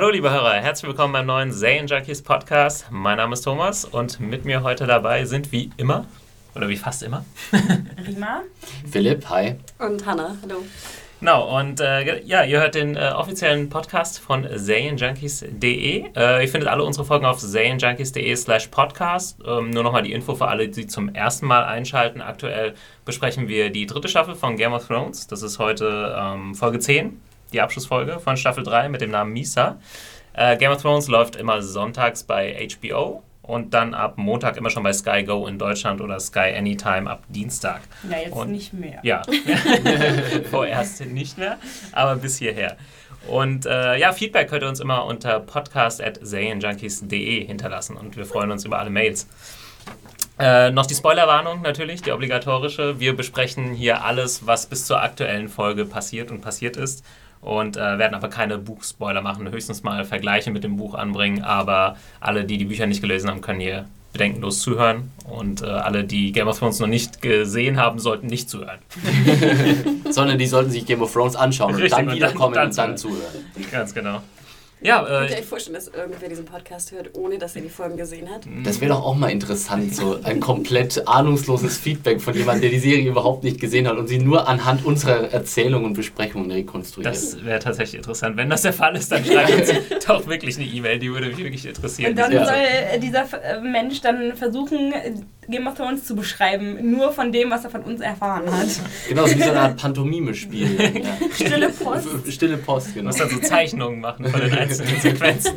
Hallo liebe Hörer, herzlich willkommen beim neuen Zayn Junkies Podcast. Mein Name ist Thomas und mit mir heute dabei sind wie immer, oder wie fast immer, Rima, Philipp, hi. Und Hanna, hallo. Genau, und äh, ja, ihr hört den äh, offiziellen Podcast von zaynjunkies.de. Äh, ihr findet alle unsere Folgen auf zaynjunkies.de slash podcast. Ähm, nur nochmal die Info für alle, die zum ersten Mal einschalten. Aktuell besprechen wir die dritte Staffel von Game of Thrones. Das ist heute ähm, Folge 10 die Abschlussfolge von Staffel 3 mit dem Namen Misa. Äh, Game of Thrones läuft immer sonntags bei HBO und dann ab Montag immer schon bei Sky Go in Deutschland oder Sky Anytime ab Dienstag. ja jetzt Und- nicht mehr. Ja, vorerst nicht mehr, aber bis hierher. Und äh, ja, Feedback könnt ihr uns immer unter podcast.zayenjunkies.de hinterlassen und wir freuen uns über alle Mails. Äh, noch die Spoilerwarnung natürlich, die obligatorische. Wir besprechen hier alles, was bis zur aktuellen Folge passiert und passiert ist. Und äh, werden aber keine Buchspoiler machen, höchstens mal Vergleiche mit dem Buch anbringen. Aber alle, die die Bücher nicht gelesen haben, können hier bedenkenlos zuhören. Und äh, alle, die Game of Thrones noch nicht gesehen haben, sollten nicht zuhören. Sondern die sollten sich Game of Thrones anschauen und Richtig, dann und wiederkommen dann- und dann dann zuhören. Ganz genau. Ja, Könnt ihr äh, euch vorstellen, dass irgendwer diesen Podcast hört, ohne dass er die Folgen gesehen hat? Das wäre doch auch mal interessant, so ein komplett ahnungsloses Feedback von jemandem, der die Serie überhaupt nicht gesehen hat und sie nur anhand unserer Erzählungen und Besprechungen rekonstruiert. das wäre tatsächlich interessant. Wenn das der Fall ist, dann schreibt uns doch wirklich eine E-Mail, die würde mich wirklich interessieren. Und dann Ja. soll äh, dieser äh, Mensch dann versuchen, äh, Game of Thrones zu beschreiben, nur von dem, was er von uns erfahren hat. genau, so wie so eine Art Pantomime-Spiel. Ja. Stille Post. Stille Post, Du genau. musst dann so Zeichnungen machen von den Sequenzen.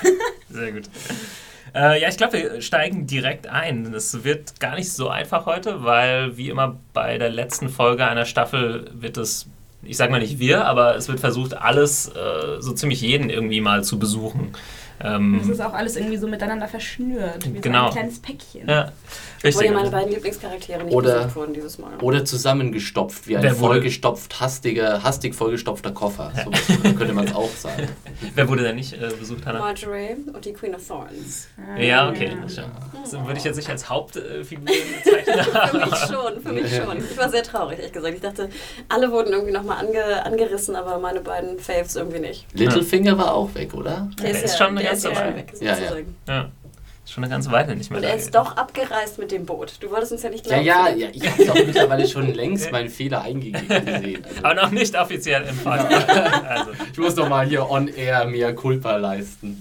Sehr gut. Äh, ja, ich glaube, wir steigen direkt ein. Das wird gar nicht so einfach heute, weil wie immer bei der letzten Folge einer Staffel wird es, ich sag mal nicht wir, aber es wird versucht, alles, äh, so ziemlich jeden irgendwie mal zu besuchen. Ähm, Das ist auch alles irgendwie so miteinander verschnürt. Wie Genau. so ein kleines Päckchen. ja, Richtig. ja meine beiden Lieblingscharaktere nicht Oder- besucht wurden dieses Mal. Oder zusammengestopft, wie ein Wer wurde- vollgestopft, hastiger, hastig vollgestopfter Koffer. So könnte man es auch sagen. Wer wurde denn nicht äh, besucht, Hannah? Marjorie und die Queen of Thorns. Ja, okay. Schon. Das würde ich jetzt nicht als Hauptfigur bezeichnen. Für mich schon, für mich schon. Ich war sehr traurig, ehrlich gesagt. Ich dachte, alle wurden irgendwie nochmal ange, angerissen, aber meine beiden Faves irgendwie nicht. Littlefinger war auch weg, oder? Der ist schon eine der ganze ist ja Weile. schon weg, Ja, ja. Ja. Schon eine ganze Weile nicht mehr Und er ist doch abgereist mit dem Boot. Du wolltest uns ja nicht Ja, glauben. ja, Philipp. ja, ich habe doch mittlerweile schon längst meinen Fehler eingegeben gesehen. Also, Aber noch nicht offiziell im Podcast. also, ich muss doch mal hier on air mehr Culpa leisten.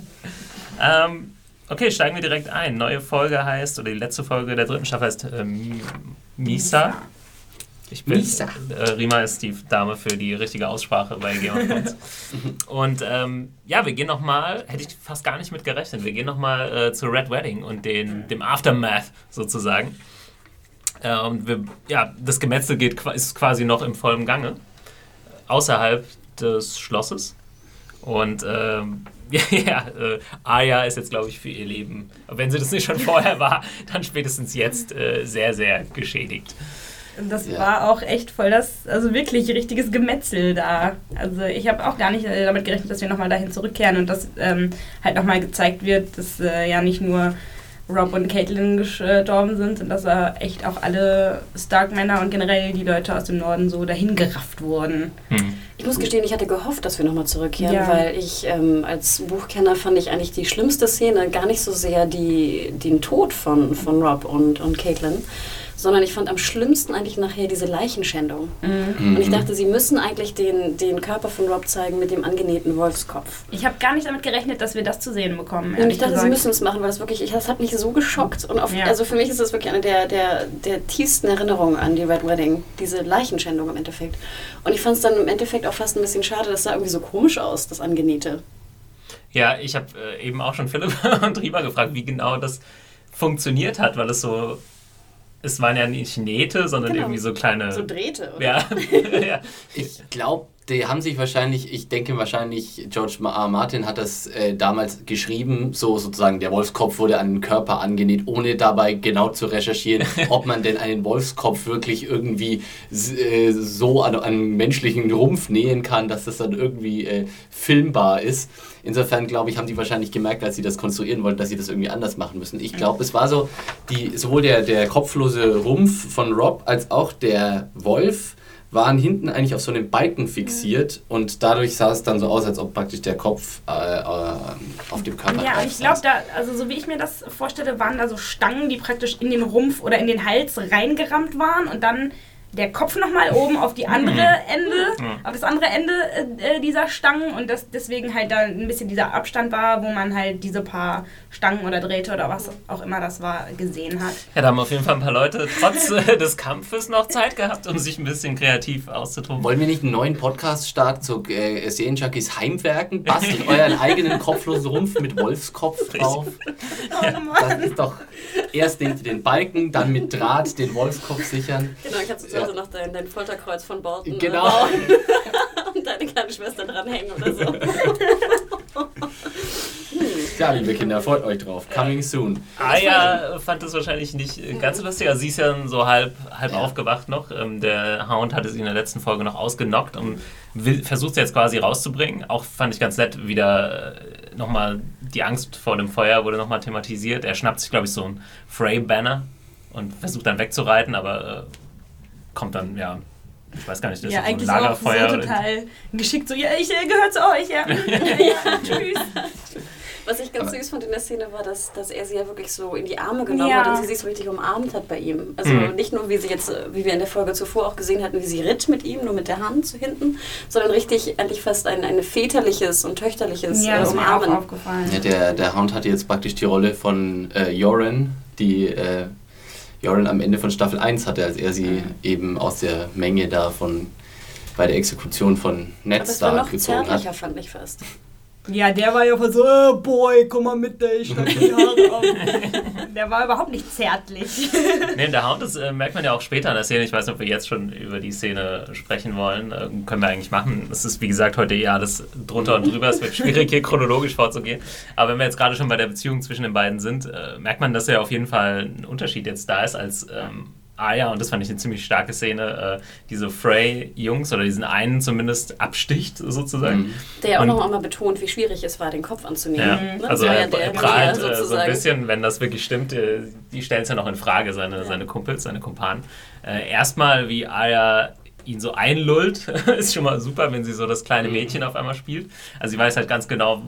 ähm, okay, steigen wir direkt ein. Neue Folge heißt, oder die letzte Folge der dritten Staffel heißt äh, Mi- Misa. Ich bin, Misa. Äh, Rima ist die Dame für die richtige Aussprache bei Game of Thrones. und ähm, ja, wir gehen nochmal, hätte ich fast gar nicht mit gerechnet, wir gehen nochmal äh, zu Red Wedding und den, dem Aftermath sozusagen. Äh, und wir, ja, das Gemetzel geht, ist quasi noch im vollen Gange, außerhalb des Schlosses. Und ähm, ja, äh, Arya ist jetzt, glaube ich, für ihr Leben, wenn sie das nicht schon vorher war, dann spätestens jetzt äh, sehr, sehr geschädigt. Und Das Ja. war auch echt voll das, also wirklich richtiges Gemetzel da. Also ich habe auch gar nicht äh, damit gerechnet, dass wir nochmal dahin zurückkehren und dass ähm, halt nochmal gezeigt wird, dass äh, ja nicht nur Rob und Caitlin gestorben sind, sondern dass äh, echt auch alle Stark-Männer und generell die Leute aus dem Norden so dahin gerafft wurden. Hm. Ich muss gestehen, ich hatte gehofft, dass wir nochmal zurückkehren, Ja. weil ich ähm, als Buchkenner fand ich eigentlich die schlimmste Szene gar nicht so sehr die, den Tod von, von Rob und, und Caitlin, sondern ich fand am schlimmsten eigentlich nachher diese Leichenschändung. Und ich dachte, sie müssen eigentlich den, den Körper von Rob zeigen mit dem angenähten Wolfskopf. Ich habe gar nicht damit gerechnet, dass wir das zu sehen bekommen. Und ich dachte, gesagt. sie müssen es machen, weil das wirklich, ich, das hat mich so geschockt. Und auf, Ja. also für mich ist das wirklich eine der, der, der tiefsten Erinnerungen an die Red Wedding, diese Leichenschändung im Endeffekt. Und ich fand es dann im Endeffekt auch fast ein bisschen schade, das sah irgendwie so komisch aus, das Angenähte. Ja, ich habe äh, eben auch schon Philipp und Rima gefragt, wie genau das funktioniert hat, weil es so, es waren ja nicht Nähte, sondern Genau. irgendwie so kleine... So drehte, oder? ja, ja. Ich glaube, die haben sich wahrscheinlich, ich denke wahrscheinlich, George R. Martin hat das äh, damals geschrieben, so sozusagen, der Wolfskopf wurde an den Körper angenäht, ohne dabei genau zu recherchieren, ob man denn einen Wolfskopf wirklich irgendwie äh, so an einen menschlichen Rumpf nähen kann, dass das dann irgendwie äh, filmbar ist. Insofern glaube ich, haben die wahrscheinlich gemerkt, als sie das konstruieren wollten, dass sie das irgendwie anders machen müssen. Ich glaube, es war so, die, sowohl der, der kopflose Rumpf von Rob als auch der Wolf waren hinten eigentlich auf so einem Balken fixiert und dadurch sah es dann so aus, als ob praktisch der Kopf äh, äh, auf dem Körper Ja, und ich glaube, da, also so wie ich mir das vorstelle, waren da so Stangen, die praktisch in den Rumpf oder in den Hals reingerammt waren und dann der Kopf nochmal oben auf die andere Ende, auf das andere Ende äh, äh, dieser Stangen und das deswegen halt da ein bisschen dieser Abstand war, wo man halt diese paar Stangen oder Drähte oder was auch immer das war, gesehen hat. Ja, da haben auf jeden Fall ein paar Leute trotz äh, des Kampfes noch Zeit gehabt, um sich ein bisschen kreativ auszutoben. Wollen wir nicht einen neuen Podcast starten zu äh, Serienjunkies Heimwerken? Bastelt euren eigenen kopflosen Rumpf mit Wolfskopf drauf. Das ist doch erst den, den Balken, dann mit Draht den Wolfskopf sichern. Genau, dann kannst du Hause noch dein, dein Folterkreuz von Borten äh, Genau. bauen und deine kleine Schwester dranhängen oder so. Ja, liebe Kinder, freut euch drauf. Coming soon. Aya fand das wahrscheinlich nicht äh, ganz so lustig. Also sie ist ja so halb, halb Ja. aufgewacht noch. Ähm, Der Hound hatte sie in der letzten Folge noch ausgenockt und will, versucht sie jetzt quasi rauszubringen. Auch fand ich ganz nett, wieder äh, nochmal die Angst vor dem Feuer wurde nochmal thematisiert. Er schnappt sich, glaube ich, so ein Frey-Banner und versucht dann wegzureiten, aber äh, kommt dann, ja, ich weiß gar nicht, das ja, ist so ein Lagerfeuer. so total geschickt, so, ja, ich äh, gehöre zu euch, ja. ja tschüss. Was ich ganz süß fand in der Szene war, dass, dass er sie ja wirklich so in die Arme genommen Ja. hat und sie sich so richtig umarmt hat bei ihm. Also Mhm. nicht nur, wie sie jetzt, wie wir in der Folge zuvor auch gesehen hatten, wie sie ritt mit ihm, nur mit der Hand zu hinten, sondern richtig eigentlich fast ein, ein väterliches und töchterliches Ja, äh, das ist mir auch Umarmen. aufgefallen. Ja, der, der Hound hatte jetzt praktisch die Rolle von äh, Joran, die äh, Joran am Ende von Staffel 1 hatte, als er sie eben aus der Menge da von bei der Exekution von Ned Stark noch gezogen zärtlicher, hat. fand ich fast. Ja, der war ja voll so, äh, Boy, komm mal mit, ey, ich schneid dir die Haare ab. Der war überhaupt nicht zärtlich. Nee, der Hound, das äh, merkt man ja auch später in der Szene. Ich weiß nicht, ob wir jetzt schon über die Szene sprechen wollen. Äh, können wir eigentlich machen. Es ist, wie gesagt, heute eher alles drunter und drüber. Es wird schwierig, hier chronologisch vorzugehen. Aber wenn wir jetzt gerade schon bei der Beziehung zwischen den beiden sind, äh, merkt man, dass ja auf jeden Fall ein Unterschied jetzt da ist, als ähm, Aya, und das fand ich eine ziemlich starke Szene, äh, diese Frey-Jungs oder diesen einen zumindest absticht, sozusagen. Mhm. Der ja auch Und- noch einmal betont, wie schwierig es war, den Kopf anzunehmen. Ja, Ne? also war er, ja der er prahlt äh, so ein bisschen, wenn das wirklich stimmt, äh, die stellen es ja noch in Frage, seine, seine Kumpels, seine Kumpanen. Äh, erstmal, wie Aya ihn so einlullt, ist schon mal super, wenn sie so das kleine Mhm. Mädchen auf einmal spielt. Also sie weiß halt ganz genau,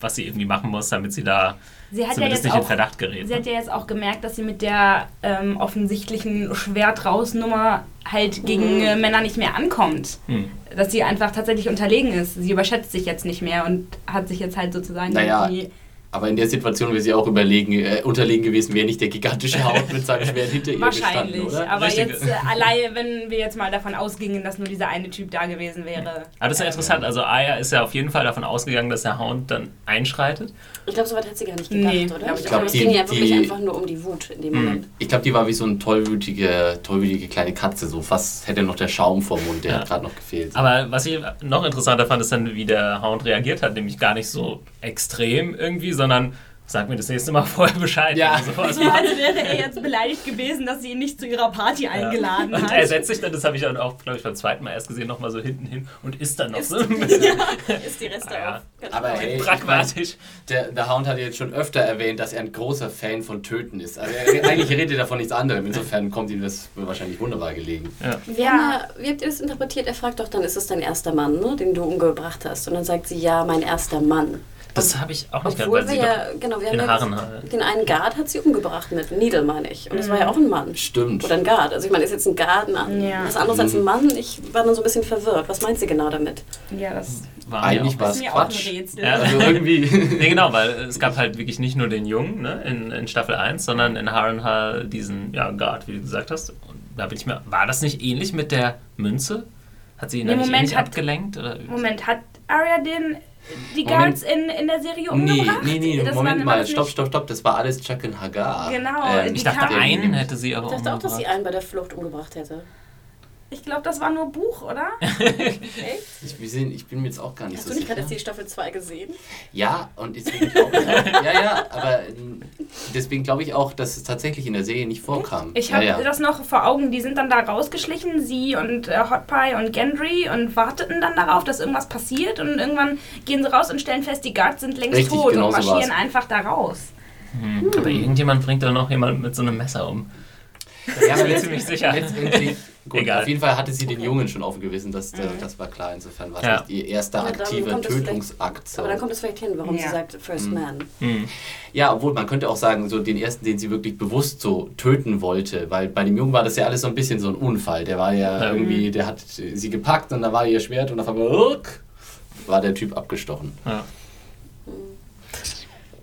was sie irgendwie machen muss, damit sie da Sie hat ja jetzt nicht in auch Verdacht gerät. Sie hat ja jetzt auch gemerkt, dass sie mit der ähm, offensichtlichen Schwert-Raus-Nummer halt gegen äh, Männer nicht mehr ankommt. Hm. Dass sie einfach tatsächlich unterlegen ist. Sie überschätzt sich jetzt nicht mehr und hat sich jetzt halt sozusagen Naja, die Aber in der Situation wäre sie auch überlegen, äh, unterlegen gewesen, wäre nicht der gigantische Hound mit seinem Schwert hinter ihr Wahrscheinlich. gestanden, oder? Aber Richtig. jetzt äh, allein, wenn wir jetzt mal davon ausgingen, dass nur dieser eine Typ da gewesen wäre. Aber das ist ja interessant. Also Aya ist ja auf jeden Fall davon ausgegangen, dass der Hound dann einschreitet. Ich glaube, so weit hat sie gar nicht gedacht, Nee, oder? ich glaube, es ging ja wirklich die- einfach nur um die Wut in dem Moment. Ich glaube, die war wie so eine tollwütige, tollwütige kleine Katze, so fast hätte noch der Schaum vor Mund, der Ja. hat gerade noch gefehlt. Aber was ich noch interessanter fand, ist dann, wie der Hound reagiert hat. Nämlich gar nicht so extrem irgendwie, sondern sag mir das nächste Mal vorher Bescheid. Ja. wenn du sowas So als wäre er jetzt beleidigt gewesen, dass sie ihn nicht zu ihrer Party eingeladen Und hat. er setzt sich dann, das habe ich dann auch, glaube ich, beim zweiten Mal erst gesehen, nochmal so hinten hin und isst dann noch so ein ja, bisschen ist die Reste Ah, ja. Aber hey, pragmatisch. Der, der Hound hat jetzt schon öfter erwähnt, dass er ein großer Fan von Töten ist. Also er, eigentlich redet er von nichts anderem. Insofern kommt ihm das wahrscheinlich wunderbar gelegen. Wie, Ja. wir- wie habt ihr das interpretiert? Er fragt doch dann, ist es dein erster Mann, ne, den du umgebracht hast? Und dann sagt sie, ja, mein erster Mann. Das habe ich auch nicht Obwohl weil wir sie ja, doch genau, wir haben ja Haaren halt. den einen Guard hat sie umgebracht mit Needle, meine ich. Und das war ja auch ein Mann. Stimmt. Oder ein Guard. Also ich meine, ist jetzt ein Guard ein, Ja. was anderes als ein Mann? Ich war dann so ein bisschen verwirrt. Was meint sie genau damit? Ja, das war Eigentlich auch war es Quatsch. Ja. Also irgendwie. Nee, genau, weil es gab halt wirklich nicht nur den Jungen ne, in, in Staffel 1, sondern in Harrenhal diesen ja, Guard, wie du gesagt hast. Und da bin ich mir. War das nicht ähnlich mit der Münze? Hat sie ihn Nee, eigentlich Moment, ähnlich hat- abgelenkt? Oder? Moment, hat Arya den, die. Guards in, in der Serie Nee, umgebracht? nee, nee, Das Moment mal. das Stopp, stopp, stopp. Das war alles Chuck und Hagar. Genau, Ähm, Ich dachte, einen hätte sie aber Ich dachte auch, dass sie umgebracht. einen bei der Flucht umgebracht hätte. Ich glaube, das war nur Buch, oder? Echt? ich, wir sehen, ich bin mir jetzt auch gar nicht Hast so du nicht gerade sicher. erst die Staffel 2 gesehen? Ja, und deswegen glaube ich auch, ja, ja, aber ähm, deswegen glaube ich auch, dass es tatsächlich in der Serie nicht vorkam. Ich ja, habe ja. das noch vor Augen. Die sind dann da rausgeschlichen, sie und äh, Hot Pie und Gendry und warteten dann darauf, dass irgendwas passiert. Und irgendwann gehen sie raus und stellen fest, die Guards sind längst Richtig, tot genau und so marschieren war's. einfach da raus. Hm. Aber irgendjemand bringt da noch jemand mit so einem Messer um. Ja, aber bin ziemlich sicher. Letztendlich, Gut, Egal. auf jeden Fall hatte sie den. Jungen schon auf dem Gewissen, das, äh, Mhm. das war klar. Insofern war es Ja. nicht ihr erster aktiver Tötungsakt. So. Aber dann kommt es vielleicht hin, warum Ja. sie sagt First Mhm. Man. Hm. Ja, obwohl man könnte auch sagen, so den ersten, den sie wirklich bewusst so töten wollte, weil bei dem Jungen war das ja alles so ein bisschen so ein Unfall. Der war ja Ja. irgendwie, der hat sie gepackt und da war ihr Schwert und auf einmal war der Typ abgestochen. Ja.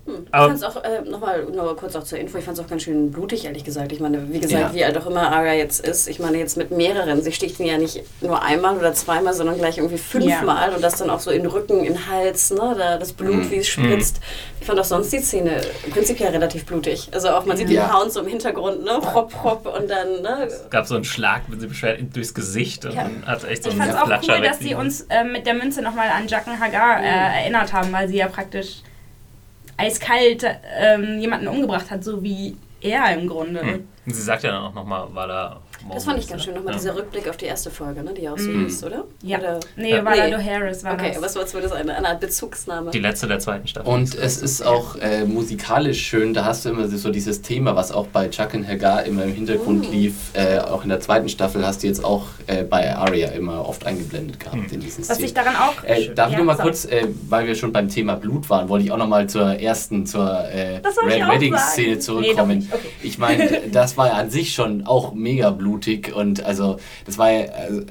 Hm. Ich fand es auch, äh, nochmal nur kurz auch zur Info, ich fand es auch ganz schön blutig, ehrlich gesagt. Ich meine, wie gesagt, Ja. wie alt auch immer Arya jetzt ist, ich meine jetzt mit mehreren, sie sticht ihn ja nicht nur einmal oder zweimal, sondern gleich irgendwie fünfmal und das dann auch so in den Rücken, in den Hals, ne, da das Blut, Mhm. wie es spritzt. Ich fand auch sonst die Szene prinzipiell relativ blutig. Also auch, man sieht Ja. den Hound so im Hintergrund, ne, hopp, hopp und dann, ne, Es gab so einen Schlag mit dem Schwert durchs Gesicht und Ja. hat echt so Ich einen fand es auch cool, dass sie uns äh, mit der Münze nochmal an Jacken Hagar äh, Mhm. erinnert haben, weil sie ja praktisch eiskalt ähm, jemanden umgebracht hat, so wie er im Grunde. Hm. Und sie sagt ja dann auch nochmal, war da. Das fand ich ganz schön. Nochmal ja. dieser Rückblick auf die erste Folge, ne, die auch so Mhm. hieß, oder? Ja. Oder? Nee, Ja. Valado Nee. Harris war Okay, das. was war das? Eine, eine Art Bezugsname? Die letzte der zweiten Staffel. Und es ist auch äh, musikalisch schön, da hast du immer so dieses Thema, was auch bei Chuck and Hagar immer im Hintergrund Mm. lief, äh, auch in der zweiten Staffel hast du jetzt auch äh, bei Arya immer oft eingeblendet gehabt Hm. in diesen was Szenen. ich daran auch. Äh, darf ich Ja, nur mal sorry. kurz, äh, weil wir schon beim Thema Blut waren, wollte ich auch noch mal zur ersten, zur äh, Red auch Wedding sagen. Szene Nee, doch zurückkommen. nicht. Okay. Ich meine, das war ja an sich schon auch mega blutig und also das war ja, also,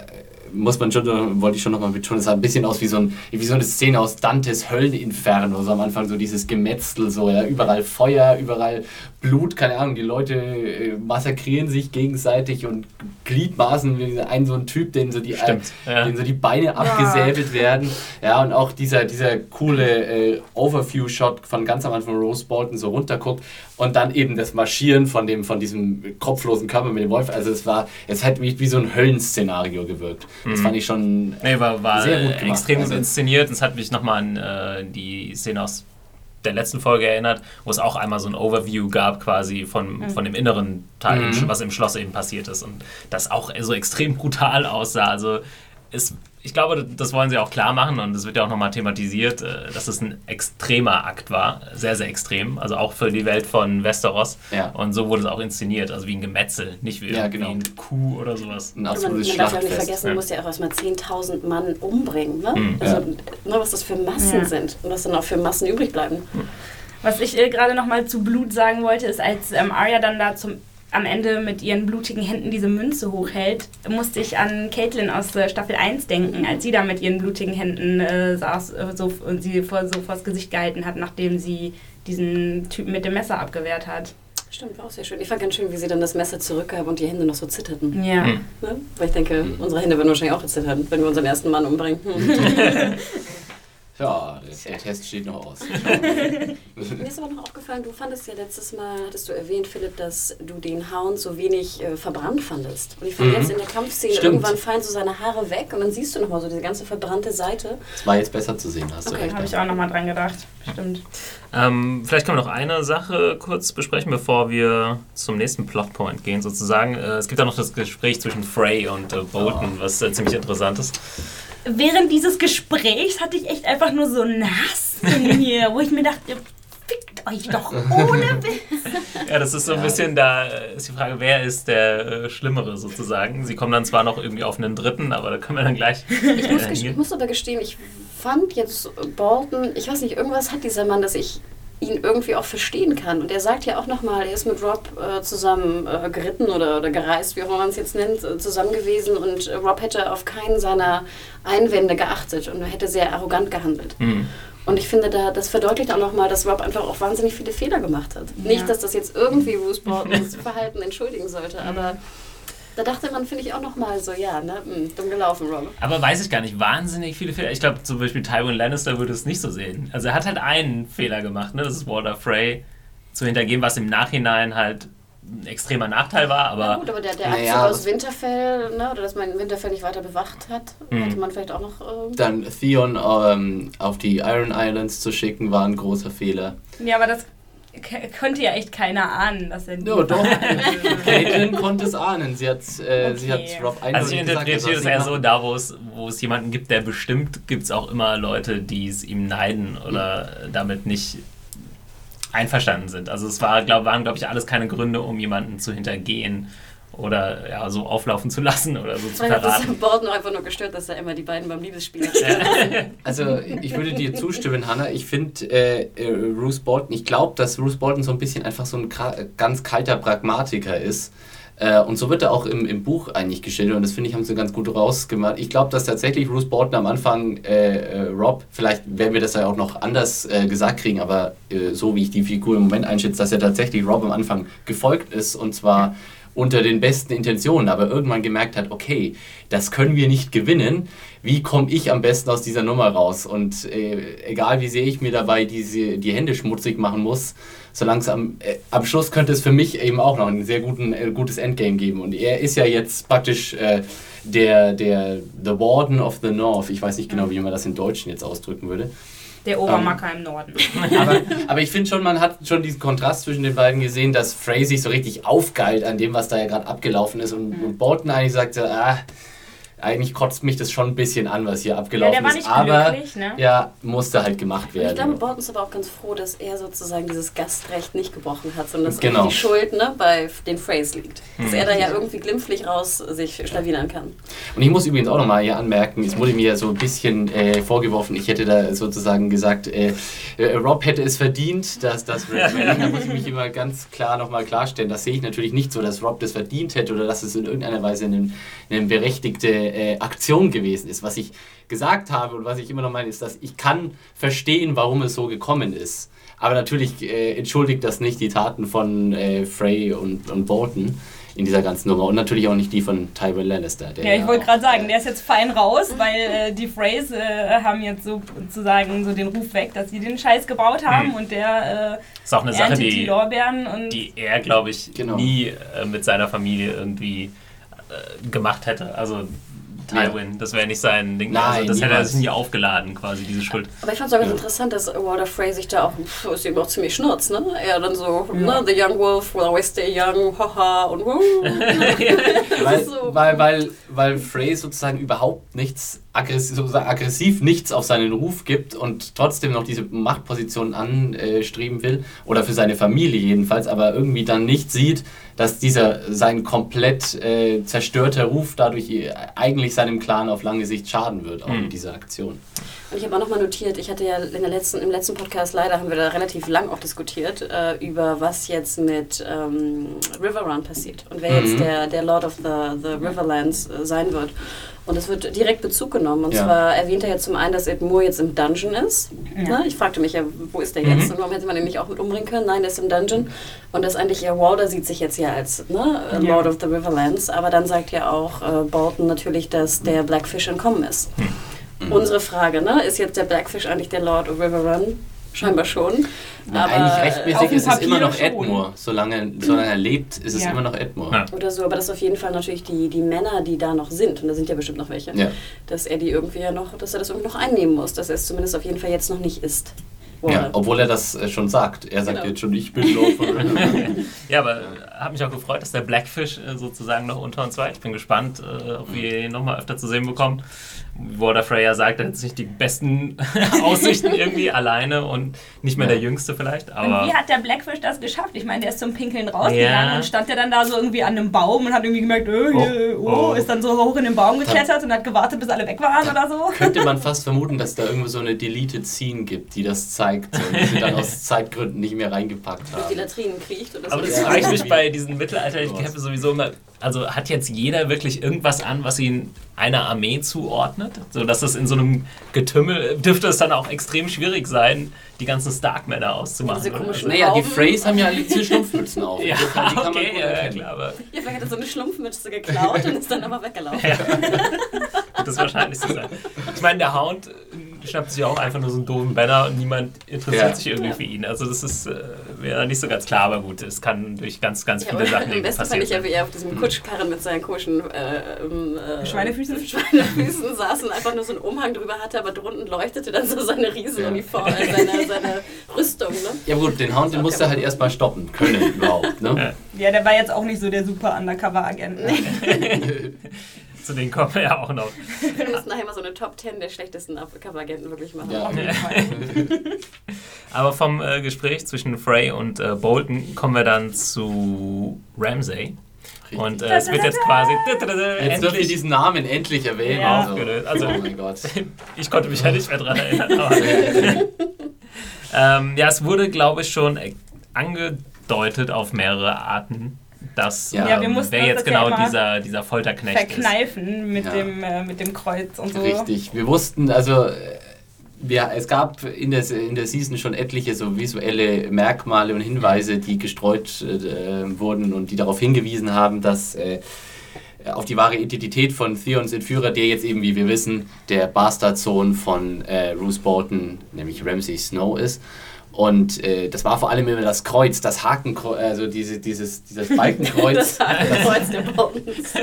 muss man schon, wollte ich schon nochmal betonen, es sah ein bisschen aus wie so, ein, wie so eine Szene aus Dantes Hölleninferno, so am Anfang so dieses Gemetzel, so ja, überall Feuer, überall Blut, keine Ahnung, die Leute äh, massakrieren sich gegenseitig und Gliedmaßen, ein so ein Typ, den so die, Stimmt, äh, ja. den so die Beine abgesäbelt werden, ja, und auch dieser, dieser coole äh, Overview-Shot von ganz am Anfang, Rose Bolton so runterguckt und dann eben das Marschieren von, dem, von diesem kopflosen Körper mit dem Wolf, also es war, es hat wie, wie so ein Höllenszenario gewirkt. Das Mhm. fand ich schon Nee, war, war Sehr gut gemacht. extrem gut Also- inszeniert. Und es hat mich nochmal an äh, die Szene aus der letzten Folge erinnert, wo es auch einmal so ein Overview gab, quasi von, von dem inneren Teil, Mhm. Was im Schloss eben passiert ist. Und das auch so extrem brutal aussah. Also es, ich glaube, das wollen sie auch klar machen und es wird ja auch nochmal thematisiert, äh, dass es ein extremer Akt war. Sehr, sehr extrem. Also auch für die Welt von Westeros. Ja. Und so wurde es auch inszeniert. Also wie ein Gemetzel, nicht wie, Ja, wie genau. ein Kuh oder sowas. ein Und man, absolutes man darf ja auch nicht vergessen, ja. du musst ja auch erstmal 10.000 Mann umbringen. Ne? Mhm. also, Ja. ne, was das für Massen Ja. sind und was dann auch für Massen übrig bleiben. Was ich äh, gerade nochmal zu Blut sagen wollte, ist, als ähm, Arya dann da zum, am Ende mit ihren blutigen Händen diese Münze hochhält, musste ich an Caitlin aus äh, Staffel 1 denken, als sie da mit ihren blutigen Händen äh, saß äh, so, und sie vor, so vors Gesicht gehalten hat, nachdem sie diesen Typen mit dem Messer abgewehrt hat. Stimmt, war auch sehr schön. Ich fand ganz schön, wie sie dann das Messer zurückgab und die Hände noch so zitterten. Ja. Mhm. Ne? Weil ich denke, unsere Hände würden wahrscheinlich auch zittern, wenn wir unseren ersten Mann umbringen. Ja, der, der Test steht noch aus. Mir ist aber noch aufgefallen, du fandest ja letztes Mal, hattest du erwähnt, Philipp, dass du den Hound so wenig äh, verbrannt fandest. Und ich fand Mhm. jetzt in der Kampfszene, Stimmt. irgendwann fallen so seine Haare weg und dann siehst du nochmal so diese ganze verbrannte Seite. Das war jetzt besser zu sehen, hast du Okay, recht. Habe ich auch nochmal dran gedacht. Stimmt. Ähm, vielleicht können wir noch eine Sache kurz besprechen, bevor wir zum nächsten Plotpoint gehen, sozusagen. Äh, es gibt ja noch das Gespräch zwischen Frey und äh, Bolton, was äh, ziemlich interessant ist. Während dieses Gesprächs hatte ich echt einfach nur so nass in mir, wo ich mir dachte, fickt euch doch ohne Witz. Ja, das ist so ein bisschen, da ist die Frage, wer ist der äh, Schlimmere sozusagen. Sie kommen dann zwar noch irgendwie auf einen dritten, aber da können wir dann gleich Ich muss, ich muss aber gestehen, ich fand jetzt Bolton, ich weiß nicht, irgendwas hat dieser Mann, dass ich ihn irgendwie auch verstehen kann. Und er sagt ja auch nochmal, er ist mit Rob äh, zusammen äh, geritten oder, oder gereist, wie auch immer man es jetzt nennt, äh, zusammen gewesen und äh, Rob hätte auf keinen seiner Einwände geachtet und er hätte sehr arrogant gehandelt. Hm. Und ich finde, da, das verdeutlicht auch nochmal, dass Rob einfach auch wahnsinnig viele Fehler gemacht hat. Nicht, dass das jetzt irgendwie Bruce Boltons Verhalten entschuldigen sollte, aber da dachte man, finde ich, auch nochmal so, ja, ne, mh, dumm gelaufen, Rob. Aber weiß ich gar nicht, wahnsinnig viele Fehler. Ich glaube, zum Beispiel Tywin Lannister würde es nicht so sehen. Also er hat halt einen Fehler gemacht, ne? das ist Walter Frey zu hintergehen, was im Nachhinein halt ein extremer Nachteil war, Na aber gut, aber der, der Naja, aus Winterfell, ne, oder dass man Winterfell nicht weiter bewacht hat, Mhm. hätte man vielleicht auch noch. ähm, Dann Theon ähm, auf die Iron Islands zu schicken, war ein großer Fehler. Ja, aber das konnte ja echt keiner ahnen, dass er die Ja, doch. Caitlin konnte es ahnen. Sie hat, äh, sie hat Okay. Rob eindeutig Also ich er interpretiere es eher so, da wo es, wo es jemanden gibt, der bestimmt, gibt es auch immer Leute, die es ihm neiden oder damit nicht einverstanden sind. Also es war, glaub, waren, glaube ich, alles keine Gründe, um jemanden zu hintergehen oder ja, so auflaufen zu lassen oder so zu Vielleicht hat das verraten. Borden einfach nur gestört, dass er immer die beiden beim Liebesspiel hat. Also ich würde dir zustimmen, Hannah. Ich finde äh, äh, Bruce Bolton, ich glaube, dass Bruce Bolton so ein bisschen einfach so ein ganz kalter Pragmatiker ist. Äh, und so wird er auch im, im Buch eigentlich geschildert und das finde ich, haben sie ganz gut rausgemacht. Ich glaube, dass tatsächlich Bruce Bolton am Anfang äh, äh, Rob, vielleicht werden wir das ja auch noch anders äh, gesagt kriegen, aber äh, so wie ich die Figur im Moment einschätze, dass er tatsächlich Rob am Anfang gefolgt ist und zwar unter den besten Intentionen, aber irgendwann gemerkt hat, okay, das können wir nicht gewinnen. Wie komme ich am besten aus dieser Nummer raus? Und äh, egal wie sehr ich mir dabei diese, die Hände schmutzig machen muss, so langsam äh, am Schluss könnte es für mich eben auch noch ein sehr guten, äh, gutes Endgame geben. Und er ist ja jetzt praktisch äh, der, der The Warden of the North. Ich weiß nicht genau, wie man das im Deutschen jetzt ausdrücken würde. Der Obermacker im Norden. Aber, aber ich finde schon, man hat schon diesen Kontrast zwischen den beiden gesehen, dass Frey sich so richtig aufgeilt an dem, was da ja gerade abgelaufen ist. Und, und Bolton eigentlich sagte, ah, eigentlich kotzt mich das schon ein bisschen an, was hier Ja, abgelaufen der war ist. nicht Aber ne? ja, musste halt gemacht Und ich glaube, werden. Bolton ist aber auch ganz froh, dass er sozusagen dieses Gastrecht nicht gebrochen hat, sondern dass Genau. die Schuld ne, bei den Phrase liegt. Dass er da ja irgendwie glimpflich raus sich schlawinern kann. Und ich muss übrigens auch nochmal hier anmerken, es wurde mir ja so ein bisschen äh, vorgeworfen, ich hätte da sozusagen gesagt, äh, äh, Rob hätte es verdient, dass das Da muss ich mich immer ganz klar nochmal klarstellen. Das sehe ich natürlich nicht so, dass Rob das verdient hätte oder dass es in irgendeiner Weise eine, eine berechtigte äh, Aktion gewesen ist. Was ich gesagt habe und was ich immer noch meine, ist, dass ich kann verstehen, warum es so gekommen ist. Aber natürlich äh, entschuldigt das nicht die Taten von äh, Frey und, und Bolton in dieser ganzen Nummer und natürlich auch nicht die von Tywin Lannister. der Ja, ich wollte gerade sagen, äh, der ist jetzt fein raus, weil äh, die Freys äh, haben jetzt so, sozusagen so den Ruf weg, dass sie den Scheiß gebaut haben Mhm. und der Ist auch äh, eine Sache, die die, Lorbeeren und die er, glaube ich, Genau. nie äh, mit seiner Familie irgendwie äh, gemacht hätte. Also Tywin, das wäre nicht sein Ding. also Nein, das hätte er sich nie aufgeladen, quasi, diese Schuld. Aber ich fand es auch ganz Ja. interessant, dass Walter Frey sich da auch, pff, ist ihm auch ziemlich schnurz, ne? Er dann so, Ja. ne, the young wolf will always stay young, haha, und wuh. weil, so- weil, weil, weil Frey sozusagen überhaupt nichts aggressiv, sozusagen aggressiv nichts auf seinen Ruf gibt und trotzdem noch diese Machtposition anstreben will, oder für seine Familie jedenfalls, aber irgendwie dann nicht sieht, dass dieser sein komplett äh, zerstörter Ruf dadurch eigentlich seinem Clan auf lange Sicht schaden wird, auch Mhm. mit dieser Aktion. Und ich habe auch nochmal notiert, ich hatte ja in der letzten, im letzten Podcast, leider haben wir da relativ lang auch diskutiert, äh, über was jetzt mit ähm, Riverrun passiert und wer Mhm. jetzt der, der Lord of the, the Riverlands äh, sein wird. Und es wird direkt Bezug genommen. Und Ja. zwar erwähnt er jetzt zum einen, dass Ed Moore jetzt im Dungeon ist. Ja. Ne? Ich fragte mich ja, wo ist der Mhm. jetzt? Und warum hätte man ihn nicht auch mit umbringen können? Nein, der ist im Dungeon. Und das eigentlich ja, Walder sieht sich jetzt ja als ne, Ja. Lord of the Riverlands. Aber dann sagt ja auch äh, Bolton natürlich, dass der Blackfish entkommen ist. Mhm. Unsere Frage, ne? Ist jetzt der Blackfish eigentlich der Lord of Riverrun? Scheinbar schon. Aber, eigentlich rechtmäßig ist es immer noch schon. Edmure. Solange, solange er lebt, ist es Ja. immer noch Edmure. Ja. Oder so, aber das ist auf jeden Fall natürlich die, die Männer, die da noch sind, und da sind ja bestimmt noch welche, Ja. dass er die irgendwie ja noch, dass er das irgendwie noch einnehmen muss, dass er es zumindest auf jeden Fall jetzt noch nicht ist. Ja, obwohl er das äh, schon sagt. Er sagt Genau. jetzt schon, ich bin Lord Ja, aber äh, hat mich auch gefreut, dass der Blackfish äh, sozusagen noch unter uns war. Ich bin gespannt, ob wir ihn nochmal öfter zu sehen bekommen. Walter Freya sagt, er hat sich die besten Aussichten irgendwie alleine und nicht mehr Ja. der Jüngste vielleicht. Und Aber wie hat der Blackfish das geschafft? Ich meine, der ist zum Pinkeln rausgegangen Ja. und stand der dann da so irgendwie an einem Baum und hat irgendwie gemerkt, äh, Oh, oh, oh. ist dann so hoch in den Baum geklettert und hat gewartet, bis alle weg waren oder so. Könnte man fast vermuten, dass da irgendwo so eine Deleted Scene gibt, die das zeigt und die sie dann aus Zeitgründen nicht mehr reingepackt Durch die haben. Latrinen kriecht oder so. Aber das Ja. frage ich mich bei diesen mittelalterlichen Kämpfen sowieso immer. Also hat jetzt jeder wirklich irgendwas an, was ihn einer Armee zuordnet? So dass es in so einem Getümmel dürfte es dann auch extrem schwierig sein, die ganzen Stark-Männer auszumachen. Diese komischen- Naja, die. Freys haben ja alle diese Schlumpfmützen auf. Ja, Die kann- die kann man okay, gut ja, klar, aber Ja, vielleicht hat er so eine Schlumpfmütze geklaut und ist dann aber weggelaufen. ja. wird das wahrscheinlich so sein. Ich meine, der Hound schnappt sich auch einfach nur so einen doofen Banner und niemand interessiert Ja. sich irgendwie für ihn. Also das ist äh, wäre nicht so ganz klar, aber gut, es kann durch ganz, ganz Ja, viele aber Sachen am irgendwie besten fand passieren. ich ja, wie er auf diesem Kutschkarren mit seinen komischen äh, ähm, äh, Schweinefüßen? Schweinefüßen saß und einfach nur so einen Umhang drüber hatte, aber drunten leuchtete dann so seine Riesenuniform, äh, seine, seine Rüstung. Ne? Ja gut, den Hound, den musste er halt erstmal stoppen können überhaupt. Ne? Ja, der war jetzt auch nicht so der super Undercover-Agent. Ne? Zu denen kommen wir ja auch noch. Wir müssen nachher mal so eine Top 10 der schlechtesten Coveragenten wirklich machen. Ja. Aber vom äh, Gespräch zwischen Frey und äh, Bolton kommen wir dann zu Ramsay. Und äh, es wird jetzt quasi Jetzt dürfen wir diesen Namen endlich erwähnen. Ja. Aufgelöst. Also- oh mein Gott. Ich konnte mich ja nicht mehr dran erinnern. Ähm, ja, es wurde, glaube ich, schon äh, angedeutet auf mehrere Arten, dass Ja, ähm, wir mussten wer uns jetzt das ja genau immer dieser, dieser Folterknecht ist. Verkneifen mit, Ja. dem, äh, mit dem Kreuz und so. Richtig. Wir wussten, also äh, wir, es gab in der, in der Season schon etliche so visuelle Merkmale und Hinweise, die gestreut äh, wurden und die darauf hingewiesen haben, dass äh, auf die wahre Identität von Theons Entführer, der jetzt eben, wie wir wissen, der Bastardsohn von äh, Bruce Bolton, nämlich Ramsay Snow ist. Und äh, das war vor allem immer das Kreuz, das Hakenkreuz, also diese, dieses, dieses Balkenkreuz. Das Hakenkreuz der Boltons.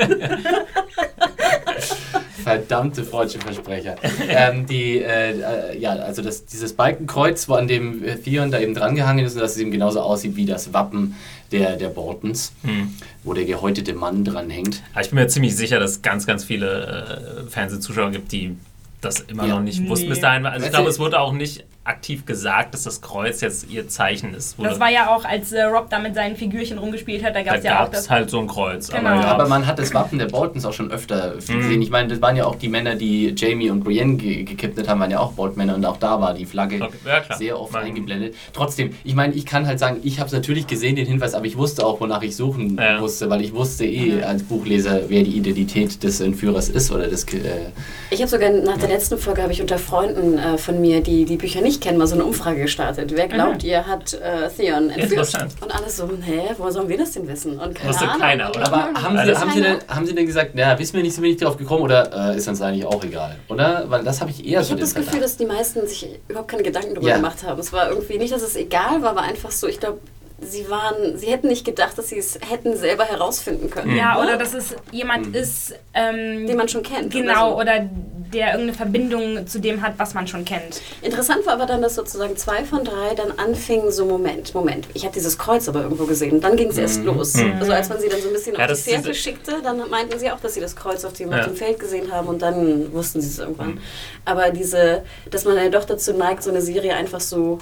Verdammte freudsche Versprecher. ähm, die, äh, äh, ja, also das, dieses Balkenkreuz, wo an dem äh, Theon da eben drangehangen ist und dass es eben genauso aussieht wie das Wappen der, der Boltons, Hm. wo der gehäutete Mann dran hängt. Aber ich bin mir ziemlich sicher, dass es ganz, ganz viele äh, Fernsehzuschauer gibt, die das immer Ja. noch nicht wussten Nee. bis dahin. Also ich glaube, es wurde auch nicht aktiv gesagt, dass das Kreuz jetzt ihr Zeichen ist. Das war ja auch, als äh, Rob da mit seinen Figürchen rumgespielt hat, da gab es ja auch gab es das. halt so ein Kreuz. Genau. Aber ja, Aber man hat das Wappen der Boltons auch schon öfter Mhm. gesehen. Ich meine, das waren ja auch die Männer, die Jamie und Brienne ge gekidnet haben, waren ja auch Boltmänner und auch da war die Flagge okay, ja, sehr oft Man- eingeblendet. Trotzdem, ich meine, ich kann halt sagen, ich habe es natürlich gesehen, den Hinweis, aber ich wusste auch, wonach ich suchen Ja. musste, weil ich wusste eh als Buchleser, wer die Identität des Entführers ist oder des... Äh, Ich habe sogar nach der letzten Folge habe ich unter Freunden äh, von mir, die die Bücher nicht kennen, mal so eine Umfrage gestartet. Wer glaubt, ihr hat äh, Theon entführt? Und alle so, hä, woher sollen wir das denn wissen? Und keine Wusste Ahnung. keiner, oder? Aber haben Also Sie, haben, Sie keiner. denn, haben Sie denn gesagt, naja, wissen wir nicht, sind wir nicht drauf gekommen oder äh, ist uns eigentlich auch egal? Oder? Weil das habe ich eher Ich so habe das Gefühl, dass die meisten sich überhaupt keine Gedanken darüber Ja. gemacht haben. Es war irgendwie nicht, dass es egal war, aber einfach so, ich glaube, sie waren, sie hätten nicht gedacht, dass sie es hätten selber herausfinden können. Ja, oder dass es jemand ist, ähm, den man schon kennt. genau, so. oder der irgendeine Verbindung zu dem hat, was man schon kennt. Interessant war aber dann, dass sozusagen zwei von drei dann anfingen, so Moment, Moment, ich habe dieses Kreuz aber irgendwo gesehen. Und dann ging es erst los. Also als man sie dann so ein bisschen Ja, auf das die Fährte schickte, dann meinten sie auch, dass sie das Kreuz auf dem, Ja. auf dem Feld gesehen haben und dann wussten sie es irgendwann. Aber diese, dass man ja doch dazu neigt, so eine Serie einfach so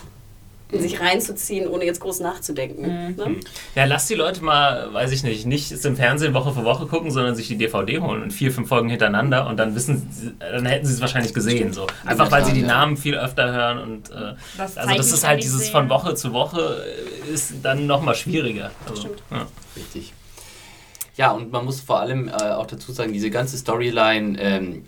sich reinzuziehen, ohne jetzt groß nachzudenken. Ne? Ja, lass die Leute mal, weiß ich nicht, nicht es im Fernsehen Woche für Woche gucken, sondern sich die DVD holen und vier, fünf Folgen hintereinander und dann wissen sie, dann hätten sie es wahrscheinlich gesehen. So. Einfach weil sie die. Namen viel öfter hören und äh, Das also das ist halt dieses sehen. von Woche zu Woche äh, ist dann nochmal schwieriger. Also, Stimmt. ja. Richtig. Ja, und man muss vor allem äh, auch dazu sagen, diese ganze Storyline ähm,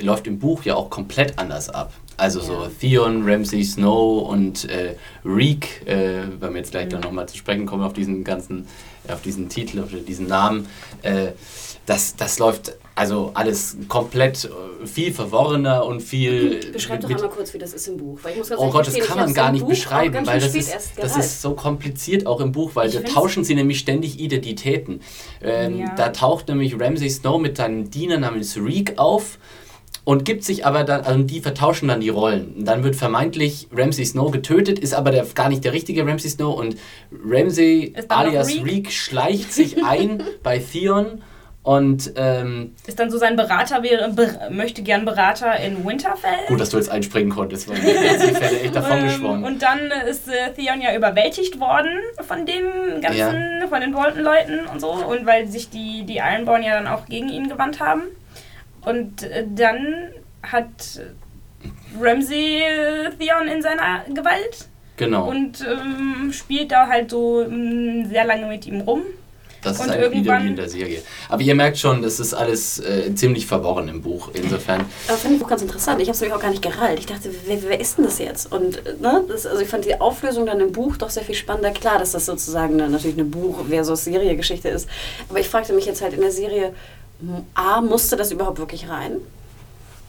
läuft im Buch ja auch komplett anders ab. Also so Ja. Theon, Ramsay Snow und äh, Reek, äh, wenn wir jetzt gleich dann nochmal zu sprechen kommen auf diesen ganzen, auf diesen Titel, auf diesen Namen, äh, das, das läuft also alles komplett äh, viel verworrener und viel... Beschreib doch einmal kurz, wie das ist im Buch. Oh Gott, das kann man gar nicht Buch beschreiben, weil das ist, das ist so kompliziert auch im Buch, weil Ich da tauschen sie nämlich ständig Identitäten. Ähm, Ja. Da taucht nämlich Ramsay Snow mit seinem Diener namens Reek auf und gibt sich aber dann, also die vertauschen dann die Rollen. Dann wird vermeintlich Ramsay Snow getötet, ist aber der, gar nicht der richtige Ramsay Snow und Ramsay alias Reek? Reek schleicht sich ein bei Theon und ähm, Ist dann so sein Berater, wäre, ber, möchte gern Berater in Winterfell. gut, dass du jetzt einspringen konntest, weil mir jetzt die Fälle echt davon Ähm, geschwommen. und dann ist äh, Theon ja überwältigt worden von dem ganzen, von den Bolton-Leuten und so. Und weil sich die, die Ironborn ja dann auch gegen ihn gewandt haben. Und äh, dann hat Ramsay äh, Theon in seiner Gewalt Genau. und ähm, spielt da halt so ähm, sehr lange mit ihm rum. Das ist Und eigentlich wieder irgendwann- in der Serie. Aber ihr merkt schon, das ist alles äh, ziemlich verworren im Buch. Insofern, Aber fand ich auch ganz interessant. Ich habe es nämlich auch gar nicht gereilt. Ich dachte, wer, wer ist denn das jetzt? Und äh, ne, das, also ich fand die Auflösung dann im Buch doch sehr viel spannender. Klar, dass das sozusagen eine, natürlich eine Buch- versus Serie-Geschichte ist. Aber ich fragte mich jetzt halt in der Serie, A, musste das überhaupt wirklich rein?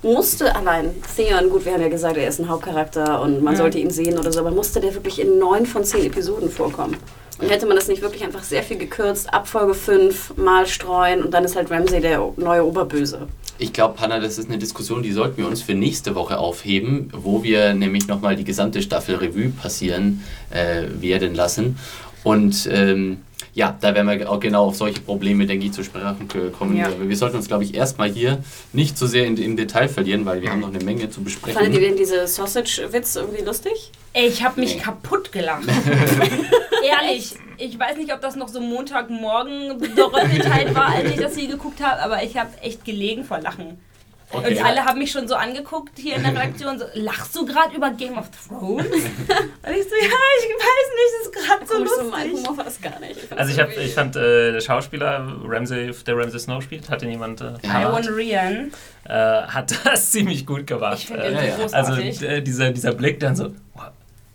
Musste allein Theon, gut, wir haben ja gesagt, er ist ein Hauptcharakter und man Ja. sollte ihn sehen oder so, aber musste der wirklich in neun von zehn Episoden vorkommen? Und hätte man das nicht wirklich einfach sehr viel gekürzt, ab Folge 5 mal streuen und dann ist halt Ramsay der neue Oberböse. ich glaube, Hanna, das ist eine Diskussion, die sollten wir uns für nächste Woche aufheben, wo wir nämlich nochmal die gesamte Staffel Revue passieren äh, werden lassen. Und ähm, ja, da werden wir auch genau auf solche Probleme, denke ich, zu sprechen kommen. Ja. Wir sollten uns, glaube ich, erstmal hier nicht so sehr in, im Detail verlieren, weil wir haben noch eine Menge zu besprechen. Fandet ihr denn diese Sausage-Witz irgendwie lustig? Ey, Ich habe mich Nee. kaputt gelacht. Ehrlich, ich weiß nicht, ob das noch so Montagmorgen geteilt war, als ich das hier geguckt habe, aber ich habe echt gelegen vor Lachen. Okay. Und alle haben mich schon so angeguckt hier in der Redaktion, so, lachst du gerade über Game of Thrones? Und ich so, ja, ich weiß nicht, das ist gerade so Gut, so mein lustig. Humor war das gar nicht. fand Also ich, hab, ich fand äh, der Schauspieler Ramsey, der Ramsey Snow spielt, hat den jemand äh, Rian. äh, hat das ziemlich gut gemacht. Ich finde Äh, ja, ja. so also äh, dieser, dieser Blick dann so, wow,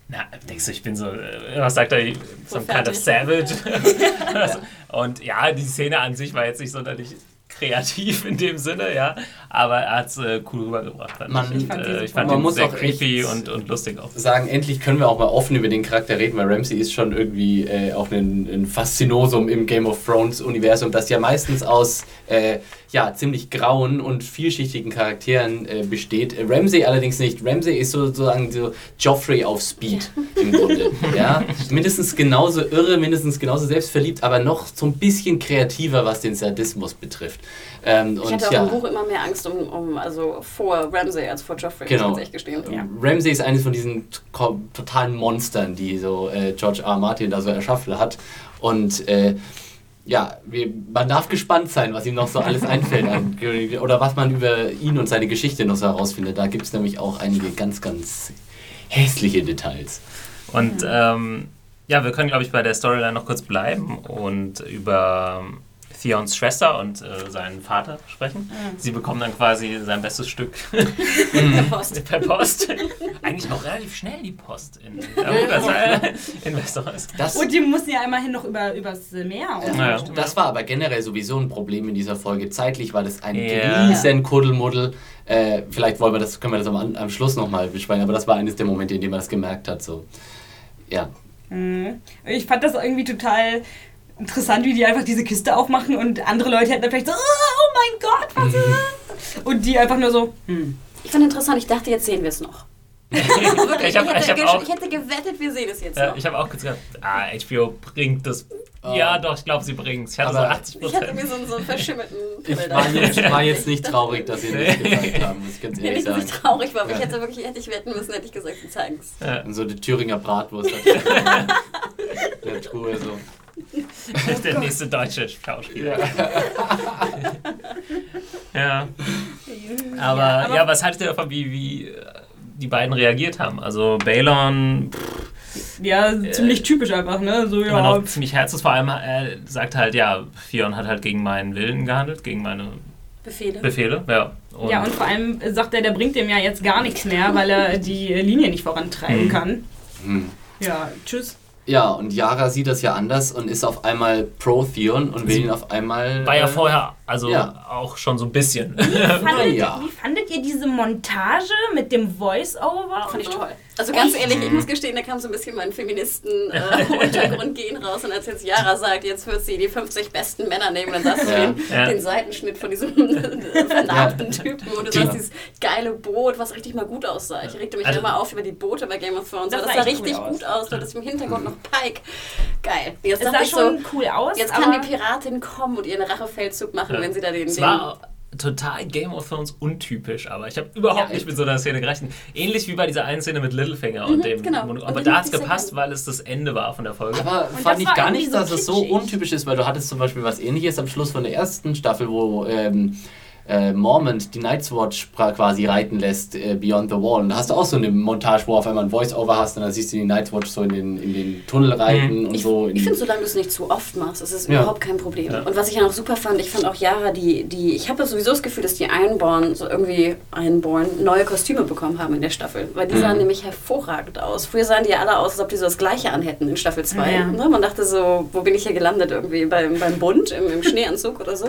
na, denkst du, ich bin so, äh, was sagt er, so ein kind of savage. Und ja, die Szene an sich war jetzt nicht sonderlich kreativ in dem Sinne, ja, aber er hat es äh, cool rübergebracht. Man- ich, fand äh, ich fand Man ihn muss sehr auch creepy und, und lustig auch. sagen, endlich können wir auch mal offen über den Charakter reden, weil Ramsey ist schon irgendwie äh, auch ein, ein Faszinosum im Game of Thrones Universum, das ja meistens aus äh, ja, ziemlich grauen und vielschichtigen Charakteren äh, besteht. Äh, Ramsey allerdings nicht. Ramsey ist sozusagen so Joffrey auf Speed im Grunde. Ja? Mindestens genauso irre, mindestens genauso selbstverliebt, aber noch so ein bisschen kreativer, was den Sadismus betrifft. Ähm, Ich und hatte auch ja, im Buch immer mehr Angst um, um also vor Ramsay als vor Joffrey, Genau. muss ich gestehen. Ja. Ramsey ist eines von diesen totalen Monstern, die so äh, George R. R. Martin da so erschaffen hat. Und äh, ja, wir, man darf gespannt sein, was ihm noch so alles einfällt. Oder was man über ihn und seine Geschichte noch so herausfindet. Da gibt es nämlich auch einige ganz, ganz hässliche Details. Und ähm, ja, wir können, glaube ich, bei der Storyline noch kurz bleiben und über ähm, Theons Schwester und äh, seinen Vater sprechen. Sie bekommen dann quasi sein bestes Stück Der Post. per Post. Eigentlich auch relativ schnell die Post in, äh, in Westeros. Das, Und die mussten ja immerhin noch über, übers Meer. Ja. so. das war aber generell sowieso ein Problem in dieser Folge. Zeitlich war das ein Ja. riesen Kuddelmuddel. Äh, vielleicht wollen wir das, können wir das am, am Schluss nochmal besprechen, aber das war eines der Momente, in denen man das gemerkt hat. So. Ja, Mhm. Ich fand das irgendwie total interessant, wie die einfach diese Kiste aufmachen und andere Leute hätten dann vielleicht so, oh mein Gott, was ist das? Und die einfach nur so, hm. Ich fand interessant, ich dachte, jetzt sehen wir es noch. ich habe ich, hätte ich hab auch, ich hätte gewettet, wir sehen es jetzt äh, noch. ich hab auch gesagt, ah, HBO bringt das. Ja, doch, ich glaube, sie bringt es. Ich hatte Aber- so 80 Ich hatte mir Prozent. so, einen- so einen verschimmelten ich war jetzt, war jetzt nicht traurig, dass sie nicht gesagt haben, muss ich ganz Ja, ehrlich nicht, ich sagen. traurig war, aber ich Ja. hätte wirklich, hätte ich wetten müssen, hätte ich gesagt, sie zeigen es. Und so die Thüringer Bratwurst der Truhe so. Der nächste deutsche Schauspieler. ja. Aber, ja, aber- was haltet ihr davon, wie, wie äh, die beiden reagiert haben? Also Balon ja, ziemlich typisch einfach, ne? So, ja, noch ziemlich herzlos, vor allem er sagt halt, ja, Fion hat halt gegen meinen Willen gehandelt, gegen meine Befehle. Befehle. Ja, und, ja, und vor allem sagt er, der bringt dem ja jetzt gar nichts mehr, weil er die Linie nicht vorantreiben Mhm. kann. Hm. Ja, tschüss. Ja, und Yara sieht das ja anders und ist auf einmal pro Theon und will ihn auf einmal. war ja äh, vorher, also ja. auch schon so ein bisschen. Fandet, ja. Wie fandet ihr diese Montage mit dem Voice-Over? Fand ich so? toll. Also ganz Echt? ehrlich, ich muss gestehen, da kam so ein bisschen mein Feministen-Untergrund gehen raus. Und als jetzt Yara sagt, jetzt wird sie die 50 besten Männer nehmen, dann sagst du Ja. den, Ja. den Seitenschnitt von diesem vernarbten Typen. Und du Die- sagst, dieses geile Boot, was richtig mal gut aussah. Ich regte mich Also- immer auf über die Boote bei Game of Thrones. Das aber das sah cool richtig aus. gut aus. Du hattest im Hintergrund noch Pike. Geil. Jetzt Es sah ich so, schon cool aus, jetzt kann aber die Piratin kommen und ihren Rachefeldzug machen, Ja. wenn sie da den... Es war total Game of Thrones untypisch, aber ich habe überhaupt Ja. nicht mit so einer Szene gerechnet. Ähnlich wie bei dieser einen Szene mit Littlefinger und Mhm, dem genau. Und Aber den da hat es gepasst, weil es das Ende war von der Folge. Aber Und fand ich gar nicht, so dass es so kitschig. untypisch ist, weil du hattest zum Beispiel was ähnliches am Schluss von der ersten Staffel, wo ähm, äh, Mormont die Night's Watch quasi reiten lässt, äh, Beyond the Wall. Und da hast du auch so eine Montage, wo auf einmal ein Voice-Over hast und dann siehst du die Night's Watch so in den, in den Tunnel reiten und Ich, so. ich finde, solange du es nicht zu oft machst, ist es Ja. überhaupt kein Problem. Ja. Und was ich ja noch super fand, ich fand auch Yara, die, die ich habe sowieso das Gefühl, dass die Ironborn so irgendwie Ironborn neue Kostüme bekommen haben in der Staffel. Weil die sahen Mhm. nämlich hervorragend aus. Früher sahen die ja alle aus, als ob die so das Gleiche anhätten in Staffel 2. Ja. Ne? Man dachte so, wo bin ich hier gelandet? Irgendwie beim, beim Bund, im, im Schneeanzug oder so.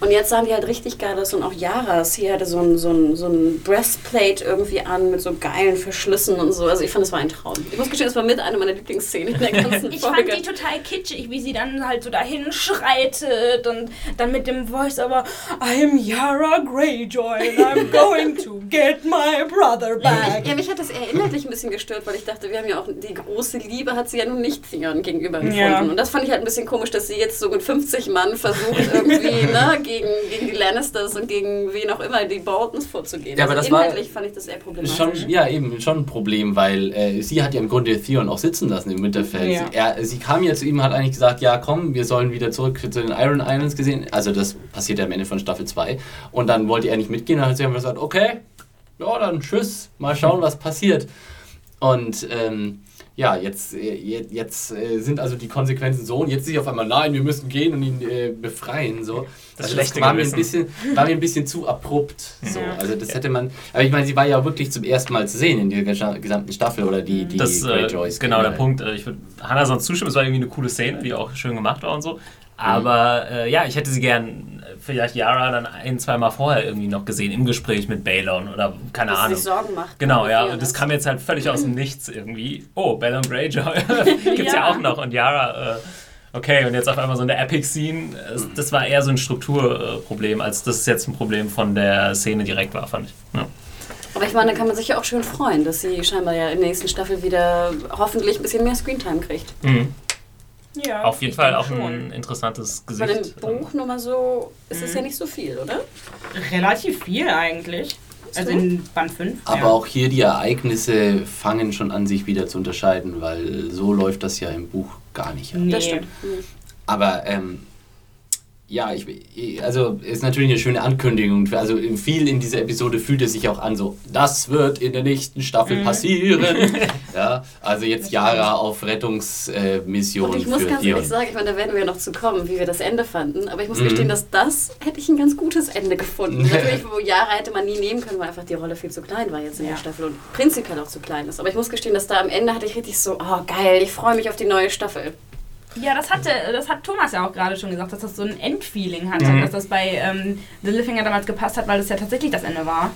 Und jetzt sahen die halt richtig geil aus. Und auch Yaras hier hatte so ein, so ein, so ein Breastplate irgendwie an mit so geilen Verschlüssen und so. Also ich fand, es war ein Traum. Ich muss gestehen, das war mit einer meiner Lieblingsszenen in der ganzen Ich Folge. fand die total kitschig, wie sie dann halt so dahin schreitet und dann mit dem Voice-Over I'm Yara Greyjoy and I'm going to get my brother back. Ja, mich hat das eher inhaltlich ein bisschen gestört, weil ich dachte, wir haben ja auch die große Liebe, hat sie ja nun nicht Theon gegenüber empfunden. Ja. Und das fand ich halt ein bisschen komisch, dass sie jetzt so mit 50 Mann versucht, irgendwie ne, gegen, gegen die Lannisters und gegen wen auch immer die Boltons vorzugehen. Ja, aber also das war inhaltlich fand ich das eher problematisch. Schon, ja, eben, schon ein Problem, weil äh, sie hat ja im Grunde Theon auch sitzen lassen im Winterfell. Ja. Sie, er, sie kam ja zu ihm, hat eigentlich gesagt, ja komm, wir sollen wieder zurück zu den Iron Islands gesehen. Also das passiert ja am Ende von Staffel 2. Und dann wollte er nicht mitgehen, dann hat sie einfach gesagt, okay, ja dann tschüss, mal schauen, was passiert. Und ähm, ja, jetzt, äh, jetzt, jetzt äh, sind also die Konsequenzen so und jetzt sich auf einmal, nein, wir müssen gehen und ihn äh, befreien. So. Das also schlechte war mir, ein bisschen, war mir ein bisschen zu abrupt. So. Ja. Also das hätte man, aber ich meine, sie war ja wirklich zum ersten Mal zu sehen in der gesa- gesamten Staffel oder die, die Das äh, Greyjoys. genau der. Punkt. Ich würde Hannah sonst zustimmen, es war irgendwie eine coole Szene, die auch schön gemacht war und so. Aber äh, ja, ich hätte sie gern äh, vielleicht Yara dann ein, zwei Mal vorher irgendwie noch gesehen im Gespräch mit Balon oder keine dass sie Ahnung. sich Sorgen macht. Genau, ja, und das ist. kam jetzt halt völlig aus dem Nichts irgendwie. Oh, Balon Greyjoy gibt's ja. Ja. auch noch und Yara, äh, okay, und jetzt auf einmal so eine Epic-Scene. Es- Das war eher so ein Strukturproblem, als das jetzt ein Problem von der Szene direkt war, fand ich. Ja. Aber ich meine, da kann man sich ja auch schön freuen, dass sie scheinbar ja in der nächsten Staffel wieder hoffentlich ein bisschen mehr Screentime kriegt. Mhm. Ja, Auf jeden Fall auch ein schon. interessantes Bei Gesicht. dem Buch nur mal so, ist Mhm. es ja nicht so viel, oder? Relativ viel eigentlich. Also in Band 5. Aber ja. auch hier die Ereignisse fangen schon an, sich wieder zu unterscheiden, weil so läuft das ja im Buch gar nicht. Nee. Das stimmt. Mhm. Aber ähm, ja, ich, also ist natürlich eine schöne Ankündigung. Also viel in dieser Episode fühlt es sich auch an, so das wird in der nächsten Staffel passieren. ja, also jetzt Yara auf Rettungsmission Und ich muss für ganz ehrlich sagen, ich meine, da werden wir ja noch zu kommen, wie wir das Ende fanden. Aber ich muss Mhm. gestehen, dass das hätte ich ein ganz gutes Ende gefunden. Natürlich, wo Jahre hätte man nie nehmen können, weil einfach die Rolle viel zu klein war jetzt in Ja. der Staffel und prinzipiell auch zu klein ist. Aber ich muss gestehen, dass da am Ende hatte ich richtig so, oh geil, ich freue mich auf die neue Staffel. Ja, das hatte, das hat Thomas ja auch gerade schon gesagt, dass das so ein Endfeeling hatte, Mhm. dass das bei ähm, Littlefinger damals gepasst hat, weil das ja tatsächlich das Ende war.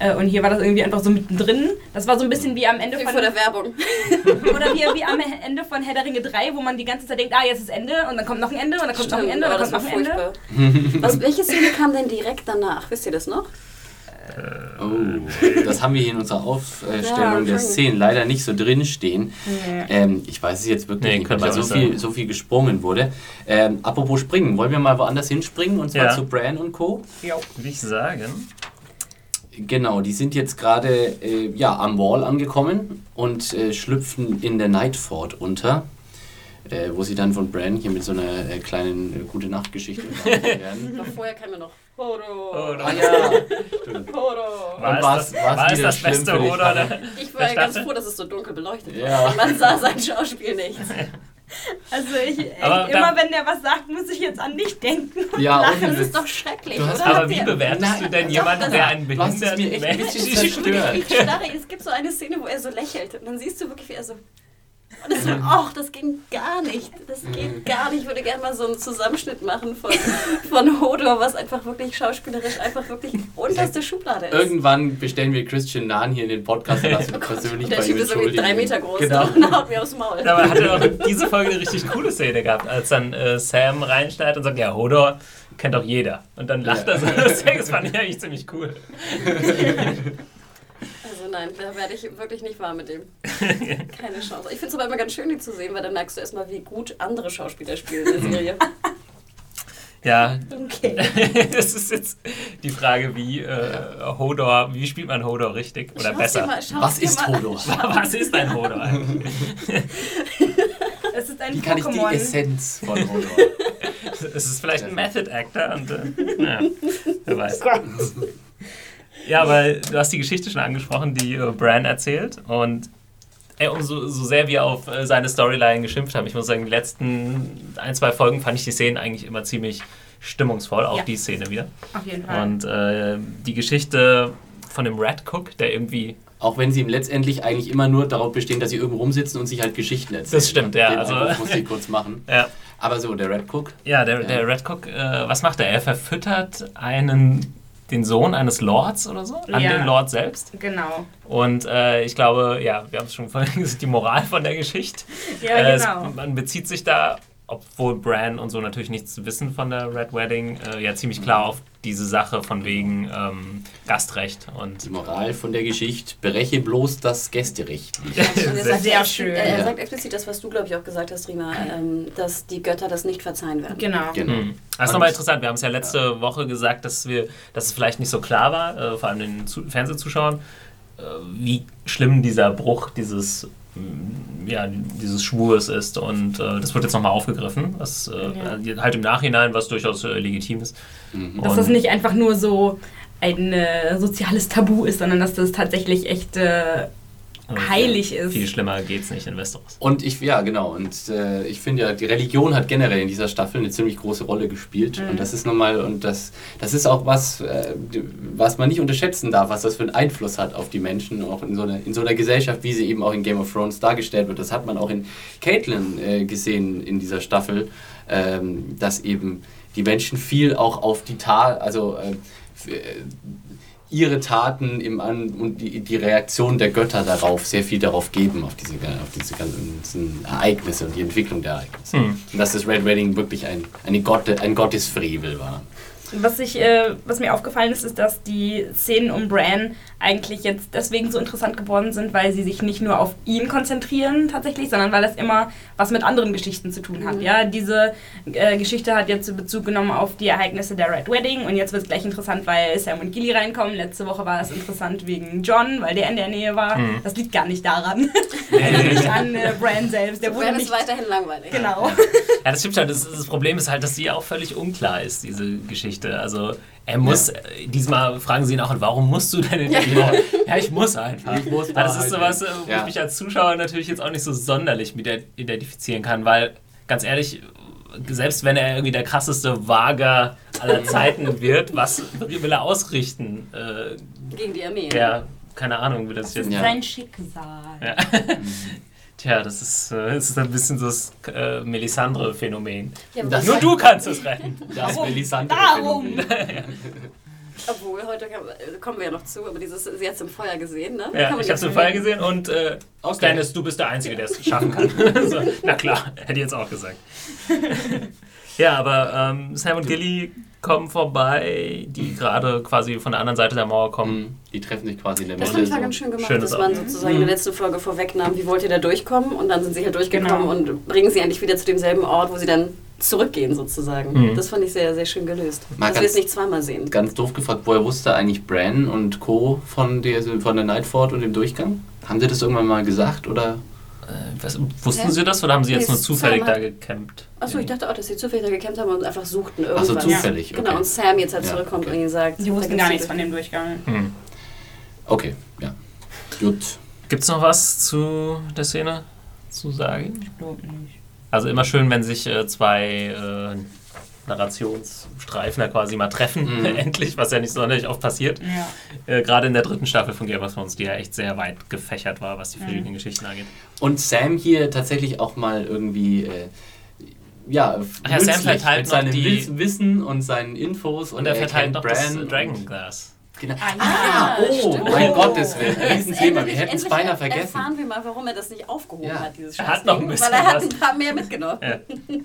Äh, und hier war das irgendwie einfach so mittendrin. Das war so ein bisschen wie am Ende Wie von vor der Werbung. oder wie, wie am Ende von Herr der Ringe 3, wo man die ganze Zeit denkt, ah, jetzt ist Ende und dann kommt noch ein Ende und dann kommt noch ein Ende und dann das kommt noch ein Ende. Was, welche Szene kam denn direkt danach? Wisst ihr das noch? Oh, das haben wir hier in unserer Aufstellung Ja, der. Szenen leider nicht so drin stehen. Nee. Ähm, ich weiß es jetzt wirklich Nee, nicht, weil wir so viel, so viel gesprungen wurde. Ähm, apropos springen, wollen wir mal woanders hinspringen und zwar Ja. zu Bran und Co. Jo. Würde ich sagen. Genau, die sind jetzt gerade äh, ja, am Wall angekommen und äh, schlüpfen in der Nightfort unter, äh, wo sie dann von Bran hier mit so einer äh, kleinen äh, gute-Nacht-Geschichte unterhalten werden. Noch vorher kam ja noch Hodor. ah ja, stimmt. Hodor. War, Und es das, war's war es das beste oder? Hannah? Ich war ja ganz froh, dass es so dunkel beleuchtet Ja. war. Man sah sein Schauspiel nicht. Also ich, da- immer wenn der was sagt, muss ich jetzt an dich denken. Ja, Lachen, das ist doch schrecklich, Du hast- oder? Aber wie bewertest du denn jemanden, der einen behinderten Menschen zerstört. Ich starre, es gibt so eine Szene, wo er so lächelt und dann siehst du wirklich, wie er so. Und das so, ach, das ging gar nicht. Das geht gar nicht. Ich würde gerne mal so einen Zusammenschnitt machen von, von Hodor, was einfach wirklich schauspielerisch einfach wirklich unterste Schublade ist. Irgendwann bestellen wir Christian Nahn hier in den Podcast und lassen uns persönlich Und der bei ihm Typ ist irgendwie drei. Meter groß Genau. und haut mir aufs Maul. Aber hat er auch diese Folge eine richtig coole Szene gehabt, als dann äh, Sam reinschneidet und sagt, ja, Hodor kennt doch jeder. Und dann lacht er so. Das fand ich eigentlich ziemlich cool. Nein, da werde ich wirklich nicht warm mit dem. Keine Chance. Ich finde es aber immer ganz schön, die zu sehen, weil dann merkst du erstmal, wie gut andere Schauspieler spielen in der Serie. Ja, Okay. das ist jetzt die Frage, wie äh, Hodor, wie spielt man Hodor richtig oder Schau's besser? mal- Was ist mal- Hodor? Was ist ein Hodor eigentlich? Es ist ein Wie kann ich die Pokémon. Essenz von Hodor? Es ist vielleicht ein Method Actor und äh, ja, wer weiß. Ja, aber du hast die Geschichte schon angesprochen, die äh, Bran erzählt und ey, umso so sehr wir auf äh, seine Storyline geschimpft haben, ich muss sagen, die letzten ein, zwei Folgen fand ich die Szenen eigentlich immer ziemlich stimmungsvoll, auch Ja. die Szene wieder. Auf jeden Fall. Und äh, die Geschichte von dem Red Cook, der irgendwie Auch wenn sie ihm letztendlich eigentlich immer nur darauf bestehen, dass sie irgendwo rumsitzen und sich halt Geschichten erzählen. Das stimmt, ja, Den also- muss ich kurz machen. ja, Aber so, der Red Cook, Ja, der, Ja. der Red Cook, äh, was macht er? Er verfüttert einen, den Sohn eines Lords oder so, an Ja. den Lord selbst. genau. Und äh, ich glaube, ja, wir haben es schon vorhin gesagt, die Moral von der Geschichte. Ja, Äh, genau. es, man bezieht sich da obwohl Bran und so natürlich nichts wissen von der Red Wedding, äh, ja ziemlich klar auf diese Sache von wegen ähm, Gastrecht und Die Moral von der Geschichte, bereche bloß das Gästerecht. Und er sagt, Sehr schön. Er, er Ja. sagt explizit das, was du, glaube ich, auch gesagt hast, Rima, ähm, dass die Götter das nicht verzeihen werden. Genau. Genau. Hm. Das ist nochmal interessant. Wir haben es ja letzte Woche gesagt, dass wir, dass es vielleicht nicht so klar war, äh, vor allem den Zu Fernsehzuschauern, äh, wie schlimm dieser Bruch dieses ja, dieses Schwurs ist und äh, das wird jetzt nochmal aufgegriffen, was äh, halt im Nachhinein, was durchaus äh, legitim ist. Mhm. Dass das nicht einfach nur so ein äh, soziales Tabu ist, sondern dass das tatsächlich echt äh, heilig ist. Viel schlimmer geht's nicht in Westeros. Und ich, ja, genau. Und äh, ich finde ja, die Religion hat generell in dieser Staffel eine ziemlich große Rolle gespielt. Und das ist nochmal, und das, das ist auch was, äh, was man nicht unterschätzen darf, was das für einen Einfluss hat auf die Menschen, auch in so, einer, in so einer Gesellschaft, wie sie eben auch in Game of Thrones dargestellt wird. Das hat man auch in Caitlyn äh, gesehen in dieser Staffel, ähm, dass eben die Menschen viel auch auf die Tat, also äh, äh, ihre Taten im An und die, die Reaktion der Götter darauf sehr viel darauf geben, auf diese, auf diese ganzen Ereignisse und die Entwicklung der Ereignisse. Hm. Und dass das Red Wedding wirklich ein, eine Gotte, ein Gottesfrevel war. Was, ich, äh, was mir aufgefallen ist, ist, dass die Szenen um Bran eigentlich jetzt deswegen so interessant geworden sind, weil sie sich nicht nur auf ihn konzentrieren tatsächlich, sondern weil das immer was mit anderen Geschichten zu tun hat. Ja, diese äh, Geschichte hat jetzt Bezug genommen auf die Ereignisse der Red Wedding und jetzt wird es gleich interessant, weil Sam und Gilly reinkommen. Letzte Woche war es interessant wegen John, weil der in der Nähe war. Mhm. Das liegt gar nicht daran. also nicht an äh, Bran selbst. Der wurde Bran nicht ist weiterhin langweilig. Genau. Ja, das stimmt schon. Das, das Problem ist halt, dass die auch völlig unklar ist, diese Geschichte. Also, er muss, äh, diesmal fragen sie ihn auch, und warum musst du denn in die ja. ja, ich muss einfach. Ich muss ja, das ist sowas, äh, wo ja. ich mich als Zuschauer natürlich jetzt auch nicht so sonderlich mit identifizieren kann, weil, ganz ehrlich, selbst wenn er irgendwie der krasseste Vager aller Zeiten wird, was will er ausrichten? Äh, Gegen die Armee. ja, keine Ahnung, wie das Das jetzt. ist Ja. sein Schicksal. Ja. Tja, das ist, äh, das ist ein bisschen so das äh, Melisandre-Phänomen. Ja, Nur du kannst es retten. Das Warum? Melisandre Darum! Obwohl, heute äh, kommen wir ja noch zu, aber dieses, sie hat es im Feuer gesehen, ne? Ja, ich habe es im Feuer gesehen und äh, Okay. Stannis, du bist der Einzige, der es schaffen kann. so, na klar, hätte ich jetzt auch gesagt. ja, aber ähm, Sam und Gilly kommen vorbei, die gerade quasi von der anderen Seite der Mauer kommen. Mhm. Die treffen sich quasi in der Das Mitte. fand ich so. ganz schön gemacht, Schönes dass man auch. sozusagen in der letzten Folge vorwegnahm, wie wollt ihr da durchkommen? Und dann sind sie halt durchgekommen Genau. und bringen sie eigentlich wieder zu demselben Ort, wo sie dann zurückgehen sozusagen. Mhm. Das fand ich sehr, sehr schön gelöst. Mal dass wir es nicht zweimal sehen. Ganz doof gefragt, woher wusste eigentlich Bran und Co. von der, von der Nightfort und dem Durchgang? Haben sie das irgendwann mal gesagt oder? Äh, was, wussten Hä? Sie das oder haben Sie jetzt nur zufällig Sam da gecampt? Achso, ich dachte auch, dass sie zufällig da gekämpft haben und einfach suchten irgendwas. zufällig, Genau, okay. und Sam jetzt halt Ja, zurückkommt okay. und ihnen sagt... Die da wussten gibt's gar nichts von dem Durchgang. Hm. Okay, ja. Gut. Gibt es noch was zu der Szene zu sagen? Ich glaube nicht. Also immer schön, wenn sich äh, zwei äh, Narrationsstreifen da quasi mal treffen, Mhm. endlich, was ja nicht sonderlich oft passiert. Ja. Äh, Gerade in der dritten Staffel von Game of Thrones, die ja echt sehr weit gefächert war, was die Mhm. verschiedenen Geschichten angeht. Und Sam hier tatsächlich auch mal irgendwie, äh, ja, Ach ja, Sam verteilt mit seinem die- Wiss- Wissen und seinen Infos. Und er verteilt kennt noch das Bran äh, und- Dragon Glass. Genau. Ah, Ah, ja, oh, stimmt. mein Gottes Willen, ein Riesenthema. Wir hätten es beinahe er- vergessen. Erfahren wir mal, warum er das nicht aufgehoben Ja. hat, dieses Er hat noch ein bisschen Weil er hat ein paar mehr mitgenommen. Ja.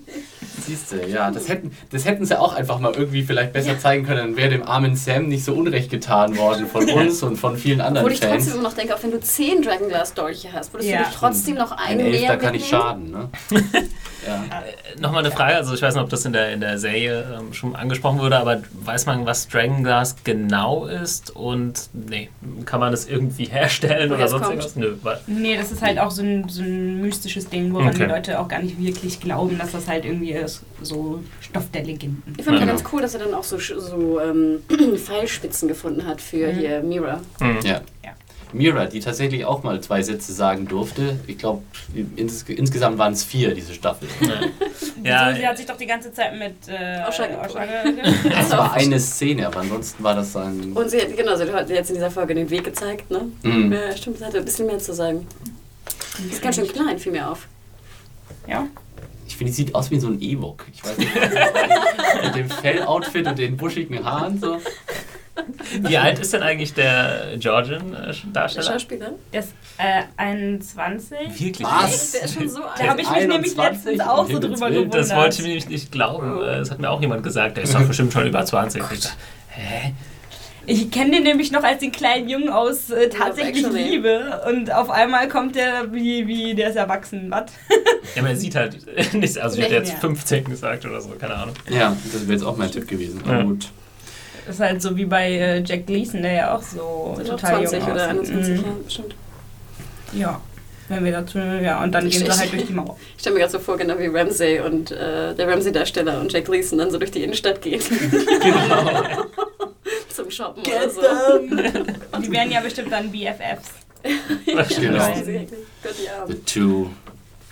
Siehst du, ja, das hätten, das hätten sie auch einfach mal irgendwie vielleicht besser zeigen können. Dann wäre dem armen Sam nicht so unrecht getan worden von uns und von vielen anderen Obwohl ich trotzdem Fans. immer noch denke, auch wenn du zehn Dragonglass-Dolche hast, würdest Ja. du nicht trotzdem noch Ein einen Elfter mehr kann nicht mitnehmen? schaden, ne? ja. Äh, Nochmal eine Frage, also ich weiß nicht, ob das in der, in der Serie ähm, schon angesprochen wurde, aber weiß man, was Dragon Glass genau ist? Und nee, kann man das irgendwie herstellen Woher oder sonst kommt? irgendwas? Nö, Nee, das ist halt auch so ein, so ein mystisches Ding, woran Okay. die Leute auch gar nicht wirklich glauben, dass das halt irgendwie ist, so Stoff der Legenden. Ich fand Ja. ja ganz cool, dass er dann auch so, so ähm, Pfeilspitzen gefunden hat für Mhm. hier Mira. hm. ja. Ja. Mira, die tatsächlich auch mal zwei Sätze sagen durfte. Ich glaube, ins, insgesamt waren es vier, diese Staffel. Ja, Wieso? sie hat sich doch die ganze Zeit mit äh, Osha Das war eine Szene, aber ansonsten war das ein. Und sie hat, genau, sie hat jetzt in dieser Folge den Weg gezeigt, ne? Mhm. Ja, stimmt, sie hatte ein bisschen mehr zu sagen. Die ist ganz schön klein, fiel mir auf. Ja. Ich finde, die sieht aus wie so ein Ewok. Ich weiß nicht. Mit dem Felloutfit und den buschigen Haaren so. Wie alt ist denn eigentlich der Georgian-Darsteller? Der Schauspieler? Der ist äh, 21. Wirklich? Was? Der ist schon so Da alt. habe ich mich nämlich 21, letztens auch so drüber Willen, gewundert. Das wollte ich mir nämlich nicht glauben. Äh, Das hat mir auch jemand gesagt. Der ist doch bestimmt schon über 20. Ich dachte, Hä? Ich kenne den nämlich noch als den kleinen Jungen aus äh, tatsächlich Actually. Liebe. Und auf einmal kommt der wie, wie der ist erwachsen. Was? Ja, man sieht halt nichts. Also ich hätte jetzt Ja. 15 gesagt oder so, keine Ahnung. Ja, das wäre jetzt auch mein Tipp gewesen. Ja. Gut. Das ist halt so wie bei äh, Jack Gleason, der ja auch so auch total 20 jung oder aussieht. 21, Mhm. ja, bestimmt. Ja. Wenn wir dazu, ja, und dann Ich- gehen sie ich- halt durch die Mauer. Ich stelle mir gerade so vor, genau wie Ramsey und äh, der Ramsey-Darsteller und Jack Gleason dann so durch die Innenstadt gehen. Genau. Zum Shoppen oder so. Die werden ja bestimmt dann BFFs. Genau. Ja, sie- Gott, Armen. The two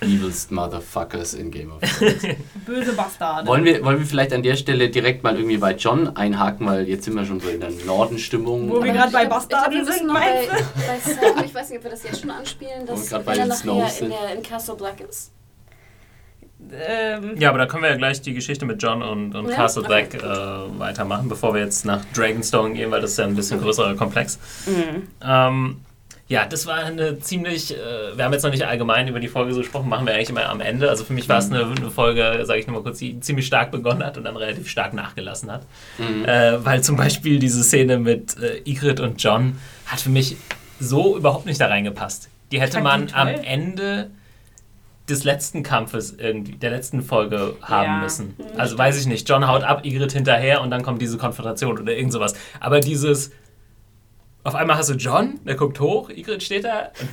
evilest motherfuckers in Game of Thrones. Böse Bastarde. wollen, wir, wollen wir vielleicht an der Stelle direkt mal irgendwie bei John einhaken, weil jetzt sind wir schon so in der Nordenstimmung. Wo wir gerade bei Bastarden sind, bei, meinst bei Sam, ich weiß nicht, ob wir das jetzt schon anspielen, dass gerade bei wenn er den nachher Snows in, sind. der, in Castle Black ist. Ähm, Ja, aber da können wir ja gleich die Geschichte mit John und, und Ja, Castle okay. Black äh, weitermachen, bevor wir jetzt nach Dragonstone gehen, weil das ist ja ein bisschen größerer Komplex. mh. Ähm, ja, das war eine ziemlich, äh, wir haben jetzt noch nicht allgemein über die Folge so gesprochen, machen wir eigentlich immer am Ende. Also für mich war es eine, eine Folge, sage ich nochmal kurz, die ziemlich stark begonnen hat und dann relativ stark nachgelassen hat. Mhm. Äh, weil zum Beispiel diese Szene mit äh, Ygritte und John hat für mich so überhaupt nicht da reingepasst. Die hätte man am. Ende des letzten Kampfes irgendwie, der letzten Folge haben Ja. müssen. Also weiß ich nicht, John haut ab, Ygritte hinterher und dann kommt diese Konfrontation oder irgend sowas. Aber dieses, auf einmal hast du John, der guckt hoch, Ygritte steht da. und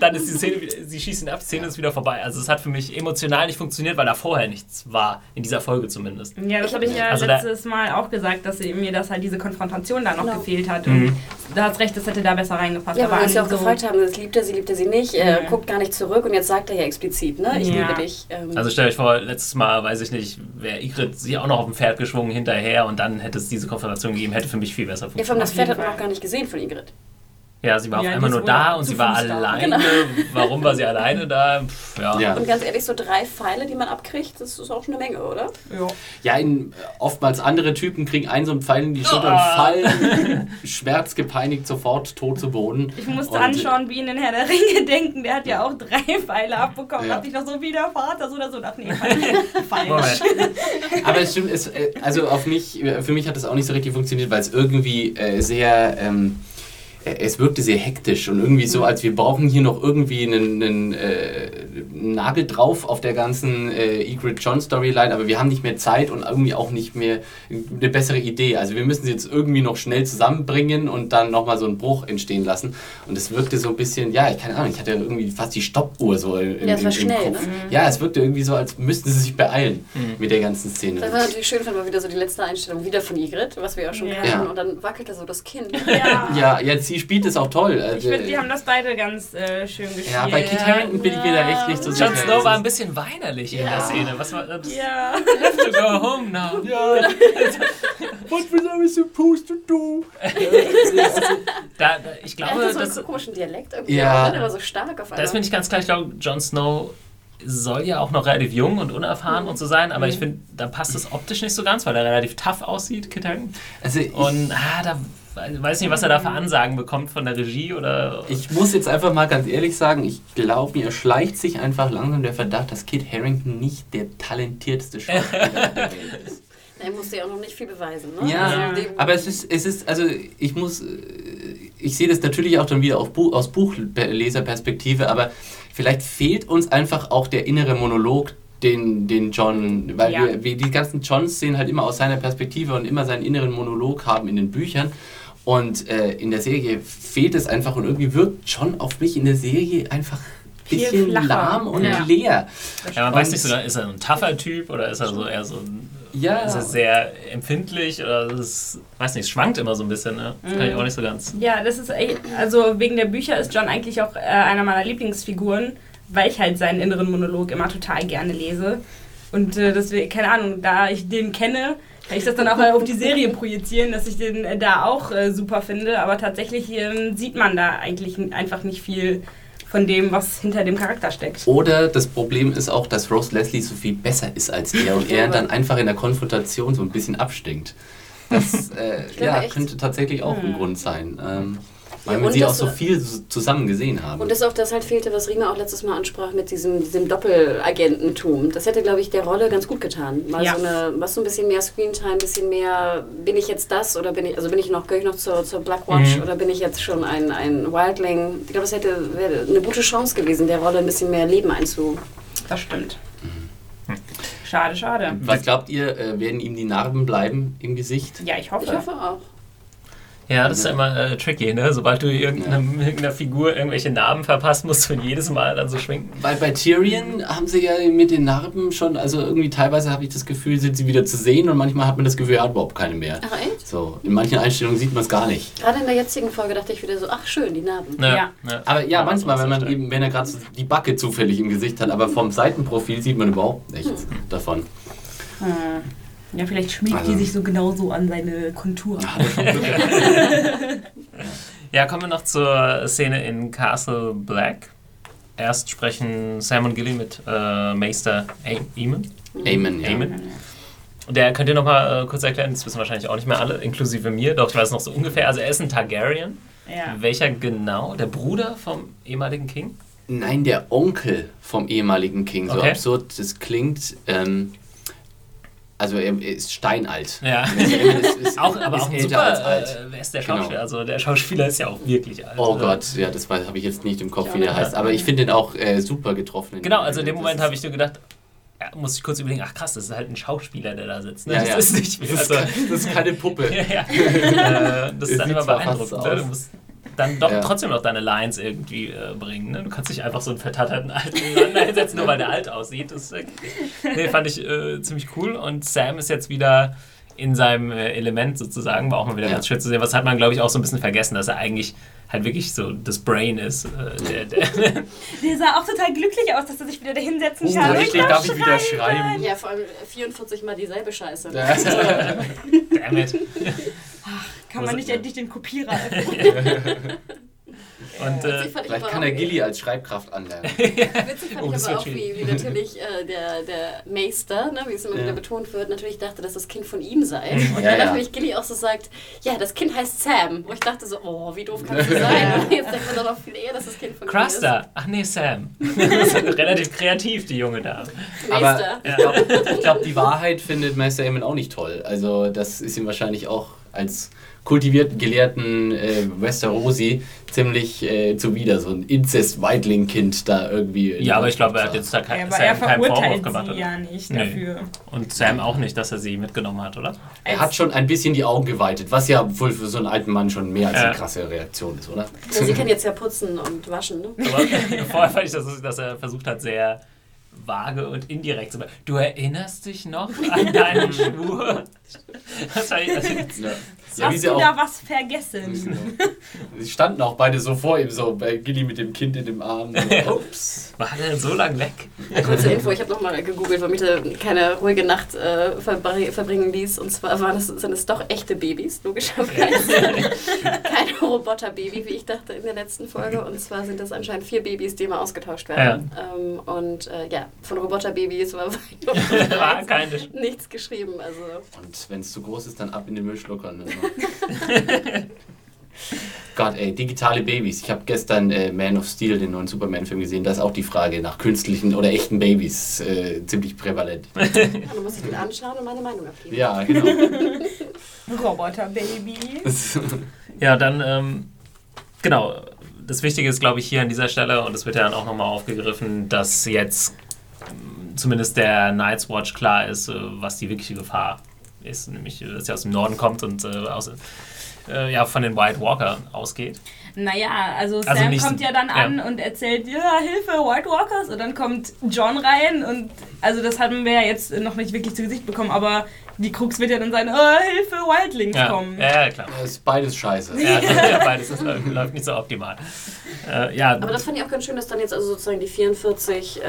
dann ist die Szene, wieder- sie schießen ab, die Szene ist wieder vorbei. Also es hat für mich emotional nicht funktioniert, weil da vorher nichts war, in dieser Folge zumindest. Ja, das habe ich ja Also da- letztes Mal auch gesagt, dass mir das halt diese Konfrontation da noch Genau. gefehlt hat. Mhm. Und du hast recht, das hätte da besser reingepasst. Ja, weil wir uns ja auch so, gefragt haben, das liebt er sie, liebt er sie nicht. Er Mhm. guckt gar nicht zurück und jetzt sagt er ja explizit, ne? Ich Ja. liebe dich. Ähm, Also stellt euch vor, letztes Mal, weiß ich nicht, wäre Ygritte sie auch noch auf dem Pferd geschwungen hinterher und dann hätte es diese Konfrontation gegeben, hätte für mich viel besser ja, vor funktioniert. allem das Pferd hat man auch gar nicht gesehen von Ygritte. Ja, sie war auf Ja, einmal die nur da und sie war alleine. Warum war sie alleine da? Pff, ja. Ja. Und ganz ehrlich, so drei Pfeile, die man abkriegt, das ist auch schon eine Menge, oder? Ja. Ja, in, oftmals andere Typen kriegen einen so einen Pfeil in die Schulter Ah. und fallen schmerzgepeinigt sofort tot zu Boden. Ich musste Und- an Sean Bean in Herr der Ringe denken, der hat ja auch drei Pfeile abbekommen. Ja. Dachte ich noch so wie der Vater, so oder so. Dachte, nee, falsch. Aber es stimmt, es, äh, also auf mich, äh, für mich hat das auch nicht so richtig funktioniert, weil es irgendwie äh, sehr, ähm, äh, es wirkte sehr hektisch und irgendwie so, als wir brauchen hier noch irgendwie einen, einen äh, Nagel drauf auf der ganzen äh, Egret John Storyline, aber wir haben nicht mehr Zeit und irgendwie auch nicht mehr eine bessere Idee. Also wir müssen sie jetzt irgendwie noch schnell zusammenbringen und dann nochmal so einen Bruch entstehen lassen. Und es wirkte so ein bisschen, ja, ich keine Ahnung, ich hatte irgendwie fast die Stoppuhr so im, Ja, es war im, schnell, im Kopf. ne? Ja, es wirkte irgendwie so, als müssten sie sich beeilen Mhm. mit der ganzen Szene. Das war natürlich schön, wenn wir wieder so die letzte Einstellung wieder von Ygritte, was wir auch schon Ja. kannten. Ja. Und dann wackelte so das Kind. Ja. Ja, ja, sie spielt es auch toll. Ich Also, finde, die haben das beide ganz äh, schön gespielt. ja, bei Kit Harington bin ich mir da echt nicht so sicher. Jon Snow war ein bisschen weinerlich in der Ja. Szene. Was war das? Ja. Have to go home now. Ja, what was I supposed to do? Da, da, ich Er hatte glaube, so einen das, komischen Dialekt irgendwie. Ja. Ja. War so stark auf einmal. da ist mir nicht ganz klar. Ich glaube, Jon Snow soll ja auch noch relativ jung und unerfahren und so sein, aber ich finde, da passt es optisch nicht so ganz, weil er relativ tough aussieht, Kit Harington. Also ich, Und ah, da weiß nicht, was er da für Ansagen bekommt von der Regie oder. ich muss jetzt einfach mal ganz ehrlich sagen, ich glaube, mir schleicht sich einfach langsam der Verdacht, dass Kit Harington nicht der talentierteste Schauspieler der Welt ist. er musste ja auch noch nicht viel beweisen, ne? Ja, Also aber es ist, es ist, also ich muss, äh, ich sehe das natürlich auch dann wieder auf Buch, aus Buchleserperspektive, aber vielleicht fehlt uns einfach auch der innere Monolog, den, den John, weil Ja. wir, wir die ganzen Johns-Szenen halt immer aus seiner Perspektive und immer seinen inneren Monolog haben in den Büchern. Und äh, in der Serie fehlt es einfach und irgendwie wirkt John auf mich in der Serie einfach ein Viel bisschen flacher. lahm und Ja. leer. Ja, man weiß Und- nicht so, ist er ein tougher Typ oder ist er so eher so ein, Ja. ist er sehr empfindlich oder das, weiß nicht, es schwankt immer so ein bisschen, ne? Das kann ich auch nicht so ganz. Ja, das ist echt, also wegen der Bücher ist John eigentlich auch äh, einer meiner Lieblingsfiguren, weil ich halt seinen inneren Monolog immer total gerne lese. Und äh, deswegen, keine Ahnung, da ich den kenne, kann ich das dann auch auf die Serie projizieren, dass ich den äh, da auch äh, super finde. Aber tatsächlich ähm, sieht man da eigentlich einfach nicht viel von dem, was hinter dem Charakter steckt. Oder das Problem ist auch, dass Rose Leslie so viel besser ist als er und er dann einfach in der Konfrontation so ein bisschen abstinkt. Das äh, ja, könnte tatsächlich auch Hm. ein Grund sein. Ähm, weil Ja, wir sie auch so viel zusammen gesehen haben. Und das auch das halt fehlte, was Rima auch letztes Mal ansprach mit diesem, diesem Doppelagententum. Das hätte, glaube ich, der Rolle ganz gut getan. Mal Ja. so eine, was so ein bisschen mehr Screentime, ein bisschen mehr, bin ich jetzt das oder bin ich, also bin ich noch, gehöre ich noch zur, zur Blackwatch Mhm. oder bin ich jetzt schon ein, ein Wildling? Ich glaube, das hätte wäre eine gute Chance gewesen, der Rolle ein bisschen mehr Leben einzu. Das stimmt. Schade, schade. Was glaubt ihr, äh, werden ihm die Narben bleiben im Gesicht? Ja, ich hoffe. Ich hoffe auch. Ja, das ist ja immer äh, tricky, ne? Sobald du irgendeinem- irgendeiner Figur irgendwelche Narben verpasst, musst du ihn jedes Mal dann so schminken. Weil bei Tyrion haben sie ja mit den Narben schon, also irgendwie teilweise habe ich das Gefühl, sind sie wieder zu sehen und manchmal hat man das Gefühl, er hat überhaupt keine mehr. Ach echt? So, in manchen Einstellungen sieht man es gar nicht. Gerade in der jetzigen Folge dachte ich wieder so, ach schön, die Narben. Ja. Aber ja, Aber manchmal, so wenn man eben, wenn er gerade so die Backe zufällig im Gesicht hat, aber vom Seitenprofil sieht man überhaupt nichts davon. Hm. Ja, vielleicht schmiegt Also- die sich so genauso an seine Kontur. Ja, kommen wir noch zur Szene in Castle Black. Erst sprechen Sam und Gilly mit äh, Meister Eamon. Amen, ja. Amen. Und der könnt ihr noch mal äh, kurz erklären, das wissen wahrscheinlich auch nicht mehr alle, inklusive mir, doch ich weiß noch so ungefähr. Also er ist ein Targaryen. Ja. Welcher genau? Der Bruder vom ehemaligen King? Nein, der Onkel vom ehemaligen King, so Okay. absurd das klingt. Ähm, also er ist steinalt. Ja. Ist, ist, Auch, aber ist auch ein älter super, als alt. Äh, wer ist der Genau. Schauspieler? Also der Schauspieler ist ja auch wirklich alt. Oh Gott, ja, das habe ich jetzt nicht im Kopf, Ich wie der nicht. heißt. Aber ich finde den auch äh, super getroffen. Genau, also in dem Moment habe ich so gedacht, ja, muss ich kurz überlegen, ach krass, das ist halt ein Schauspieler, der da sitzt. Ne? Ja, das ja. ist nicht also, das ist keine Puppe. ja, ja. Äh, das ist dann sieht immer beeindruckend. Ne? Du musst dann doch Ja. trotzdem noch deine Lines irgendwie äh, bringen. Ne? Du kannst nicht einfach so einen vertatterten Alten ineinander hinsetzen, nur weil der alt aussieht. Das ist, äh, nee, fand ich äh, ziemlich cool. Und Sam ist jetzt wieder in seinem äh, Element sozusagen, war auch mal wieder Ja. ganz schön zu sehen. Was hat man, glaube ich, auch so ein bisschen vergessen, dass er eigentlich halt wirklich so das Brain ist. Äh, der, der Der sah auch total glücklich aus, dass er sich wieder da hinsetzen Oh, kann. endlich darf ich wieder schreiben. Ja, vor allem 44 Mal dieselbe Scheiße. Damn it. Kann man nicht endlich den Kopierer Und äh, Vielleicht kann er Gilly als Schreibkraft anlernen. Witzig fand Oh, ich das aber auch, wie, wie natürlich äh, der, der Meister, ne, wie es immer Ja. wieder betont wird, natürlich dachte, dass das Kind von ihm sei. Und Ja, dann ja. natürlich Gilly auch so sagt, ja, das Kind heißt Sam. Wo ich dachte so, oh, wie doof kann das sein? Jetzt denkt man doch noch viel eher, dass das Kind von ihm Cruster. Ach nee, Sam. Das ist relativ kreativ, die junge Dame. ist. Aber Meister. ich glaube, glaub, die Wahrheit findet Meister Eamon auch nicht toll. Also das ist ihm wahrscheinlich auch als kultivierten, gelehrten äh, Westerosi ziemlich äh, zuwider, so ein Inzest-Weidling-Kind da irgendwie. Ja, aber ich glaube, er hat jetzt da kein, Ja, aber er Sam keinen Vorwurf gemacht. sie Oder? ja nicht Nee. dafür. Und Sam auch nicht, dass er sie mitgenommen hat, oder? Er hat schon ein bisschen die Augen geweitet, was ja wohl für so einen alten Mann schon mehr als eine krasse Reaktion ist, oder? Ja, sie kann jetzt ja putzen und waschen. Ne? Aber vorher fand ich, dass, dass er versucht hat, sehr vage und indirekt zu. Du erinnerst dich noch an deinen Schwur? Das war, also, Ja, ja Hast du auch. da was vergessen? Sie standen auch beide so vor ihm, so bei Gilly mit dem Kind in dem Arm. Ups. war der denn so lang weg? Ja, kurze Info, ich habe nochmal gegoogelt, weil mich da keine ruhige Nacht äh, verbr- verbringen ließ. Und zwar waren es, sind es doch echte Babys, logischerweise. Kein Roboterbaby, wie ich dachte in der letzten Folge. Und zwar sind das anscheinend vier Babys, die immer ausgetauscht werden. Ähm, und äh, ja, von Roboterbabys war War keine. nichts geschrieben. Also Und wenn es zu groß ist, dann ab in den Müllschlucker. Ne? Gott, ey, digitale Babys. Ich habe gestern äh, Man of Steel, den neuen Superman-Film, gesehen. Da ist auch die Frage nach künstlichen oder echten Babys äh, ziemlich prävalent. dann muss ich den anschauen und meine Meinung abgeben. Ja, genau. Roboter-Baby. Das- Ja, dann, ähm, genau. Das Wichtige ist, glaube ich, hier an dieser Stelle, und es wird ja dann auch nochmal aufgegriffen, dass jetzt ähm, zumindest der Night's Watch klar ist, äh, was die wirkliche Gefahr ist. Nämlich, äh, dass sie aus dem Norden kommt und äh, aus, äh, ja, von den White Walker ausgeht. Naja, also Also Sam nicht- kommt ja dann ja. an und erzählt, ja, Hilfe, White Walkers. Und dann kommt John rein und also das haben wir ja jetzt noch nicht wirklich zu Gesicht bekommen, aber die Krux wird ja dann sein, oh, Hilfe, Wildlings Ja, kommen. ja, ja, klar. Das ist beides scheiße. Ja, ja, beides das läuft, läuft nicht so optimal. Äh, ja, Aber das fand ich auch ganz schön, dass dann jetzt also sozusagen die 44, äh,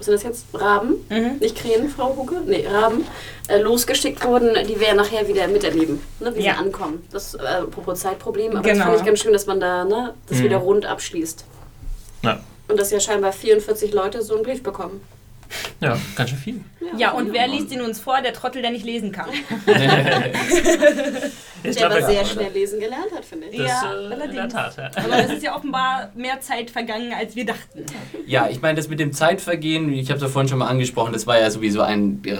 sind das jetzt? Raben? Mhm. Nicht Krähen, Frau Hucke? Nee, Raben. Äh, losgeschickt wurden, die wir nachher wieder miterleben, ne, wie Ja. sie ankommen. Das äh, apropos Zeitproblem, aber Genau. das fand ich ganz schön, dass man da ne, das Mhm. wieder rund abschließt. Ja. Und dass ja scheinbar 44 Leute so einen Brief bekommen. Ja, ganz schön viel. Ja, und wer liest ihn uns vor? Der Trottel, der nicht lesen kann. Ich Der aber sehr schnell lesen gelernt hat, finde ich. das, Ja, äh, in der allerdings. Tat. Ja. Aber es ist ja offenbar mehr Zeit vergangen, als wir dachten. Ja, ich meine, das mit dem Zeitvergehen, ich habe es ja vorhin schon mal angesprochen, das war ja sowieso ein äh,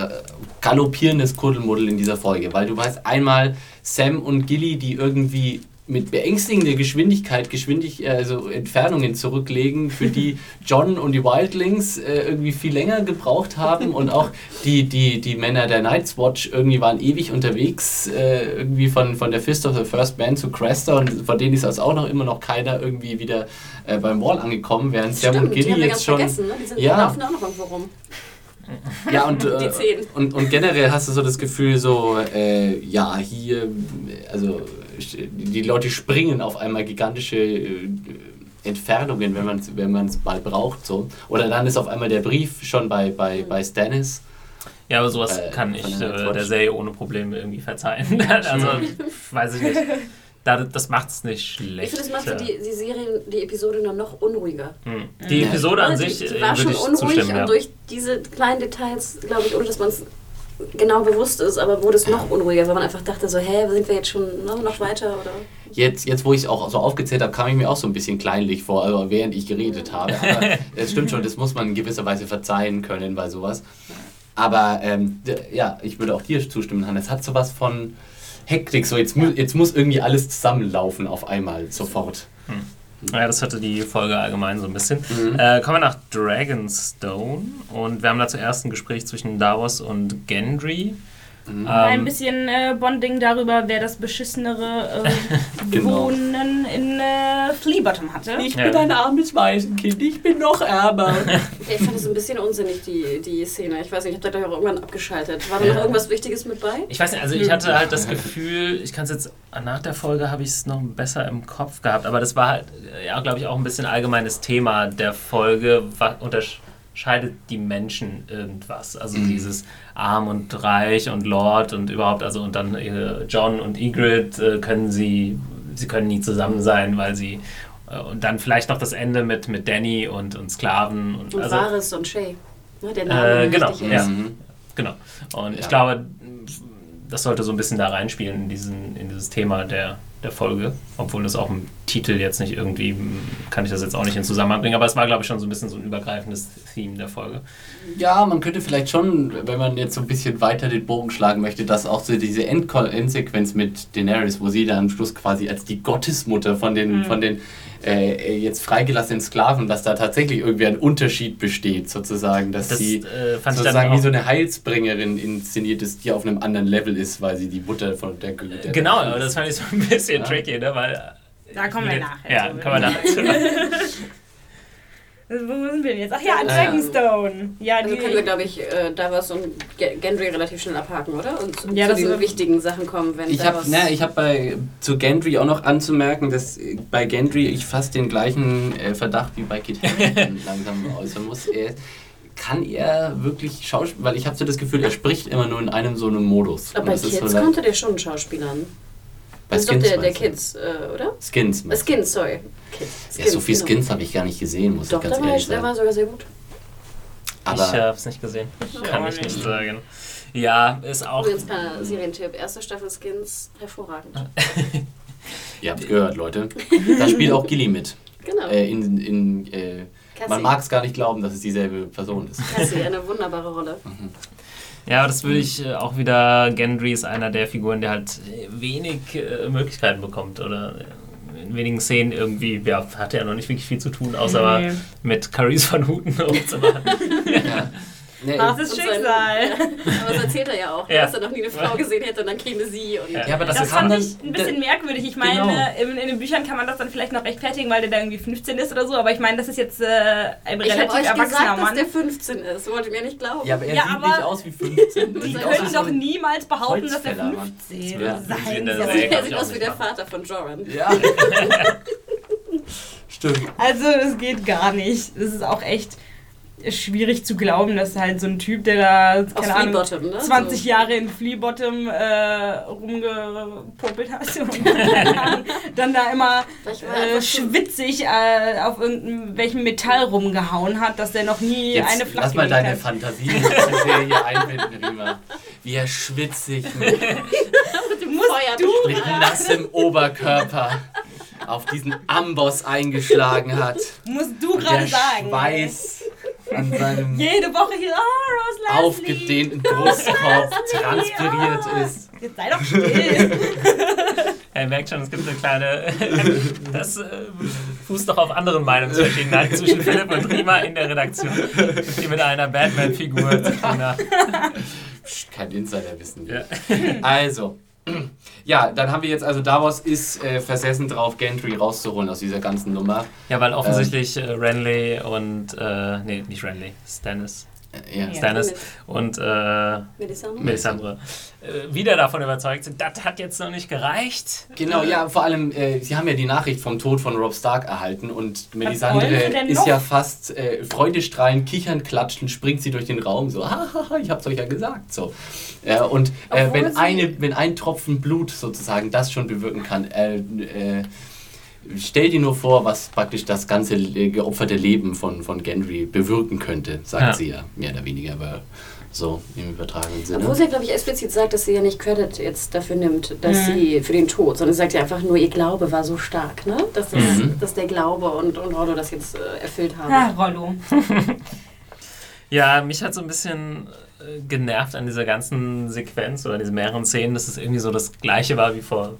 galoppierendes Kuddelmuddel in dieser Folge, weil du weißt einmal Sam und Gilly, die irgendwie mit beängstigender Geschwindigkeit Geschwindig äh, also Entfernungen zurücklegen, für die John und die Wildlings äh, irgendwie viel länger gebraucht haben und auch die, die, die Männer der Night's Watch irgendwie waren ewig unterwegs, äh, irgendwie von, von der Fist of the First Man zu Cresta und von denen ist also auch noch immer noch keiner irgendwie wieder äh, beim Wall angekommen, während Sam und Gilly jetzt schon... ne? Die, sind, Ja. laufen auch noch irgendwo rum. Ja, und, äh, und, und generell hast du so das Gefühl, so, äh, ja, hier, also die Leute springen auf einmal gigantische äh, Entfernungen, wenn man es wenn man's mal braucht. So. Oder dann ist auf einmal der Brief schon bei, bei, bei Stannis. Ja, aber sowas Äh, kann ich der äh, der Serie ohne Probleme irgendwie verzeihen. also, weiß ich nicht. Da, das macht es nicht schlecht. Ich finde, das macht die, die Serie, die Episode nur noch unruhiger. Hm. Die Episode an Also sich die, die äh, war schon ich unruhig und Ja. durch diese kleinen Details, glaube ich, ohne dass man es genau bewusst ist, aber wurde es noch unruhiger, weil man einfach dachte so, hä, sind wir jetzt schon ne, noch weiter oder? Jetzt, jetzt wo ich es auch so aufgezählt habe, kam ich mir auch so ein bisschen kleinlich vor, also während ich geredet habe. Aber es stimmt schon, das muss man in gewisser Weise verzeihen können bei sowas. Aber ähm, ja, ich würde auch dir zustimmen, Hannes. Es hat sowas von Hektik, so jetzt, mu jetzt muss irgendwie alles zusammenlaufen auf einmal, sofort. Ja, das hatte die Folge allgemein so ein bisschen. Mhm. Äh, kommen wir nach Dragonstone und wir haben da zuerst ein Gespräch zwischen Davos und Gendry. Mhm. Ein Ähm, bisschen äh, Bonding darüber, wer das beschissenere äh, Genau. Wohnen in äh, Fleabottom hatte. Ich Ja. bin ein armes Waisenkind, ich bin noch ärmer. Ich fand es ein bisschen unsinnig, die, die Szene. Ich weiß nicht, ich habe da gleich auch irgendwann abgeschaltet. War da Ja. noch irgendwas Wichtiges mit bei? Ich weiß nicht, also ich hatte halt das Gefühl, ich kann es jetzt, nach der Folge habe ich es noch besser im Kopf gehabt, aber das war halt, ja, glaube ich, auch ein bisschen allgemeines Thema der Folge, was unterscheidet die Menschen irgendwas? Also dieses Arm und Reich und Lord und überhaupt, also und dann äh, John und Ygritte äh, können sie, sie können nie zusammen sein, weil sie, äh, und dann vielleicht noch das Ende mit, mit Danny und, und Sklaven und, Und also, Varys und Shay. Ne, der Name Äh, mir genau, ja. ist. Mhm. Genau. Und Ja. ich glaube, das sollte so ein bisschen da reinspielen in, diesen, in dieses Thema der, der Folge. Obwohl das auch im Titel jetzt nicht irgendwie, kann ich das jetzt auch nicht in Zusammenhang bringen, aber es war, glaube ich, schon so ein bisschen so ein übergreifendes Theme der Folge. Ja, man könnte vielleicht schon, wenn man jetzt so ein bisschen weiter den Bogen schlagen möchte, dass auch so diese Endko- Endsequenz mit Daenerys, wo sie dann am Schluss quasi als die Gottesmutter von den, von den äh, jetzt freigelassenen Sklaven, dass da tatsächlich irgendwie ein Unterschied besteht, sozusagen, dass Das sie äh, fand ich sozusagen dann wie so eine Heilsbringerin inszeniert ist, die auf einem anderen Level ist, weil sie die Mutter von der, der Genau, aber das fand ich so ein bisschen Ja. tricky, ne? weil... Da kommen wir nachher Ja, kommen wir nachher. Wo sind wir denn jetzt? Ach ja, an Ah, ja. Dragonstone. Ja, Also die, können wir, glaube ich, äh, Davos und Ge- Gendry relativ schnell abhaken, oder? Und zu, Ja, zu den wichtigen Sachen kommen, wenn Ich habe Davos... ne, ich hab bei zu Gendry auch noch anzumerken, dass äh, bei Gendry ich fast den gleichen äh, Verdacht wie bei Kit Harington langsam äußern muss. Er, kann er wirklich Schauspiel, weil ich habe so das Gefühl, er spricht immer nur in einem so einem Modus. Aber bei Kids konnte der schon Schauspielern. Bei Das ist doch Skins der, der? Kids, äh, oder? Skins. Äh? Skins, sorry. Kids. Ja, so viel genau. Skins habe ich gar nicht gesehen, muss Doch, ich ganz der war, ehrlich der sagen. war sogar sehr gut. Aber ich habe es nicht gesehen. Kann ich nicht sagen. Ja, ist auch... Übrigens, kleiner Serientipp. Erste Staffel Skins, hervorragend. ihr habt gehört, Leute. Da spielt auch Gilly mit. Genau. Äh, in, in, äh, Cassie. man mag es gar nicht glauben, dass es dieselbe Person ist. Cassie, eine wunderbare Rolle. Ja, aber das würde ich äh, auch wieder. Gendry ist einer der Figuren, der halt äh, wenig äh, Möglichkeiten bekommt oder äh, in wenigen Szenen irgendwie, ja, hat er noch nicht wirklich viel zu tun, außer Nee. mit Caris von Huten rumzumachen. ja. Nee, Ach, das ist Und sein- Schicksal. Aber das erzählt er ja auch, Ja. dass er noch nie eine Frau gesehen hätte und dann käme sie. Und Ja. aber das, Das fand ich ein bisschen merkwürdig. Ich meine, Genau. in, in den Büchern kann man das dann vielleicht noch rechtfertigen, weil der da irgendwie 15 ist oder so, aber ich meine, das ist jetzt äh, ein ich habe relativ euch erwachsener gesagt, dass Mann. der 15 ist. Wollt ihr mir nicht glauben? Ja, aber er Ja, sieht aber nicht aus wie 15. Er Die können doch niemals behaupten, dass er Holzfäller, Mann. 15 Ja. Sie in sein soll. Er sieht ich aus wie der. Vater von Joran. Ja. Stimmt. Also, das geht gar nicht. Das ist auch echt. Schwierig zu glauben, dass halt so ein Typ, der da, keine Ahnung, ne? 20 So. Jahre in Fleabottom äh, rumgepopelt hat und dann, dann da immer er äh, schwitzig äh, auf irgendwelchem Metall rumgehauen hat, dass der noch nie Jetzt eine Flasche lass mal deine hat. Fantasie in diese Serie einbinden, Rima. Wie er schwitzig mit, Musst du mit nassem Oberkörper auf diesen Amboss eingeschlagen hat. Musst du gerade der sagen. Schweiß an seinem Jede Woche hier, oh, Rose aufgedehnten Brustkorb transpiriert oh. ist. Jetzt sei doch still. Er merkt schon, es gibt eine kleine. Das äh, fußt doch auf anderen Meinungsverschiedenheiten zwischen Philipp und Rima in der Redaktion, die mit einer Batman-Figur zu tun hat. Kein Insider wissen wir. Ja. Also, ja, dann haben wir jetzt, also Davos ist äh, versessen drauf, Gentry rauszuholen aus dieser ganzen Nummer. ja, weil offensichtlich äh, Renly und. Äh, nee, nicht Renly, Stannis. Äh, ja. Ja. Stannis und äh, Melisandre? Melisandre äh, wieder davon überzeugt sind, das hat jetzt noch nicht gereicht. Genau, ja, vor allem, äh, sie haben ja die Nachricht vom Tod von Rob Stark erhalten und Melisandre ist ja fast äh, freudestrahlend, kichern, klatschen, springt sie durch den Raum, so, hahaha, ich hab's euch ja gesagt, so. Äh, und äh, wenn, eine, wenn ein Tropfen Blut sozusagen das schon bewirken kann, äh, äh, stell dir nur vor, was praktisch das ganze geopferte Leben von, von Gendry bewirken könnte, sagt Ja. sie ja, mehr oder weniger, aber so im übertragenen Sinne. Obwohl sie, glaube ich, explizit sagt, dass sie ja nicht Credit jetzt dafür nimmt, dass Mhm. sie für den Tod, sondern sie sagt ja einfach nur, ihr Glaube war so stark, ne? Dass, das, Mhm. dass der Glaube und, und Rollo das jetzt äh, erfüllt haben. Ah, Rollo. Ja, mich hat so ein bisschen äh, genervt an dieser ganzen Sequenz oder an diesen mehreren Szenen, dass es irgendwie so das gleiche war wie vor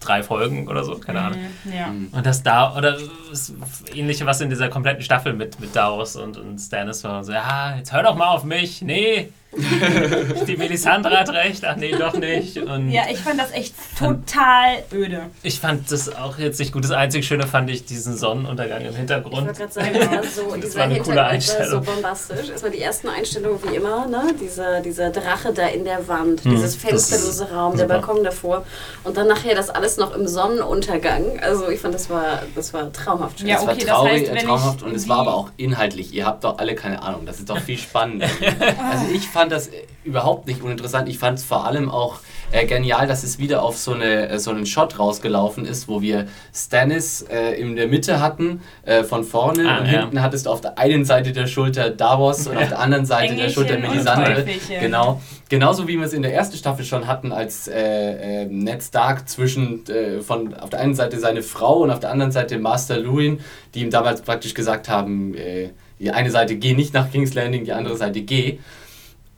drei Folgen oder so, keine Ahnung. Mhm, Ja. Mhm. Und das da, oder das ähnliche, was in dieser kompletten Staffel mit, mit Davos und, und Stannis war, so, ja, jetzt hör doch mal auf mich, nee, die Melisandre hat recht, ach nee, doch nicht. Und ja, ich fand das echt total öde. ich fand das auch jetzt nicht gut. Das einzig Schöne fand ich diesen Sonnenuntergang im Ich Hintergrund. wollte gerade sagen, das war so, Das war eine coole Hintergrund war Einstellung. so bombastisch. Es war die ersten Einstellungen wie immer, ne? Dieser, dieser Drache da in der Wand, Hm, dieses das fensterlose Raum, der super. Balkon davor. Und dann nachher das alles noch im Sonnenuntergang. Also ich fand, das war, das war traumhaft schön. Ja, es war okay, das traurig, heißt, äh, wenn traumhaft ich und es war aber auch inhaltlich. Ihr habt doch alle keine Ahnung. Das ist doch viel spannender. also ich fand das äh, überhaupt nicht uninteressant. Ich fand es vor allem auch äh, genial, dass es wieder auf so, eine, äh, so einen Shot rausgelaufen ist, wo wir Stannis äh, in der Mitte hatten, äh, von vorne Ah, und ja. hinten hattest du auf der einen Seite der Schulter Davos und auf der anderen Seite der Engelchen Schulter und Melisandre. Genau. Genauso wie wir es in der ersten Staffel schon hatten, als äh, äh, Ned Stark zwischen äh, von auf der einen Seite seine Frau und auf der anderen Seite Master Luwin, die ihm damals praktisch gesagt haben, äh, die eine Seite geh nicht nach King's Landing, die andere Seite geh.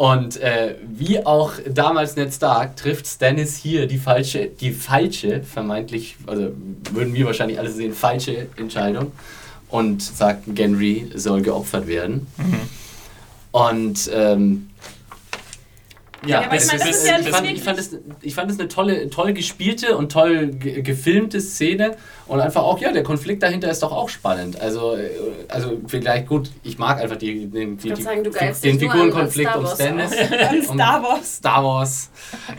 Und äh, wie auch damals Ned Stark trifft Stannis hier die falsche, die falsche, vermeintlich, also würden wir wahrscheinlich alle sehen, falsche Entscheidung und sagt, Genry soll geopfert werden. Und ähm, Ja, aber ich meine, das ist- ja ich, fand, ich, fand das, ich fand das eine tolle, toll gespielte und toll ge gefilmte Szene und einfach auch, ja, der Konflikt dahinter ist doch auch spannend. Also, äh, also vielleicht gut, ich mag einfach die, den, die, die, sagen, du den Figurenkonflikt um Star Stannis. Und um Star Wars. Star Wars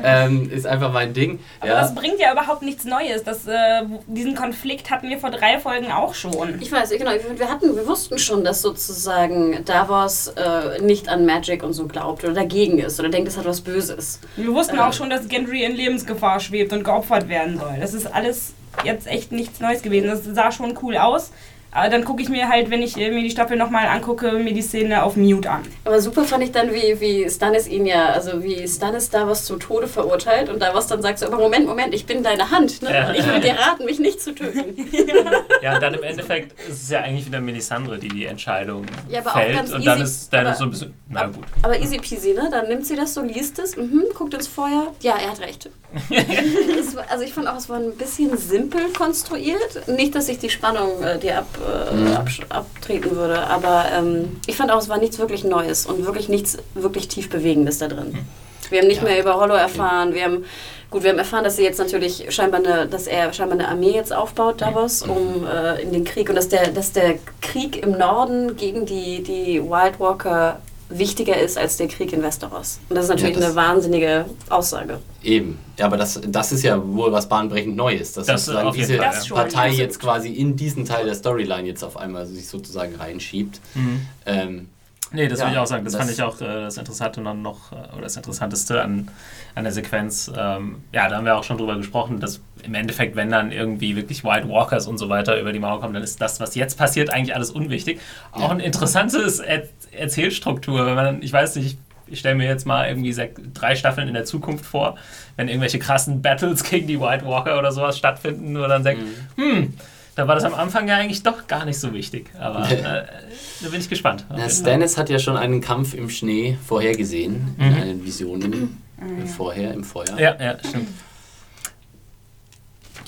ähm, ist einfach mein Ding. Aber ja. das bringt ja überhaupt nichts Neues. Das, äh, diesen Konflikt hatten wir vor drei Folgen auch schon. Ich weiß, genau. Wir, hatten, wir wussten schon, dass sozusagen Davos äh, nicht an Magic und so glaubt oder dagegen ist oder denkt, es hat was Böses. Wir wussten Äh. auch schon, dass Gendry in Lebensgefahr schwebt und geopfert werden soll. Das ist alles jetzt echt nichts Neues gewesen. Das sah schon cool aus. Aber dann gucke ich mir halt, wenn ich äh, mir die Staffel nochmal angucke, mir die Szene auf Mute an. Aber super fand ich dann, wie, wie Stannis ihn ja, also wie Stannis Davos zum Tode verurteilt und Davos dann sagt so, aber Moment, Moment, ich bin deine Hand, ne? Ja. Ich will dir raten, mich nicht zu töten. Ja, und dann im Endeffekt ist es ja eigentlich wieder Melisandre, die die Entscheidung Ja, aber auch fällt. ganz Und dann easy, ist Stannis aber- so ein bisschen, na gut. Aber easy peasy, ne? Dann nimmt sie das so, liest es, mhm, guckt ins Feuer. Ja, er hat recht. es war, also ich fand auch, es war ein bisschen simpel konstruiert. Nicht, dass ich die Spannung äh, dir ab, äh, Mhm. absch- abtreten würde, aber ähm, ich fand auch, es war nichts wirklich Neues und wirklich nichts wirklich tief Bewegendes da drin. Wir haben nicht Ja. mehr über Hollow erfahren, wir haben Gut, wir haben erfahren, dass sie jetzt natürlich scheinbar eine, dass er scheinbar eine Armee jetzt aufbaut, Davos, um äh, in den Krieg und dass der, dass der Krieg im Norden gegen die, die Wild Walker wichtiger ist als der Krieg in Westeros. Und das ist natürlich Ja, das- eine wahnsinnige Aussage. Eben. Ja, aber das, das ist ja wohl was bahnbrechend Neues, dass Das sozusagen diese Fall, ja. Partei jetzt quasi in diesen Teil der Storyline jetzt auf einmal sich sozusagen reinschiebt. Mhm. Ähm, Nee, das Ja, würde ich auch sagen. Das, das- fand ich auch äh, das Interessante dann noch, äh, oder das Interessanteste an, an der Sequenz. Ähm, ja, da haben wir auch schon drüber gesprochen, dass im Endeffekt, wenn dann irgendwie wirklich White Walkers und so weiter über die Mauer kommen, dann ist das, was jetzt passiert, eigentlich alles unwichtig. Auch Ja. ein interessantes er Erzählstruktur, wenn man, ich weiß nicht, ich stelle mir jetzt mal irgendwie drei Staffeln in der Zukunft vor, wenn irgendwelche krassen Battles gegen die White Walker oder sowas stattfinden, wo dann denkt, hm, da war das am Anfang ja eigentlich doch gar nicht so wichtig. Aber äh, da bin ich gespannt. Fall. Stannis hat ja schon einen Kampf im Schnee vorhergesehen, in Mhm. einen Visionen äh, vorher im Feuer. Ja, ja, stimmt.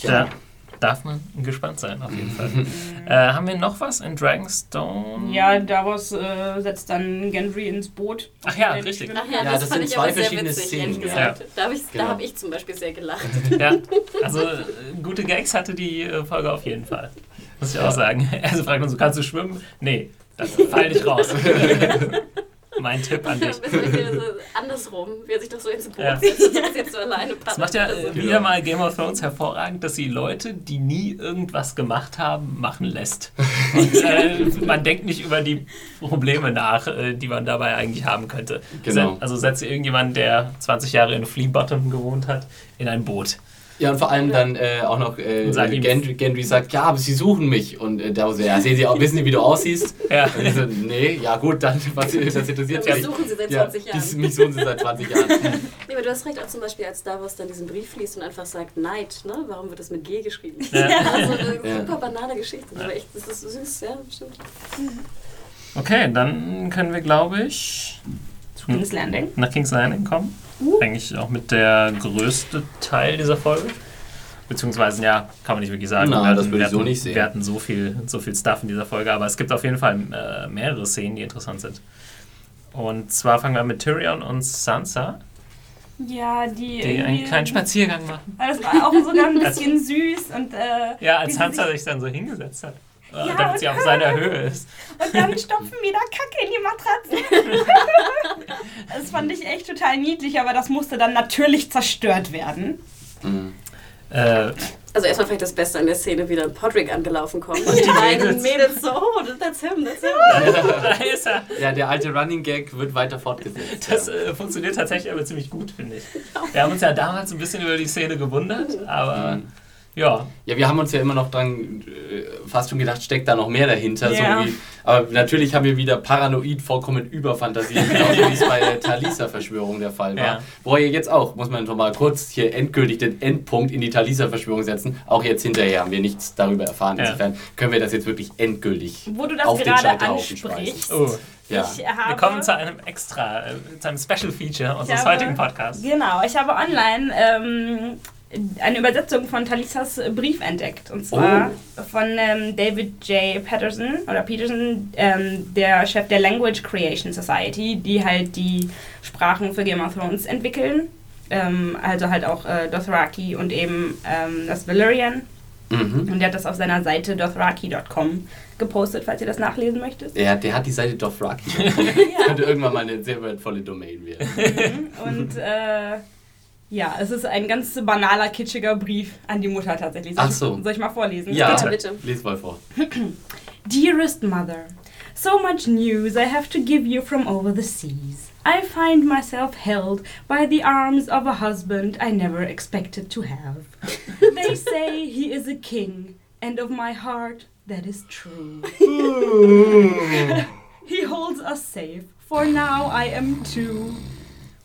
Tja. Da darf man gespannt sein, auf jeden Fall. äh, haben wir noch was in Dragonstone? Ja, Davos äh, setzt dann Gendry ins Boot. Ach ja, richtig. Ach ja, Ja, das, das fand sind ich zwei aber sehr verschiedene witzig, Szenen, ja. gesagt. Da habe ich, Genau. da hab ich zum Beispiel sehr gelacht. Ja, also äh, gute Gags hatte die äh, Folge auf jeden Fall. Muss ich Ja. auch sagen. Also fragt man so, kannst du schwimmen? Nee, dann fall nicht raus. Mein Tipp an dich. Andersrum, wie er sich doch so ins Boot Ja. setzt und das jetzt so alleine Das macht ja äh, Genau. wieder mal Game of Thrones hervorragend, dass sie Leute, die nie irgendwas gemacht haben, machen lässt. Und äh, man denkt nicht über die Probleme nach, äh, die man dabei eigentlich haben könnte. Genau. Also setze irgendjemand, der 20 Jahre in Flea Bottom gewohnt hat, in ein Boot. Ja, und vor allem dann äh, auch noch äh, Gendry, Gendry sagt, ja, aber sie suchen mich. Und äh, da so, ja, sehen sie auch, wissen sie, wie du aussiehst? Ja. Und ich so, nee, ja gut, dann, was, das interessiert Wir mich. suchen sie seit Ja, 20 Jahren. die- mich suchen sie seit 20 Jahren. Nee, aber du hast recht, auch zum Beispiel, als Davos dann diesen Brief liest und einfach sagt, Neid, ne? Warum wird das mit G geschrieben? Ja. Also eine Ja. super banale Geschichte, aber echt, das ist süß, ja, stimmt. Okay, dann können wir, glaube ich, Zu King's Landing. nach King's Landing kommen. Uh. Eigentlich auch mit der größte Teil dieser Folge. Beziehungsweise, ja, kann man nicht wirklich sagen. Na, Wir hatten- das würde wir ich so hatten- nicht sehen. Wir hatten so viel, so viel Stuff in dieser Folge, aber es gibt auf jeden Fall äh, mehrere Szenen, die interessant sind. Und zwar fangen wir mit Tyrion und Sansa, Ja, die. die irgendwie- einen kleinen Spaziergang machen. Das war auch sogar ein bisschen süß und. Äh, Ja, als Sansa sich dann so hingesetzt hat. Äh, Ja, damit sie auf seiner Höhe ist. Und dann stopfen wieder Kacke in die Matratze. das fand ich echt total niedlich, aber das musste dann natürlich zerstört werden. Mhm. Äh, Also erstmal vielleicht das Beste an der Szene, wie dann Podrick angelaufen kommt. Und die die beiden Mädels. Mädels so, oh, that's him, that's him. da ist er. Ja, der alte Running Gag wird weiter fortgesetzt. Das ja. äh, funktioniert tatsächlich aber ziemlich gut, finde ich. Wir haben uns ja damals ein bisschen über die Szene gewundert, aber Mhm. Ja. Ja, wir haben uns ja immer noch dran äh, fast schon gedacht, steckt da noch mehr dahinter. Ja. So wie, aber natürlich haben wir wieder paranoid vollkommen überfantasiert, genauso wie es bei der Talisa-Verschwörung der Fall war. Ja. Wo ihr jetzt auch, muss man noch mal kurz hier endgültig den Endpunkt in die Talisa-Verschwörung setzen. Auch jetzt hinterher haben wir nichts darüber erfahren. Ja. Insofern können wir das jetzt wirklich endgültig Wo du das auf den gerade Scheiterhaufen ansprichst. Oh, Ja. Wir kommen zu einem extra, äh, zu einem Special Feature unseres habe- heutigen Podcasts. Genau, ich habe online ähm, eine Übersetzung von Talisas Brief entdeckt. Und zwar von ähm, David J. Patterson oder Peterson, ähm, der Chef der Language Creation Society, die halt die Sprachen für Game of Thrones entwickeln. Ähm, also halt auch äh, Dothraki und eben ähm, das Valyrian. Mhm. Und der hat das auf seiner Seite dothraki.com gepostet, falls ihr das nachlesen möchtet. Der, der hat die Seite Dothraki. Könnte irgendwann mal eine sehr wertvolle Domain werden. Und äh, ja, es ist ein ganz banaler, kitschiger Brief an die Mutter tatsächlich. Soll, Ach so. ich, soll ich mal vorlesen? Ja, Bitte, bitte. les mal vor. Dearest mother, so much news I have to give you from over the seas. I find myself held by the arms of a husband I never expected to have. they say he is a king, and of my heart that is true. he holds us safe, for now I am too.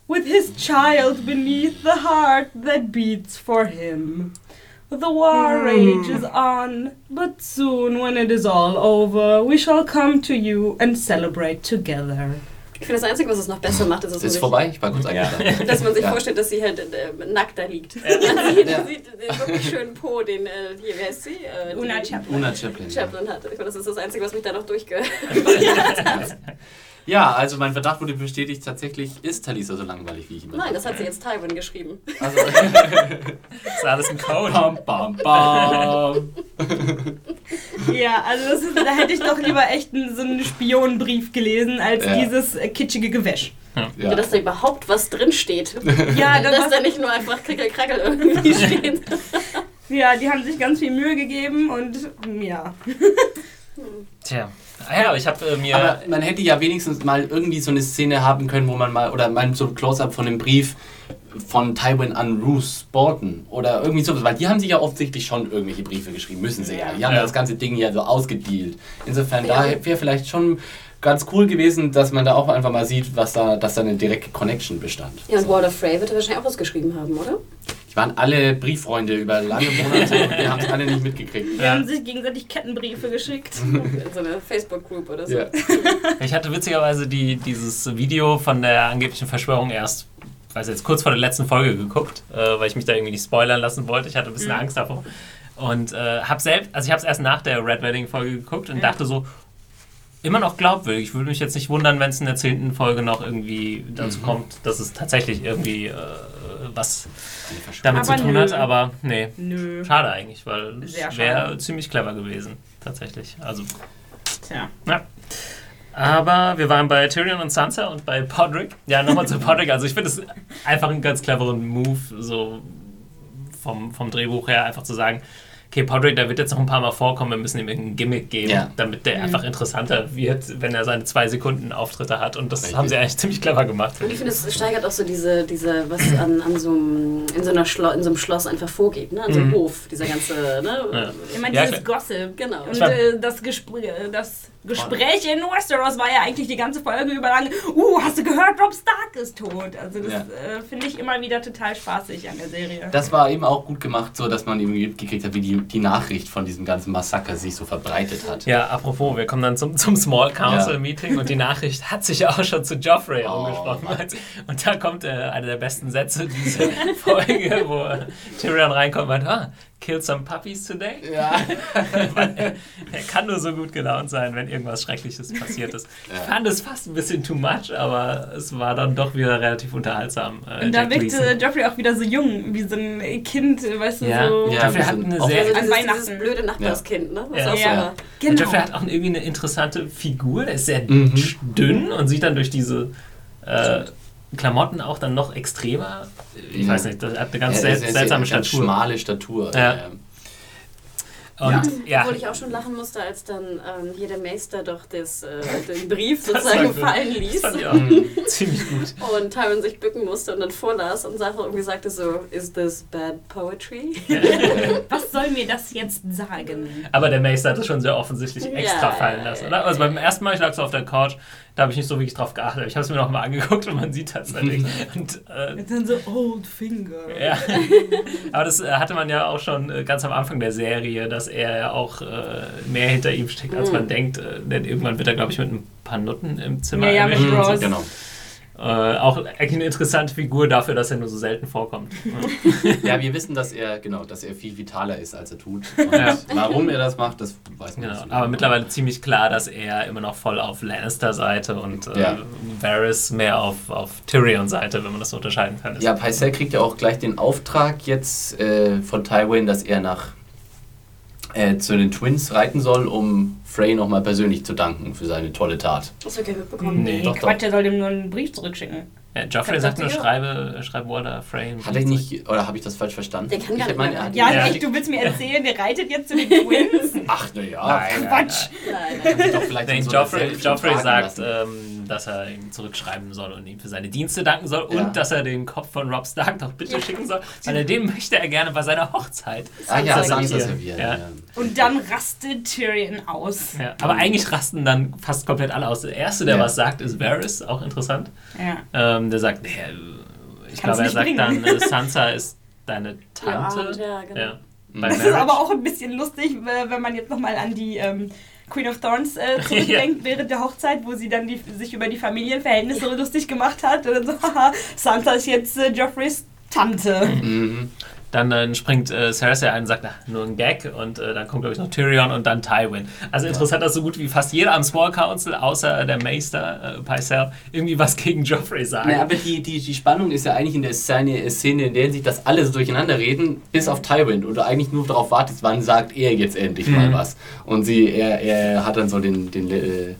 With his child beneath the heart that beats for him. The war rages on, but soon, when it is all over, we shall come to you and celebrate together. Ich finde, das Einzige, was es noch besser macht, ist, dass Ist man sich, vorbei? Ich war kurz Ja. dass man sich Ja. vorstellt, dass sie halt äh, nackt da liegt. Man sieht, Ja. sieht den wirklich schönen Po, den, äh, hier, wer ist sie? Äh, Una die Chaplin. Una Chaplin. Chaplin hat. Ich finde, das ist das Einzige, was mich da noch durchge... Ja, also mein Verdacht wurde bestätigt, tatsächlich ist Talisa so langweilig, wie ich immer Nein, das hat sie jetzt Tywin geschrieben. Also, Das ist alles ein Code. bam, bam, bam. Ja, also das ist, da hätte ich doch lieber echt einen, so einen Spionenbrief gelesen, als Ja. dieses äh, kitschige Gewäsch. Ja. Dass da überhaupt was drin steht. Ja, das Dass da nicht nur einfach krickel-krackel irgendwie steht. ja, die haben sich ganz viel Mühe gegeben und ja. Tja, ja, aber ich habe äh, mir. Aber man hätte ja wenigstens mal irgendwie so eine Szene haben können, wo man mal, oder mal so ein Close-Up von dem Brief von Tywin an Bruce Bolton oder irgendwie sowas, weil die haben sich ja offensichtlich schon irgendwelche Briefe geschrieben, müssen sie ja. Die haben ja Ja. das ganze Ding ja so ausgedealt. Insofern, Ja. da wäre vielleicht schon ganz cool gewesen, dass man da auch einfach mal sieht, was da, dass da eine direkte Connection bestand. Ja, und So. Walter Frey wird er wahrscheinlich auch was geschrieben haben, oder? Waren alle Brieffreunde über lange Monate und wir haben es alle nicht mitgekriegt. Wir haben sich gegenseitig Kettenbriefe geschickt. In so einer Facebook-Group oder so. Ja. Ich hatte witzigerweise die, dieses Video von der angeblichen Verschwörung erst, weiß jetzt, kurz vor der letzten Folge geguckt, äh, weil ich mich da irgendwie nicht spoilern lassen wollte. Ich hatte ein bisschen Angst davor. Und äh, habe selbst, also ich habe es erst nach der Red Wedding Folge geguckt und Ja. dachte so, immer noch glaubwürdig. Ich würde mich jetzt nicht wundern, wenn es in der zehnten Folge noch irgendwie dazu Mhm. kommt, dass es tatsächlich irgendwie äh, was damit Aber zu tun nö. hat. Aber nee, Nö. schade eigentlich, weil Sehr es wäre ziemlich clever gewesen, tatsächlich. Also Tja. ja. Aber wir waren bei Tyrion und Sansa und bei Podrick. Ja, nochmal zu Podrick. Also ich finde es einfach einen ganz cleveren Move, so vom, vom Drehbuch her, einfach zu sagen, okay, Podrick, der wird jetzt noch ein paar Mal vorkommen, wir müssen ihm irgendein Gimmick geben, Ja. damit der Mhm. einfach interessanter wird, wenn er seine zwei Sekunden Auftritte hat. Und das Richtig. haben sie eigentlich ziemlich clever gemacht. Und ich finde, es steigert auch so diese, diese was an, an so einem, in, so einer Schlo in so einem Schloss einfach vorgeht, ne? an so einem Mhm. Hof, dieser ganze, ne? Ja. Ich meine, Ja, dieses Gossip. Genau. Und äh, das, Gespr äh, das Gespräch in Westeros war ja eigentlich die ganze Folge über lang, uh, hast du gehört, Rob Stark ist tot. Also das Ja. äh, finde ich immer wieder total spaßig an der Serie. Das war eben auch gut gemacht, so dass man irgendwie mitgekriegt hat, wie die, die Nachricht von diesem ganzen Massaker sich so verbreitet hat. Ja, apropos, wir kommen dann zum, zum Small Council Meeting und die Nachricht hat sich ja auch schon zu Joffrey Oh, umgesprochen. Mann. Und da kommt äh, einer der besten Sätze dieser Folge, wo Tyrion reinkommt und meint, ah, kill some puppies today? Ja. Er, er kann nur so gut gelaunt sein, wenn irgendwas Schreckliches passiert ist. Ich Ja. fand es fast ein bisschen too much, aber es war dann doch wieder relativ unterhaltsam. Äh, Und da wirkte. Joffrey auch wieder so jung, wie so ein Kind, weißt du, Ja, so. Ja, Joffrey wir hat eine sehr Also An dieses, Weihnachten. dieses blöde Nachbarskind, ne? Was Ja. auch so Ja. war. Und Joffrey hat auch irgendwie eine interessante Figur. Der ist sehr Mhm. dünn und sieht dann durch diese äh, Klamotten auch dann noch extremer. Ich weiß nicht, das hat eine ganz Ja, sel sehr- sehr- seltsame ganz Statur. schmale Statur. Ja. Ähm, Und ja, Obwohl ich auch schon lachen musste, als dann ähm, hier der Meister doch das, äh, den Brief Das sozusagen fallen das ließ. fand ich auch Mhm. ziemlich gut. Und Tyron sich bücken musste und dann vorlas und sagte, irgendwie sagte so, is this bad poetry? Was soll mir das jetzt sagen? Aber der Mace hat das schon sehr offensichtlich extra ja, fallen lassen, oder? Also beim ersten Mal, ich lag so auf der Couch, da habe ich nicht so wirklich drauf geachtet. Ich habe es mir noch mal angeguckt und man sieht tatsächlich. und äh, Und dann so Old Finger. Ja, aber das äh, hatte man ja auch schon äh, ganz am Anfang der Serie, dass er ja auch äh, mehr hinter ihm steckt, als Mhm. man denkt. Äh, denn irgendwann wird er, glaube ich, mit ein paar Nutten im Zimmer Ja, ja, mit erwischt. Ross. Genau. Äh, auch eigentlich eine interessante Figur dafür, dass er nur so selten vorkommt. Ja, wir wissen, dass er, genau, dass er viel vitaler ist, als er tut. Ja. warum er das macht, das weiß man genau. nicht. Aber mittlerweile ziemlich klar, dass er immer noch voll auf Lannister-Seite und äh, Ja. Varys mehr auf, auf Tyrion-Seite, wenn man das so unterscheiden kann. Ja, Pycelle kriegt ja auch gleich den Auftrag jetzt äh, von Tywin, dass er nach äh, zu den Twins reiten soll, um Frey nochmal persönlich zu danken für seine tolle Tat. Hast du gehört bekommen? Nee, Nee, doch, Quatsch, er soll ihm nur einen Brief zurückschicken. Ja, Joffrey Das sagt nur, schreibe, schreibe Walter Frey. einen Hat er nicht, oder habe ich das falsch verstanden? Der kann gar ich nicht meine, er hat Ja, Ja. echt, du willst mir erzählen, der reitet jetzt zu den Twins? Ach, naja. Nein, Quatsch. Nein, nein. sich doch vielleicht Nein, in so Joffrey, Joffrey sagt, ähm, dass er ihm zurückschreiben soll und ihm für seine Dienste danken soll und Ja. dass er den Kopf von Rob Stark doch bitte Ja. schicken soll, weil er den möchte er gerne bei seiner Hochzeit. Ah ja, Sansa servieren. Ja. Ja. Und dann rastet Tyrion aus. Ja, aber eigentlich rasten dann fast komplett alle aus. Der Erste, der Ja. was sagt, ist Varys, auch interessant. Ja. Ähm, der sagt, nee, ich Kannst glaube, er nicht sagt bringen. dann, äh, Sansa ist deine Tante. und ja, genau. Ja. Mhm. Das ist aber auch ein bisschen lustig, wenn man jetzt nochmal an die ähm, Queen of Thorns äh, zurückdenkt während der Hochzeit, wo sie dann die, sich über die Familienverhältnisse so lustig gemacht hat. Und dann so, haha, Sansa ist jetzt äh, Joffreys Tante. Mhm. Dann äh, springt äh, Cersei ein und sagt, na, nur ein Gag. Und äh, dann kommt, glaube ich, noch Tyrion und dann Tywin. Also interessant, dass so gut wie fast jeder am Small Council, außer der Meister, äh, Pycelle, irgendwie was gegen Joffrey sagen. Na, aber die, die, die Spannung ist ja eigentlich in der Szene, Szene in der Hinsicht, dass alle so durcheinander reden, bis auf Tywin. Und du eigentlich nur darauf wartest, wann sagt er jetzt endlich mal Mhm. was. Und sie, er, er hat dann so den, den äh,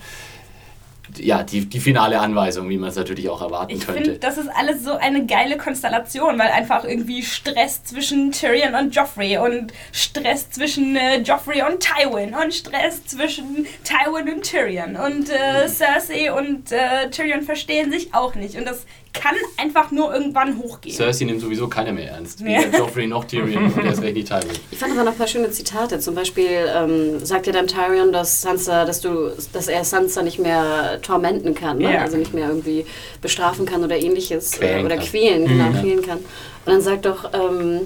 ja, die, die finale Anweisung, wie man es natürlich auch erwarten Ich könnte. finde, das ist alles so eine geile Konstellation, weil einfach irgendwie Stress zwischen Tyrion und Joffrey und Stress zwischen äh, Joffrey und Tywin und Stress zwischen Tywin und Tyrion. Und äh, Cersei und äh, Tyrion verstehen sich auch nicht. Und das kann einfach nur irgendwann hochgehen. Cersei nimmt sowieso keiner mehr ernst. Ja. Weder Joffrey noch Tyrion und erst recht nicht Tywin. Ich fand aber noch ein paar schöne Zitate. Zum Beispiel ähm, sagt ja dann Tyrion, dass Sansa, dass du, dass er Sansa nicht mehr tormenten kann, ne? Ja. also nicht mehr irgendwie bestrafen kann oder ähnliches Quälen äh, oder kann. quälen, genau, Mhm. quälen kann. Und dann sagt doch ähm,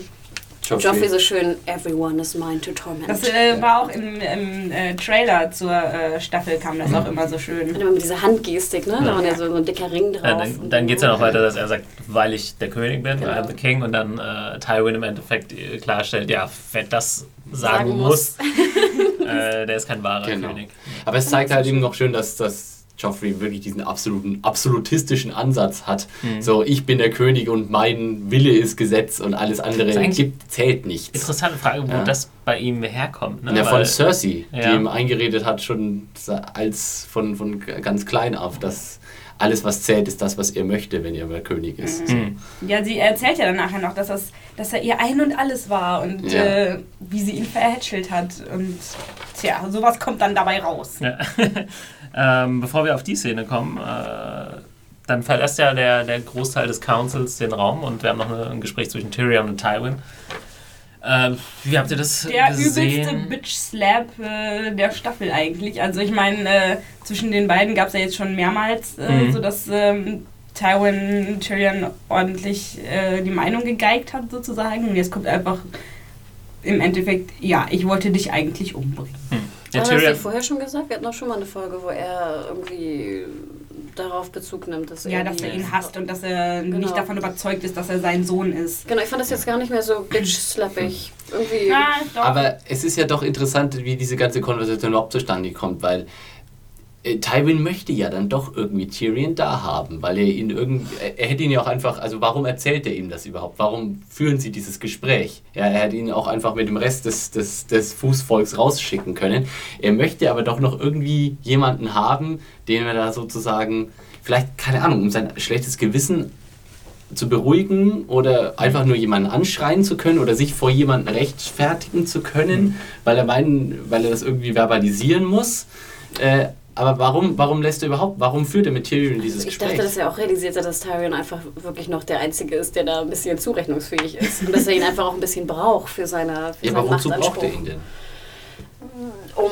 Joffrey. Joffrey so schön, everyone is mine to torment. Das äh, war auch im, im äh, Trailer zur äh, Staffel kam das auch immer so und schön. immer mit dieser Handgestik, ne? Da war ja so, so ein dicker Ring drauf. Ja, dann Und dann geht es ja noch weiter, dass er sagt, weil ich der König bin, Genau. I am the King, und dann äh, Tywin im Endeffekt äh, klarstellt, ja, wer das sagen, Sagen muss, äh, der ist kein wahrer Genau. König. Aber es zeigt halt eben noch schön, dass, dass Joffrey wirklich diesen absoluten, absolutistischen Ansatz hat. Hm. So, ich bin der König und mein Wille ist Gesetz und alles andere gibt, zählt nichts. Interessante Frage, wo Ja. das bei ihm herkommt. Ne? Ja, von Cersei, Ja. die ihm eingeredet hat, schon als von, von ganz klein auf, dass alles, was zählt, ist das, was er möchte, wenn er mal König ist. So. Hm. Ja, sie erzählt ja dann nachher noch, dass, das, dass er ihr Ein und Alles war und Ja. äh, wie sie ihn verhätschelt hat. Und tja, sowas kommt dann dabei raus. Ja. ähm, bevor wir auf die Szene kommen, äh, dann verlässt ja der, der Großteil des Councils den Raum und wir haben noch eine, ein Gespräch zwischen Tyrion und Tywin. Ähm, wie habt ihr das Der gesehen? übelste Bitch-Slap äh, der Staffel eigentlich. Also ich meine, äh, zwischen den beiden gab es ja jetzt schon mehrmals, äh, Mhm. sodass ähm, Tywin Tyrion ordentlich äh, die Meinung gegeigt hat sozusagen. Und jetzt kommt einfach im Endeffekt, ja, ich wollte dich eigentlich umbringen. Der Hat er das vorher schon gesagt? Wir hatten auch schon mal eine Folge, wo er irgendwie darauf Bezug nimmt, dass Ja, er dass er ihn hasst und dass er Genau. nicht davon überzeugt ist, dass er sein Sohn ist. Genau, ich fand das jetzt gar nicht mehr so bitch-slappig. Irgendwie. Ja, doch. Aber es ist ja doch interessant, wie diese ganze Konversation überhaupt zustande kommt, weil Tywin möchte ja dann doch irgendwie Tyrion da haben, weil er ihn irgend, er, er hätte ihn ja auch einfach, also warum erzählt er ihm das überhaupt? Warum führen sie dieses Gespräch? Ja, er hätte ihn auch einfach mit dem Rest des, des, des Fußvolks rausschicken können. Er möchte aber doch noch irgendwie jemanden haben, den er da sozusagen, vielleicht, keine Ahnung, um sein schlechtes Gewissen zu beruhigen oder einfach nur jemanden anschreien zu können oder sich vor jemandem rechtfertigen zu können, weil er meinen, weil er das irgendwie verbalisieren muss. Äh, aber warum, warum lässt er überhaupt, warum führt er mit Tyrion dieses Ich Gespräch? dachte, dass er auch realisiert hat, dass Tyrion einfach wirklich noch der Einzige ist, der da ein bisschen zurechnungsfähig ist. Und dass er ihn einfach auch ein bisschen braucht für seine für ja, seinen aber wozu braucht er ihn denn? Um.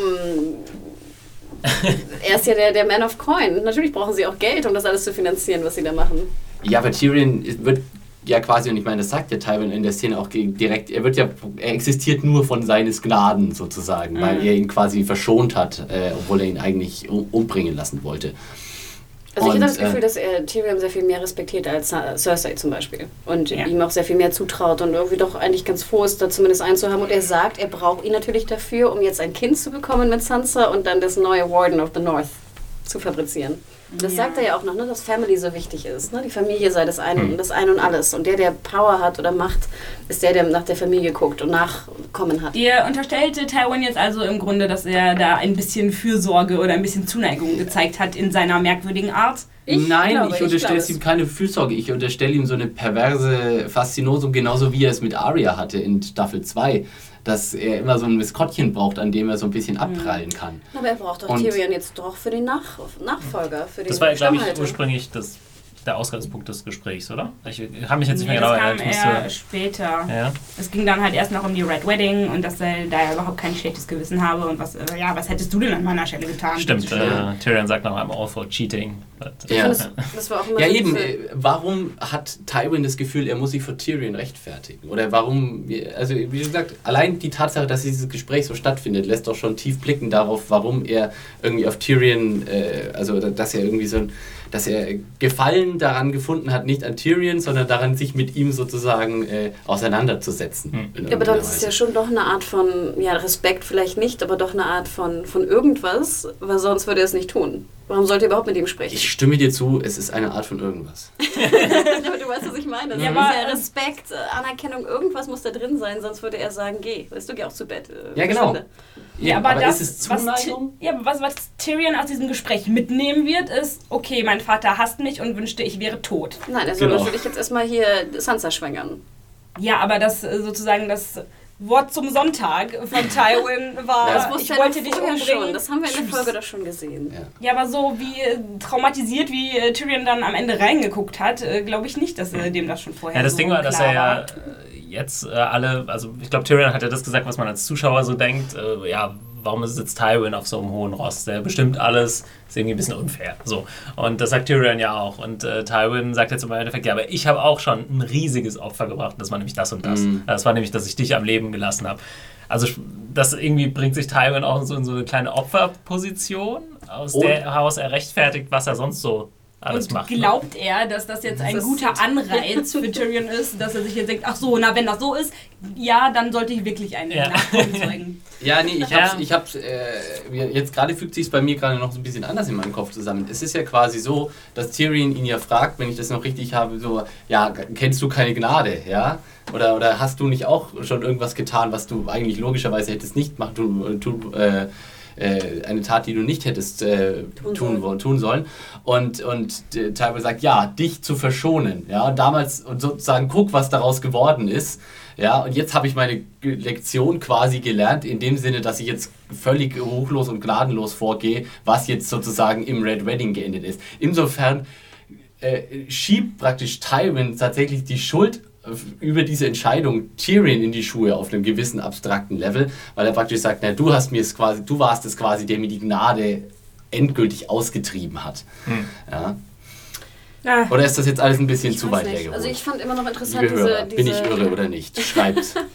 er ist ja der, der Man of Coin. Natürlich brauchen sie auch Geld, um das alles zu finanzieren, was sie da machen. Ja, aber Tyrion wird ja quasi, und ich meine, das sagt ja Tywin in der Szene auch direkt, er wird ja, er existiert nur von seines Gnaden sozusagen, weil Mhm. er ihn quasi verschont hat, äh, obwohl er ihn eigentlich um, umbringen lassen wollte. Also ich Und, hatte das Gefühl, äh, dass er Tyrion sehr viel mehr respektiert als Cersei zum Beispiel. Und Ja. ihm auch sehr viel mehr zutraut und irgendwie doch eigentlich ganz froh ist, da zumindest einzuhaben. Und er sagt, er braucht ihn natürlich dafür, um jetzt ein Kind zu bekommen mit Sansa und dann das neue Warden of the North zu fabrizieren. Das Ja. sagt er ja auch noch, ne, dass Family so wichtig ist. Ne? Die Familie sei das eine, Hm. das eine und alles. Und der, der Power hat oder Macht, ist der, der nach der Familie guckt und Nachkommen hat. Ihr unterstellte Tywin jetzt also im Grunde, dass er da ein bisschen Fürsorge oder ein bisschen Zuneigung gezeigt hat in seiner merkwürdigen Art. Ich Nein, glaube, ich unterstelle glaube ihm keine Fürsorge. Ich unterstelle ihm so eine perverse Faszinosum, genauso wie er es mit Arya hatte in Staffel 2. Dass er immer so ein Maskottchen braucht, an dem er so ein bisschen abprallen kann. Aber er braucht doch Tyrion jetzt doch für den Nach Nachfolger, für den das war, glaube ich, Stammhalter. ursprünglich das, der Ausgangspunkt des Gesprächs, oder? Ich habe mich jetzt nicht Nee, mehr das genau kam erinnert. Ich eher musste- später. Ja. Es ging dann halt erst noch um die Red Wedding und dass er da überhaupt kein schlechtes Gewissen habe und was, äh, ja, was hättest du denn an meiner Stelle getan? Stimmt, äh, Tyrion sagt noch einmal all for cheating. Ja. das, das war auch immer Ja, so eben. äh, Warum hat Tywin das Gefühl, er muss sich vor Tyrion rechtfertigen? Oder warum, also wie gesagt, allein die Tatsache, dass dieses Gespräch so stattfindet, lässt doch schon tief blicken darauf, warum er irgendwie auf Tyrion, äh, also dass er irgendwie so ein, dass er Gefallen daran gefunden hat, nicht an Tyrion, sondern daran, sich mit ihm sozusagen äh, auseinanderzusetzen. Hm. Ja, aber dann ist es ja schon doch eine Art von, ja, Respekt vielleicht nicht, aber doch eine Art von, von irgendwas, weil sonst würde er es nicht tun. Warum sollte er überhaupt mit ihm sprechen? Ich stimme dir zu, es ist eine Art von irgendwas. aber du weißt, was ich meine. Ja, aber- ja Respekt, äh, Anerkennung, irgendwas muss da drin sein, sonst würde er sagen, geh. Weißt du, geh auch zu Bett. äh, Ja, genau. verschwinde. Ja, aber, aber das, ist es was, Zuneigung? Ja, aber was, was Tyrion aus diesem Gespräch mitnehmen wird, ist, okay, mein Vater hasst mich und wünschte, ich wäre tot. Nein, soll Genau. natürlich jetzt erstmal hier Sansa schwängern. Ja, aber das äh, sozusagen das Wort zum Sonntag von Tywin war, Das wusste ich er wollte dich umbringen. schon. Das haben wir in der Tschüss. Folge doch schon gesehen. Ja. Ja, aber so wie äh, traumatisiert, wie äh, Tyrion dann am Ende reingeguckt hat, äh, glaube ich nicht, dass äh, dem das schon vorher Ja, das so Ding war, dass er ja jetzt äh, alle, also ich glaube, Tyrion hat ja das gesagt, was man als Zuschauer so denkt. Äh, ja, warum sitzt Tywin auf so einem hohen Ross? Der bestimmt alles, ist irgendwie ein bisschen unfair. So. Und das sagt Tyrion ja auch. Und äh, Tywin sagt jetzt im Endeffekt, ja, aber ich habe auch schon ein riesiges Opfer gebracht. Das war nämlich das und das. Mhm. Das war nämlich, dass ich dich am Leben gelassen habe. Also das irgendwie bringt sich Tywin auch so in so eine kleine Opferposition, aus Und- der heraus er rechtfertigt, was er sonst so alles Und macht. ne? glaubt er, dass das jetzt ein Das guter Anreiz für Tyrion ist, dass er sich jetzt denkt, ach so, na wenn das so ist, ja, dann sollte ich wirklich einen Ja. Nachkommen zeugen. Ja, nee, ich hab's, ich hab's, äh, jetzt gerade fügt sich bei mir gerade noch so ein bisschen anders in meinem Kopf zusammen. Es ist ja quasi so, dass Tyrion ihn ja fragt, wenn ich das noch richtig habe, so, ja, kennst du keine Gnade, ja? Oder, oder hast du nicht auch schon irgendwas getan, was du eigentlich logischerweise hättest nicht machen, tun, tun, äh, äh, eine Tat, die du nicht hättest äh, Tun tun, sollen. tun sollen. Und, und äh, Tywin sagt, ja, dich zu verschonen. Ja, damals und sozusagen guck, was daraus geworden ist. Ja, und jetzt habe ich meine Lektion quasi gelernt, in dem Sinne, dass ich jetzt völlig ruchlos und gnadenlos vorgehe, was jetzt sozusagen im Red Wedding geendet ist. Insofern äh, schiebt praktisch Tywin tatsächlich die Schuld über diese Entscheidung Tyrion in die Schuhe auf einem gewissen abstrakten Level, weil er praktisch sagt, na, du hast mir es quasi, du warst es quasi, der mir die Gnade endgültig ausgetrieben hat. Hm. Ja. Ah, Oder ist das jetzt alles ein bisschen Ich zu weit hergeholt? Also ich fand immer noch interessant Liebe Hörer, diese, bin ich diese irre oder nicht? Schreibt.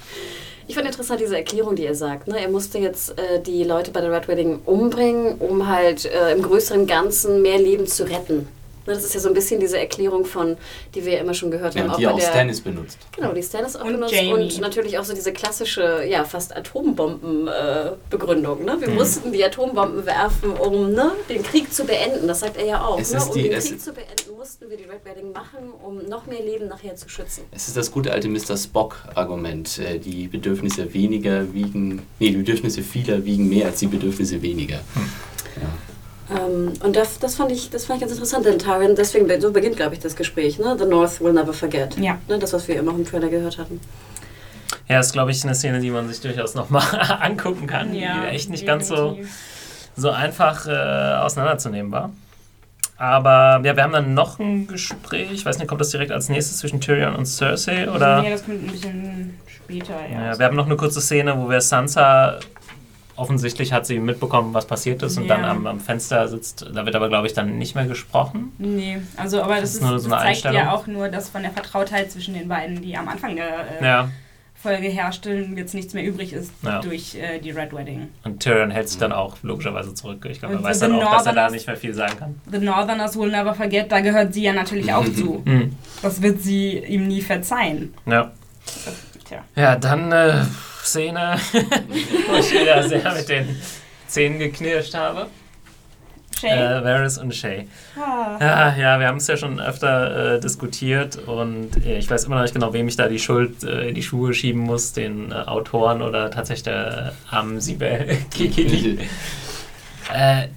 Ich fand interessant diese Erklärung, die er sagt. Ne? Er musste jetzt äh, die Leute bei der Red Wedding umbringen, um halt äh, im größeren Ganzen mehr Leben zu retten. Ne? Das ist ja so ein bisschen diese Erklärung von, die wir ja immer schon gehört Ja, haben. und die bei auch der, Stannis benutzt. Genau, die Stannis auch Und benutzt Jamie. und natürlich auch so diese klassische, ja, fast Atombomben-Begründung. ne? Wir Mhm. mussten die Atombomben werfen, um ne, den Krieg zu beenden. Das sagt er ja auch. Es Ne? Um die- den Krieg zu beenden, mussten wir die Red Wedding machen, um noch mehr Leben nachher zu schützen. Es ist das gute alte Mr. Spock-Argument. Äh, Die Bedürfnisse weniger wiegen, nee, die Bedürfnisse vieler wiegen mehr als die Bedürfnisse weniger. Ja. Ähm, und das, das, fand ich, das fand ich ganz interessant, denn Tyrion, deswegen, so beginnt, glaube ich, das Gespräch, ne? The North will never forget. Ja. Ne? Das, was wir immer im Trailer gehört hatten. Ja, ist, glaube ich, eine Szene, die man sich durchaus nochmal angucken kann, die echt nicht ganz so, definitiv. so einfach äh, auseinanderzunehmen war. Aber ja, wir haben dann noch ein Gespräch, ich weiß nicht, kommt das direkt als nächstes zwischen Tyrion und Cersei? Oder? Nee, das kommt ein bisschen später, ja. Ja, wir haben noch eine kurze Szene, wo wir Sansa, offensichtlich hat sie mitbekommen, was passiert ist und Ja. dann am, am Fenster sitzt. Da wird aber, glaube ich, dann nicht mehr gesprochen. Nee, also aber das, Das ist nur das so eine zeigt Einstellung. ja auch nur das von der Vertrautheit zwischen den beiden, die am Anfang der äh, Ja, Folge herrschte, jetzt nichts mehr übrig ist Ja. durch äh, die Red Wedding. und Tyrion hält sich dann auch logischerweise zurück. Ich glaube, er weiß dann auch, dass er da nicht mehr viel sagen kann. The Northerners will never forget, da gehört sie ja natürlich auch zu. Hm. Das wird sie ihm nie verzeihen. Ja. Tja. Ja, dann äh, Szene, wo ich wieder sehr mit den Zähnen geknirscht habe. Shay? Äh, Varys und Shay. ah. Ja, ja, wir haben es ja schon öfter äh, diskutiert und äh, ich weiß immer noch nicht genau, wem ich da die Schuld äh, in die Schuhe schieben muss, den äh, Autoren oder tatsächlich der armen Sibel Kikili. äh,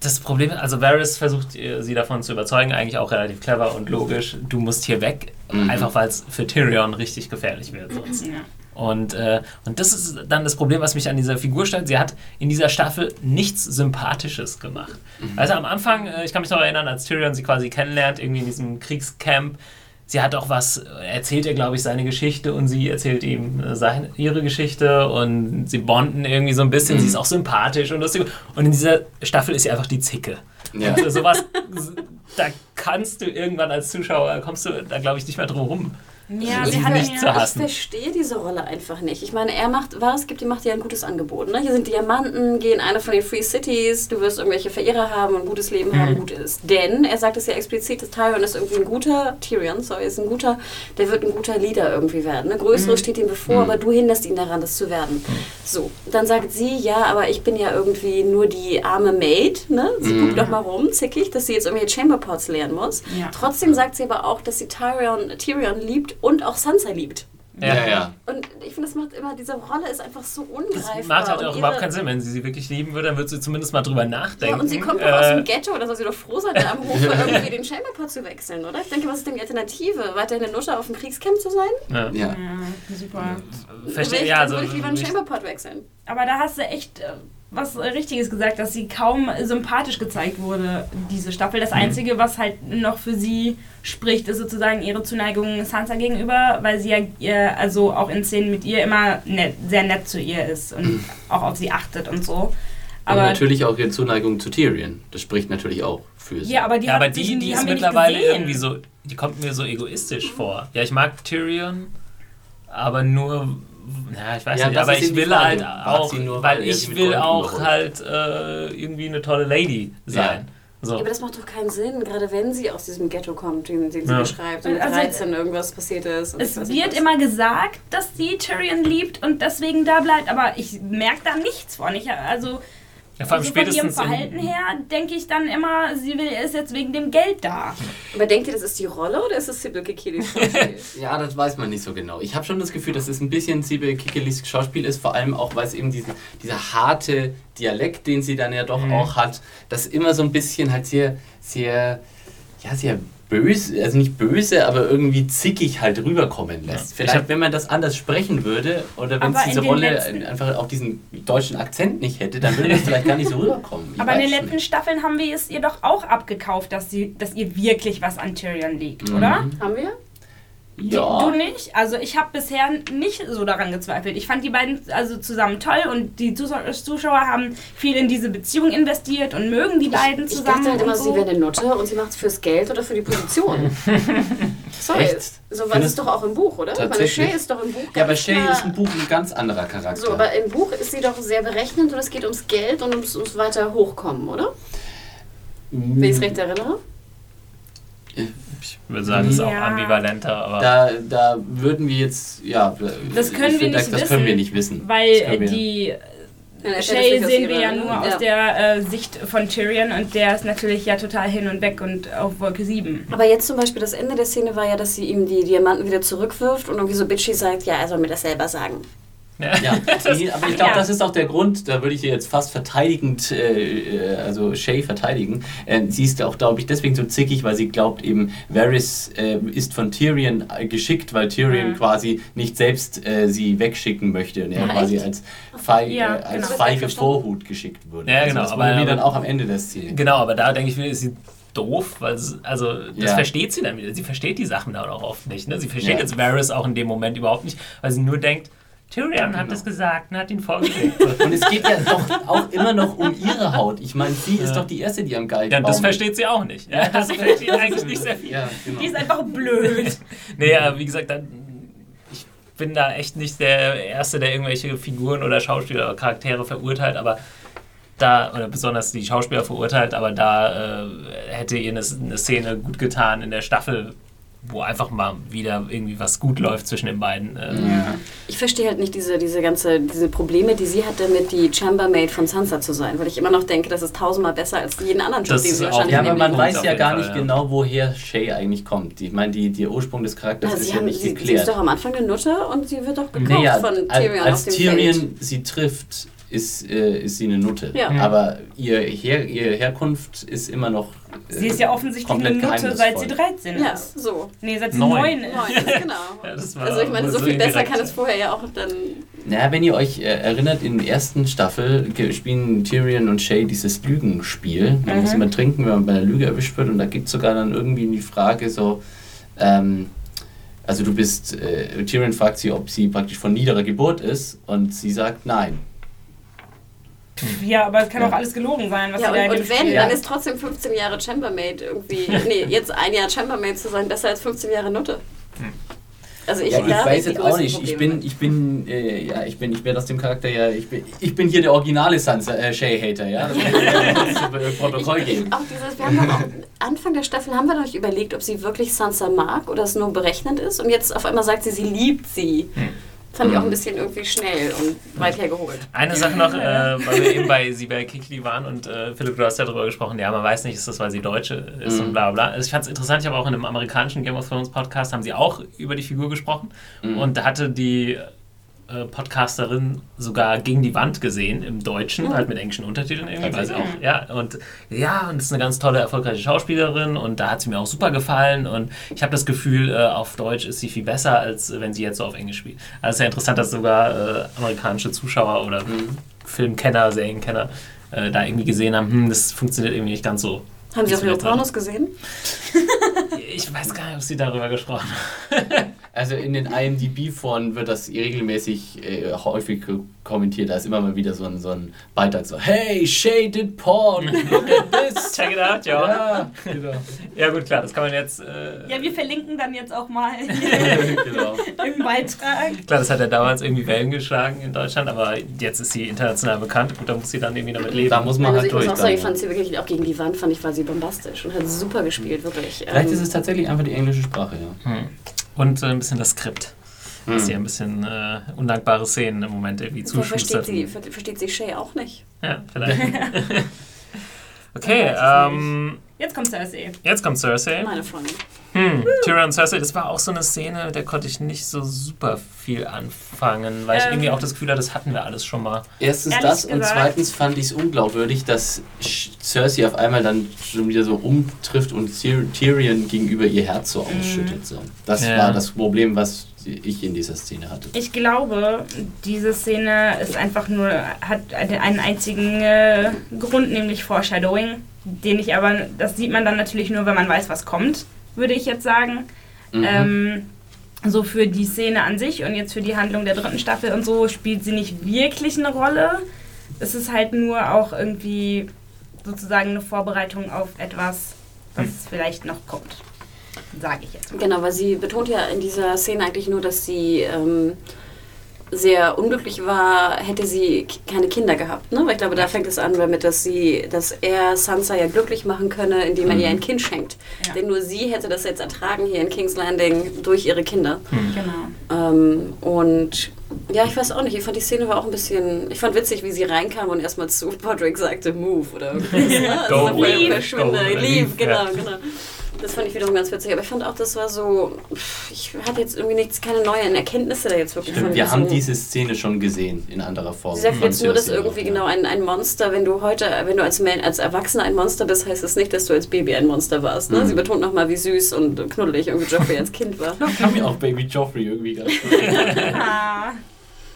das Problem, also Varys versucht äh, sie davon zu überzeugen, eigentlich auch relativ clever und logisch, du musst hier weg, Mhm. einfach weil es für Tyrion richtig gefährlich wird sonst. Ja. Und, äh, und das ist dann das Problem, was mich an dieser Figur stört. Sie hat in dieser Staffel nichts Sympathisches gemacht. Also am Anfang, äh, ich kann mich noch erinnern, als Tyrion sie quasi kennenlernt, irgendwie in diesem Kriegscamp, sie hat auch was, er erzählt ihr, glaube ich, seine Geschichte und sie erzählt ihm äh, seine, ihre Geschichte und sie bonden irgendwie so ein bisschen, sie ist auch sympathisch und lustig. Und in dieser Staffel ist sie einfach die Zicke. Ja. Und sowas, da kannst du irgendwann als Zuschauer, kommst du da, glaube ich, nicht mehr drum rum. Ja, Sie hat nicht zu hassen. Ich verstehe diese Rolle einfach nicht. Ich meine, er macht, was gibt, die macht dir ein gutes Angebot. Ne? Hier sind Diamanten, geh in eine von den Free Cities, du wirst irgendwelche Verehrer haben und ein gutes Leben Mhm. haben, gut ist. Denn, er sagt es ja explizit, dass Tyrion ist irgendwie ein guter, Tyrion, sorry, ist ein guter, der wird ein guter Leader irgendwie werden. Ne? Größeres steht ihm bevor, aber du hinderst ihn daran, das zu werden. So, dann sagt sie, ja, aber ich bin ja irgendwie nur die arme Maid, ne? Sie guckt doch mal rum, zickig, dass sie jetzt irgendwie Chamberpots lernen muss. Ja. Trotzdem sagt sie aber auch, dass sie Tyrion, Tyrion liebt und auch Sansa liebt. Ja, ja. ja. Und ich finde, das macht immer, diese Rolle ist einfach so ungreifbar. Das macht halt auch überhaupt keinen Sinn. Wenn sie sie wirklich lieben würde, dann würde sie zumindest mal drüber nachdenken. Ja, und sie kommt doch Äh, aus dem Ghetto, da soll sie doch froh sein, da am Hof irgendwie den Chamberpot zu wechseln, oder? Ich denke, was ist denn die Alternative? Weiterhin eine Nutte auf dem Kriegscamp zu sein? ja. ja. Ja, super. Verstehe, ja, dann also, würde ich lieber einen Chamberpot wechseln. Aber da hast du echt äh, was Richtiges gesagt, dass sie kaum sympathisch gezeigt wurde, diese Staffel. Mhm. Das Einzige, was halt noch für sie spricht, ist sozusagen ihre Zuneigung Sansa gegenüber, weil sie ja ihr, also auch in Szenen mit ihr immer nett, sehr nett zu ihr ist und auch auf sie achtet und so. Und Aber, natürlich auch ihre Zuneigung zu Tyrion. Das spricht natürlich auch für sie. ja, aber die, ja, aber sich- die, die ist haben wir nicht mittlerweile irgendwie so, die kommt mir so egoistisch vor. Ja, ich mag Tyrion, aber nur, ja, ich weiß Ja, nicht, aber ich will Frage. halt auch, sie nur, weil weil ich will auch halt äh, irgendwie eine tolle Lady sein. So. Ja, aber das macht doch keinen Sinn, gerade wenn sie aus diesem Ghetto kommt, den, den sie Ja. beschreibt und mit Also, 13 irgendwas passiert ist. Es wird was. immer gesagt, dass sie Tyrion liebt und deswegen da bleibt, aber ich merke da nichts von. Ich, also Ja, vor allem also von ihrem Verhalten her denke ich dann immer, sie will, ist jetzt wegen dem Geld da. Aber denkt ihr, das ist die Rolle oder ist das Sybil Kikilis Schauspiel? Ja, das weiß man nicht so genau. Ich habe schon das Gefühl, dass es ein bisschen Sibyl Kikelis Schauspiel ist, vor allem auch, weil es eben diesen, dieser harte Dialekt, den sie dann ja doch Mhm. auch hat, das immer so ein bisschen halt sehr, sehr, ja, sehr böse, also nicht böse, aber irgendwie zickig halt rüberkommen lässt. Ja. Vielleicht, Ich hab- wenn man das anders sprechen würde oder wenn es diese Rolle letzten- einfach auch diesen deutschen Akzent nicht hätte, dann würde das vielleicht gar nicht so rüberkommen. Ich Aber in den letzten nicht. Staffeln haben wir es ihr doch auch abgekauft, dass, sie, dass ihr wirklich was an Tyrion liegt, Mhm. oder? Haben wir? Ja. Du nicht? Also ich habe bisher nicht so daran gezweifelt. Ich fand die beiden also zusammen toll und die Zuschauer, Zuschauer haben viel in diese Beziehung investiert und mögen die beiden Ich zusammen. dachte halt immer, so. sie wäre eine Nutte und sie macht es fürs Geld oder für die Position. Sorry. Echt? So war das Findest- doch auch im Buch, oder? Ich Meine Tatsächlich? Shay ist doch im Buch Ja, aber Shay ist ein Buch ein ganz anderer Charakter. So, aber im Buch ist sie doch sehr berechnend und es geht ums Geld und ums, ums weiter hochkommen, oder? Wenn ich es recht erinnere. Ich würde sagen, es ist auch Ja. ambivalenter, aber Da, da würden wir jetzt, ja, Das können ich wir nicht das wissen, können wir nicht wissen. Weil Das die Ja, Shay aus sehen wir ja nur aus ja. der äh, Sicht von Tyrion und der ist natürlich ja total hin und weg und auf Wolke 7. Aber jetzt zum Beispiel das Ende der Szene war ja, dass sie ihm die Diamanten wieder zurückwirft und irgendwie so bitchy sagt, ja, er soll mir das selber sagen. Ja, die, aber ich glaube, Ja. das ist auch der Grund, da würde ich sie jetzt fast verteidigend, äh, äh, also Shay verteidigen. Äh, sie ist auch, glaube ich, deswegen so zickig, weil sie glaubt eben, Varys äh, ist von Tyrion äh, geschickt, weil Tyrion Mhm. quasi nicht selbst äh, sie wegschicken möchte und er Ah, quasi echt? als, feig, Ja, äh, als genau. feige Vorhut geschickt wurde. Ja, genau, Also das aber- wurde mir dann auch am Ende der Szene. Genau, aber da denke ich mir, ist sie doof, weil sie, also das Ja. versteht sie dann wieder. Sie versteht die Sachen dann auch oft nicht. Ne? Sie versteht Ja. jetzt Varys auch in dem Moment überhaupt nicht, weil sie nur denkt, Tyrion hat Genau. es gesagt und hat ihn vorgelegt. Und es geht ja doch auch immer noch um ihre Haut. Ich meine, sie ist Ja. doch die Erste, die am Galgen ja, das versteht sie auch nicht. Ja, das versteht sie eigentlich nicht sehr viel. Ja, genau. Die ist einfach blöd. Nee, ja, wie gesagt, dann, ich bin da echt nicht der Erste, der irgendwelche Figuren oder Schauspieler oder Charaktere verurteilt, aber da, oder besonders die Schauspieler verurteilt, aber da äh, hätte ihr eine, eine Szene gut getan in der Staffel, wo einfach mal wieder irgendwie was gut läuft zwischen den beiden. Äh, Ich verstehe halt nicht diese, diese ganze, diese Probleme, die sie hat damit, die Chambermaid von Sansa zu sein, weil ich immer noch denke, das ist tausendmal besser als jeden anderen Job, den sie wahrscheinlich Ja, aber man Punkt weiß ja gar Fall, nicht ja. genau, woher Shay eigentlich kommt. Ich meine, die, der Ursprung des Charakters Na, ist ja haben, nicht sie, sie ist geklärt. doch am Anfang eine Nutte und sie wird doch gekauft Naja, von Tyrion als auf dem Tyrion Feld. sie trifft, ist, äh, ist sie eine Nutte. Ja. Aber ihr, Her ihr Herkunft ist immer noch. äh, Sie ist ja offensichtlich eine Nutte, seit sie geheimnisvoll. 13 Ja, ist. so. Nee, seit sie Neun. 9 ist. Neun, genau. Ja, also ich meine, so viel besser kann es vorher ja auch dann... Naja, wenn ihr euch äh, erinnert, in der ersten Staffel spielen Tyrion und Shay dieses Lügenspiel. Man Mhm. muss immer trinken, wenn man bei einer Lüge erwischt wird. Und da gibt es sogar dann irgendwie die Frage so, ähm, also du bist, äh, Tyrion fragt sie, ob sie praktisch von niederer Geburt ist. Und sie sagt nein. Ja, aber es kann Ja. auch alles gelogen sein, was Ja, sie da in und, und wenn, Spiel- dann ist trotzdem 15 Jahre Chambermaid irgendwie... nee, jetzt ein Jahr Chambermaid zu sein, besser als 15 Jahre Nutte. Also ich, Ja, ich da weiß jetzt auch nicht. Ich bin, ich bin, äh, ja, ich bin, ich werde aus dem Charakter ja, ich bin, ich bin hier der originale Sansa, äh, Shay-Hater, ja. Das muss Protokoll geben. Auch dieses, wir haben auch, Anfang der Staffel haben wir noch nicht überlegt, ob sie wirklich Sansa mag oder es nur berechnend ist. Und jetzt auf einmal sagt sie, sie liebt sie. Fand ich auch Mhm. ein bisschen irgendwie schnell und weit hergeholt. Eine Sache noch, äh, weil wir eben bei sie bei Kikli waren und äh, Philipp, du hast ja darüber gesprochen, ja, man weiß nicht, ist das, weil sie Deutsche ist Mhm. und bla bla. Also ich fand es interessant, ich habe auch in einem amerikanischen Game of Thrones Podcast, haben sie auch über die Figur gesprochen Mhm. und da hatte die Podcasterin sogar gegen die Wand gesehen im Deutschen, halt mit englischen Untertiteln irgendwie, weil sie auch, ja, und ja, und ist eine ganz tolle, erfolgreiche Schauspielerin und da hat sie mir auch super gefallen und ich habe das Gefühl, äh, auf Deutsch ist sie viel besser, als äh, wenn sie jetzt so auf Englisch spielt. Also sehr interessant, dass sogar äh, amerikanische Zuschauer oder Mhm. Filmkenner, Serienkenner äh, da irgendwie gesehen haben, hm, das funktioniert irgendwie nicht ganz so. Haben Sie Ist auch ihre. Pornos gesehen? Ich weiß gar nicht, ob sie darüber gesprochen haben. Also in den IMDb-Foren wird das regelmäßig äh, häufig kommentiert. Da ist immer mal wieder so ein, so ein Beitrag so, hey, shaded porn, look at this. Check it out, ja. Ja, genau. Ja gut, klar, das kann man jetzt... Äh, Ja, wir verlinken dann jetzt auch mal genau. im Beitrag. Klar, das hat ja damals irgendwie Wellen geschlagen in Deutschland, aber jetzt ist sie international bekannt. Gut, da muss sie dann irgendwie damit leben. Da muss man Also halt ich muss durch. auch sagen, ich fand sie wirklich auch gegen die Wand, fand ich, war sie bombastisch und hat super gespielt, wirklich. Vielleicht Ähm, ist es tatsächlich einfach die englische Sprache, ja. Hm. Und äh, ein bisschen das Skript. Dass Hm. sie ein bisschen äh, undankbare Szenen im Moment irgendwie da versteht zuschustert. sie, ver versteht sie Shay auch nicht. Ja, vielleicht. okay, es ähm, Jetzt kommt Cersei. jetzt kommt Cersei. Meine Freundin. Hm, Tyrion und Cersei, das war auch so eine Szene, mit der konnte ich nicht so super viel anfangen, weil ich Ähm. irgendwie auch das Gefühl hatte, das hatten wir alles schon mal. Erstens Ehrlich das und gesagt- zweitens fand ich es unglaubwürdig, dass Cersei auf einmal dann schon wieder so umtrifft und Tyr- Tyrion gegenüber ihr Herz so ausschüttet. So. Das Ja. war das Problem, was ich in dieser Szene hatte. Ich glaube, diese Szene ist einfach nur, hat einen einzigen äh, Grund, nämlich Foreshadowing, den ich aber, das sieht man dann natürlich nur, wenn man weiß, was kommt, würde ich jetzt sagen. Mhm. Ähm, so für die Szene an sich und jetzt für die Handlung der dritten Staffel und so spielt sie nicht wirklich eine Rolle. Es ist halt nur auch irgendwie sozusagen eine Vorbereitung auf etwas, was vielleicht noch kommt. Sage ich jetzt mal. Genau, weil sie betont ja in dieser Szene eigentlich nur, dass sie ähm, sehr unglücklich war, hätte sie keine Kinder gehabt. Ne? Weil ich glaube, da fängt es an damit, dass sie, dass er Sansa ja glücklich machen könne, indem er ihr ein Kind schenkt. Ja. Denn nur sie hätte das jetzt ertragen hier in King's Landing durch ihre Kinder. Genau. Ähm, und ja, ich weiß auch nicht, ich fand die Szene war auch ein bisschen, ich fand witzig, wie sie reinkam und erstmal zu Podrick sagte, move oder irgendwas. Ne? Also, leave, verschwinde, go, leave, leave, genau, ja. genau. Das fand ich wiederum ganz witzig, aber ich fand auch, das war so, ich hatte jetzt irgendwie nichts, keine neuen Erkenntnisse da jetzt wirklich Stimmt, von wir haben diese Szene schon gesehen in anderer Form. Sie sagt jetzt nur, dass irgendwie auch, ja. genau ein, ein Monster, wenn du heute, wenn du als, Man, als Erwachsener ein Monster bist, heißt das nicht, dass du als Baby ein Monster warst. Ne? Mhm. Sie betont nochmal, wie süß und knuddelig irgendwie Joffrey als Kind war. Ich kann mir auch Baby Joffrey irgendwie ganz gut. Ah,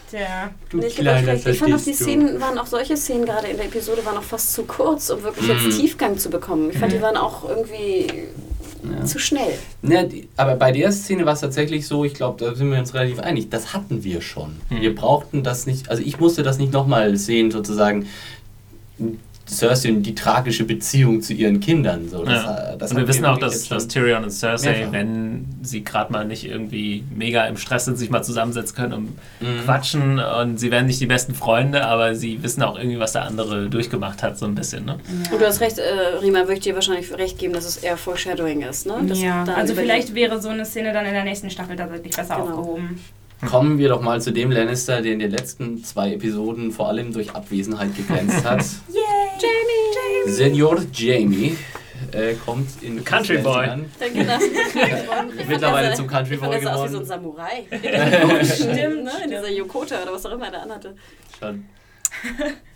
tja. Du Nee, ich, kleiner ich fand auch die du. Szenen waren auch solche Szenen gerade in der Episode waren auch fast zu kurz, um wirklich Mhm. jetzt Tiefgang zu bekommen. Ich fand die waren auch irgendwie Ja. zu schnell. Ja, aber bei der Szene war es tatsächlich so, ich glaube, da sind wir uns relativ einig, das hatten wir schon. Mhm. Wir brauchten das nicht, also ich musste das nicht nochmal sehen, sozusagen. Cersei und die tragische Beziehung zu ihren Kindern. So, das, Ja. das und wir wissen auch, dass, dass Tyrion und Cersei, Mehrfach. wenn sie gerade mal nicht irgendwie mega im Stress sind, sich mal zusammensetzen können und Mhm. quatschen und sie werden nicht die besten Freunde, aber sie wissen auch irgendwie, was der andere durchgemacht hat, so ein bisschen. Ne? Und du hast recht, äh, Rima, würde ich dir wahrscheinlich recht geben, dass es eher Foreshadowing ist. Ne? Das ja, da also vielleicht wäre so eine Szene dann in der nächsten Staffel tatsächlich besser Genau. aufgehoben. Kommen wir doch mal zu dem Lannister, der in den letzten zwei Episoden vor allem durch Abwesenheit geglänzt hat. Jamie! Senior Jamie äh, kommt in Country Boy. Dann genau. Ich Mittlerweile zum Country Boy er sah aus wie so geworden. ein Samurai. Stimmt, ne? In dieser Yokota oder was auch immer er da anhatte. Schon.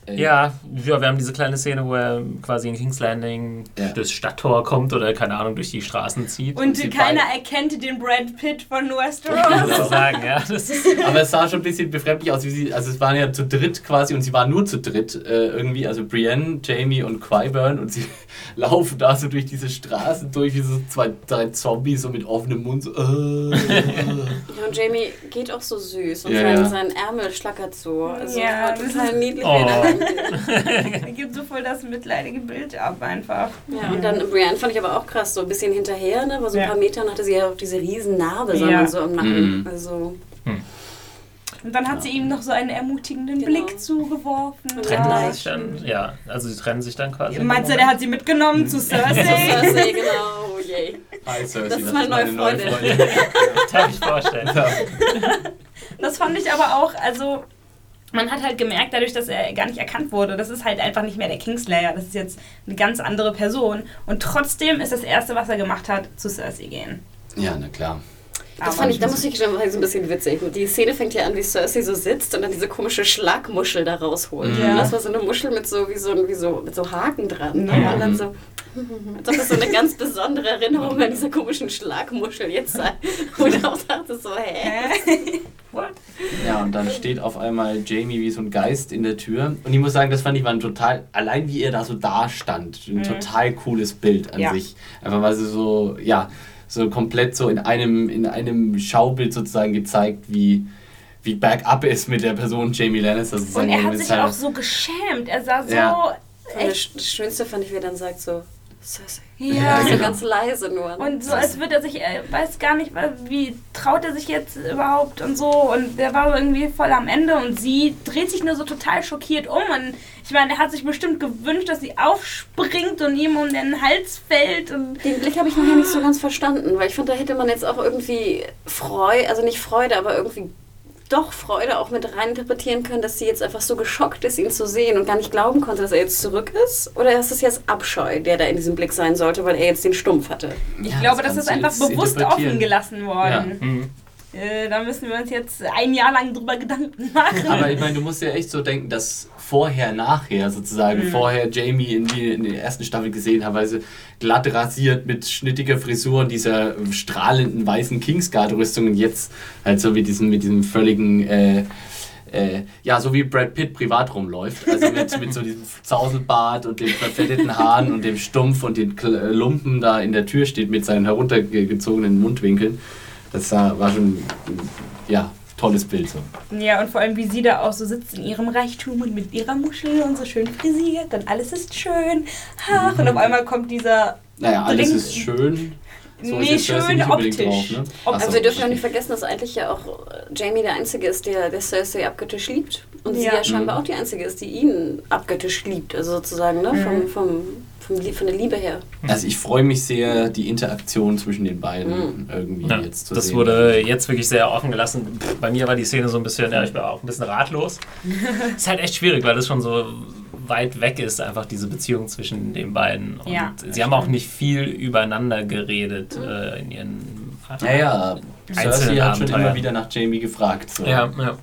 Äh, Ja, ja, wir haben diese kleine Szene, wo er quasi in King's Landing Ja. durchs Stadttor kommt oder keine Ahnung, durch die Straßen zieht. Und sie keiner erkennt den Brad Pitt von Westeros. sozusagen, ja. Das ist, Aber es sah schon ein bisschen befremdlich aus, wie sie, also es waren ja zu dritt quasi und sie waren nur zu dritt äh, irgendwie, also Brienne, Jamie und Qyburn und sie laufen da so durch diese Straßen durch, wie so zwei, drei Zombies so mit offenem Mund so. Äh, Ja, und Jamie geht auch so süß und Ja, sein, ja. sein Ärmel schlackert so. Also Ja, das total ist- niedlich. Oh. er gibt so voll das mitleidige Bild ab einfach. Ja, und dann Brienne fand ich aber auch krass, so ein bisschen hinterher, ne? War so ein Ja. paar Metern hatte sie ja auch diese riesen Narbe, man so im Nacken. Mhm. Also, Und dann hat sie ihm noch so einen ermutigenden Genau. Blick zugeworfen. Trennen Ja. sich dann? Ja, also sie trennen sich dann quasi. Meinst du, der hat sie mitgenommen zu Cersei? Cersei, genau, oh je. Hi Cersei, Das ist meine neue Freundin. Darf ich vorstellen. Ja. das fand ich aber auch, also man hat halt gemerkt, dadurch, dass er gar nicht erkannt wurde, das ist halt einfach nicht mehr der Kingslayer, das ist jetzt eine ganz andere Person. Und trotzdem ist das Erste, was er gemacht hat, zu Cersei gehen. Ja, na klar. Das Aber fand ich, da muss ich schon mal so ein bisschen witzig. Die Szene fängt ja an, wie Cersei so sitzt und dann diese komische Schlagmuschel da rausholt. Ja. Und das war so eine Muschel mit so, wie so, wie so, mit so Haken dran. Ja. Und dann so, als ob das so eine ganz besondere Erinnerung an diese komischen Schlagmuschel jetzt sei. Und ich auch dachte so, hä? What? Ja, und dann steht auf einmal Jamie wie so ein Geist in der Tür. Und ich muss sagen, das fand ich war ein total, allein wie er da so da stand, ein total cooles Bild an Ja. sich. Einfach weil sie so, ja, so komplett so in einem, in einem Schaubild sozusagen gezeigt, wie, wie bergab ist mit der Person Jamie Lannister. Und er hat sich auch so geschämt. Er sah so Ja. Echt. Das Schönste fand ich, wie er dann sagt so, Cersei. Ja. So genau. ganz leise nur. Und so, als würde er sich, er weiß gar nicht, wa- wie traut er sich jetzt überhaupt und so. Und der war irgendwie voll am Ende und sie dreht sich nur so total schockiert um. Und ich meine, er hat sich bestimmt gewünscht, dass sie aufspringt und ihm um den Hals fällt. Und Den Blick habe ich nachher nicht so ganz verstanden, weil ich fand, da hätte man jetzt auch irgendwie Freude, also nicht Freude, aber irgendwie doch Freude auch mit rein interpretieren können, dass sie jetzt einfach so geschockt ist, ihn zu sehen und gar nicht glauben konnte, dass er jetzt zurück ist? Oder ist es jetzt Abscheu, der da in diesem Blick sein sollte, weil er jetzt den Stumpf hatte? ich Ja, glaube, das das ist einfach bewusst offen gelassen worden. Mhm. Äh, da müssen wir uns jetzt ein Jahr lang drüber Gedanken machen. Aber ich meine, du musst ja echt so denken, dass vorher, nachher sozusagen, Mhm. vorher Jamie in, die, in der ersten Staffel gesehen weil sie glatt rasiert mit schnittiger Frisur und dieser strahlenden weißen Kingsguard-Rüstung und jetzt halt so mit diesem, mit diesem völligen, äh, äh, ja, so wie Brad Pitt privat rumläuft. Also mit, mit so diesem Zauselbart und den verfetteten Haaren und dem Stumpf und den äh, Lumpen da in der Tür steht mit seinen heruntergezogenen Mundwinkeln. Das war schon, ja, tolles Bild so. Ja, und vor allem, wie sie da auch so sitzt in ihrem Reichtum und mit ihrer Muschel und so schön frisiert und alles ist schön. Ach, und auf einmal kommt dieser. Naja, alles Dringend- ist schön. So Nee, schön optisch. drauf, ne? Also so, wir dürfen ja okay. nicht vergessen, dass eigentlich ja auch Jamie der Einzige ist, der, der Cersei abgöttisch liebt. Und sie Ja. ja scheinbar auch die Einzige ist, die ihn abgöttisch liebt. Also sozusagen, ne? Vom, vom, vom, Lie- von der Liebe her. Also ich freue mich sehr, die Interaktion zwischen den beiden irgendwie Ja, jetzt zu das sehen. wurde jetzt wirklich sehr offen gelassen. Bei mir war die Szene so ein bisschen, ja, ich war auch ein bisschen ratlos. ist halt echt schwierig, weil das schon so weit weg ist, einfach diese Beziehung zwischen den beiden. Und Ja, sie haben auch nicht viel übereinander geredet äh, in ihren Naja, Cersei hat schon immer wieder nach Jamie gefragt. So. Ja, ja.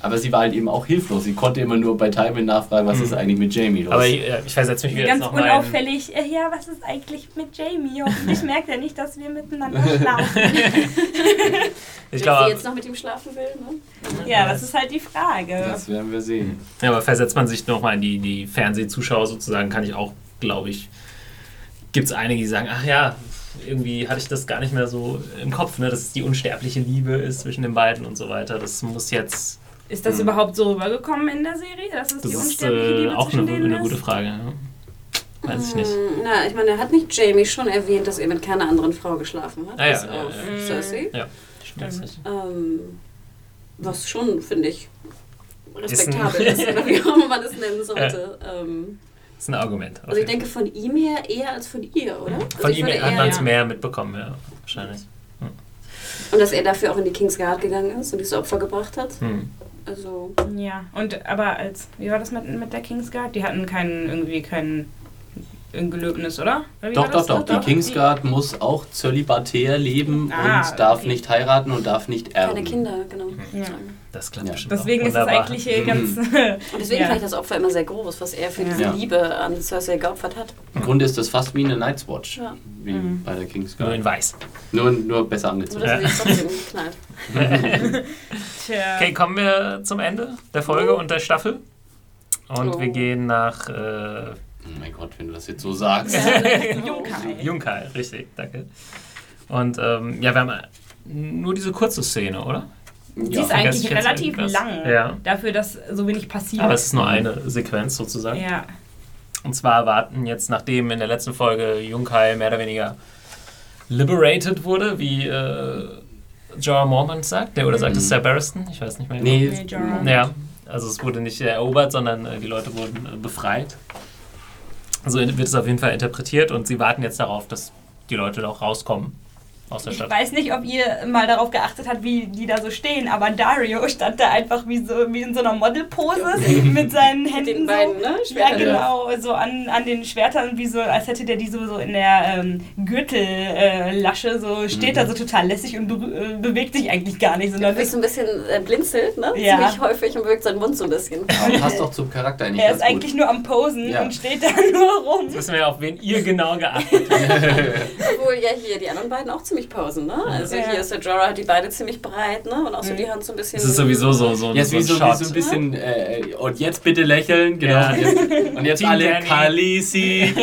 Aber sie war halt eben auch hilflos. Sie konnte immer nur bei Tywin nachfragen, was Mhm. ist eigentlich mit Jamie los. Aber ich, äh, ich versetze mich wieder Ganz jetzt noch unauffällig. Äh, ja, was ist eigentlich mit Jamie? Hoffentlich merkt er nicht, dass wir miteinander schlafen. Ich Wenn sie glaube, jetzt noch mit ihm schlafen will, ne? ja, das ist halt die Frage. das werden wir sehen. ja, aber versetzt man sich nochmal in die, die Fernsehzuschauer sozusagen, kann ich auch, glaube ich, gibt es einige, die sagen, ach ja, irgendwie hatte ich das gar nicht mehr so im Kopf, ne, dass es die unsterbliche Liebe ist zwischen den beiden und so weiter. Das muss jetzt, Ist das Mhm. überhaupt so rübergekommen in der Serie? Dass es das die ist unsterbliche äh, Liebe auch zwischen eine, denen eine gute ist? Frage. Ja. Weiß ich nicht. Hm, Na, ich meine, hat nicht Jamie schon erwähnt, dass er mit keiner anderen Frau geschlafen hat? Ah, ja, bis ja, auf ja. Cersei. Ja, stimmt. Ähm, was schon, finde ich, Ist respektabel ist, oder wie auch immer man das nennen sollte. Ähm, Das ist ein Argument. also ich denke von ihm her eher als von ihr, oder? Von also ihm hat eher- man es mehr mitbekommen, ja, wahrscheinlich. Und dass er dafür auch in die Kingsguard gegangen ist und dieses Opfer gebracht hat. Hm. Also, Ja, und aber als, wie war das mit, mit der Kingsguard? Die hatten keinen, irgendwie kein ein Gelöbnis, oder? oder Doch, doch, das? doch. Die Kingsguard muss auch zölibatär leben Ah, und darf okay. nicht heiraten und darf nicht erben. keine Kinder, genau. Ja. Das klappt Ja. bestimmt Deswegen auch ist es eigentlich äh, Mhm. ganz. Und deswegen ja. fand ich das Opfer immer sehr groß, was er für Ja. diese Ja. Liebe an Cersei geopfert hat. Im Grunde ist das fast wie eine Night's Watch, Ja. wie Mhm. bei der Nur Kingsguard. in weiß. Nur, nur besser angezogen. dass er sich trotzdem knallt. Tja. Okay, kommen wir zum Ende der Folge und der Staffel. Und Oh. wir gehen nach äh, Oh mein Gott, wenn du das jetzt so sagst. Junkai. Junkai, richtig, danke. Und ähm, ja, wir haben nur diese kurze Szene, oder? Die Ja. ist eigentlich relativ lang. Ja. Dafür, dass so wenig passiert. Aber es ist nur eine Sequenz sozusagen. ja. Und zwar warten jetzt, nachdem in der letzten Folge Junkai mehr oder weniger liberated wurde, wie äh, Jorah Mormont sagt, der, oder sagt es Mhm. Sir Barristan? Ich weiß nicht mehr. Nee, Nee, Jorah. Ja, also es wurde nicht erobert, sondern äh, die Leute wurden äh, befreit. So wird es auf jeden Fall interpretiert und sie warten jetzt darauf, dass die Leute auch rauskommen. Aus der Ich Stadt. weiß nicht, ob ihr mal darauf geachtet habt, wie die da so stehen, aber Dario stand da einfach wie, so, wie in so einer Modelpose mit seinen Händen den beiden, so. ne? Ja, Schwertern. genau, so an, an den Schwertern, wie so, als hätte der die so, so in der ähm, Gürtellasche, so steht da so total lässig und be äh, bewegt sich eigentlich gar nicht, sondern Wirklich ist, so ein bisschen äh, blinzelt, ne? Ja. Ziemlich häufig und bewegt seinen Mund so ein bisschen. Aber passt doch zum Charakter eigentlich er ganz ist eigentlich nur am Posen Ja. und steht da nur rum. Jetzt wissen wir ja, auf wen ihr genau geachtet habt. Ja hier die anderen beiden auch ziemlich pausen, ne? Also Ja. hier ist der Jorah, die beide ziemlich breit, ne? Und auch so die Hand so ein bisschen. Das ist sowieso so, so, Jetzt so wie ein so, so ein bisschen, äh, und jetzt bitte lächeln, genau. Ja. Und jetzt, und jetzt Team alle Danny. Kalisi.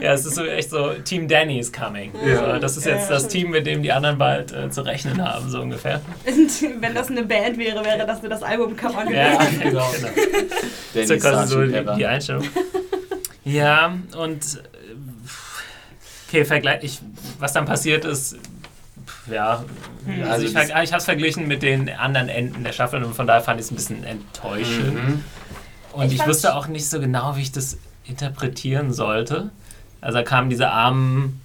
Ja, es ist so echt so, Team Danny is coming. Ja. So, das ist jetzt Ja, das Team, mit dem die anderen bald äh, zu rechnen haben, so ungefähr. Und wenn das eine Band wäre, wäre das nur das Albumcover gewesen. Ja, genau. genau. Danny So quasi so die, Einstellung. Ja, und okay, Vergleich, ich, was dann passiert ist, ja, also, Also ich, ich habe es verglichen mit den anderen Enden der Staffel und von daher fand ich es ein bisschen enttäuschend. Mhm. Und Ich ich, wusste auch nicht so genau, wie ich das interpretieren sollte. Also da kamen diese armen,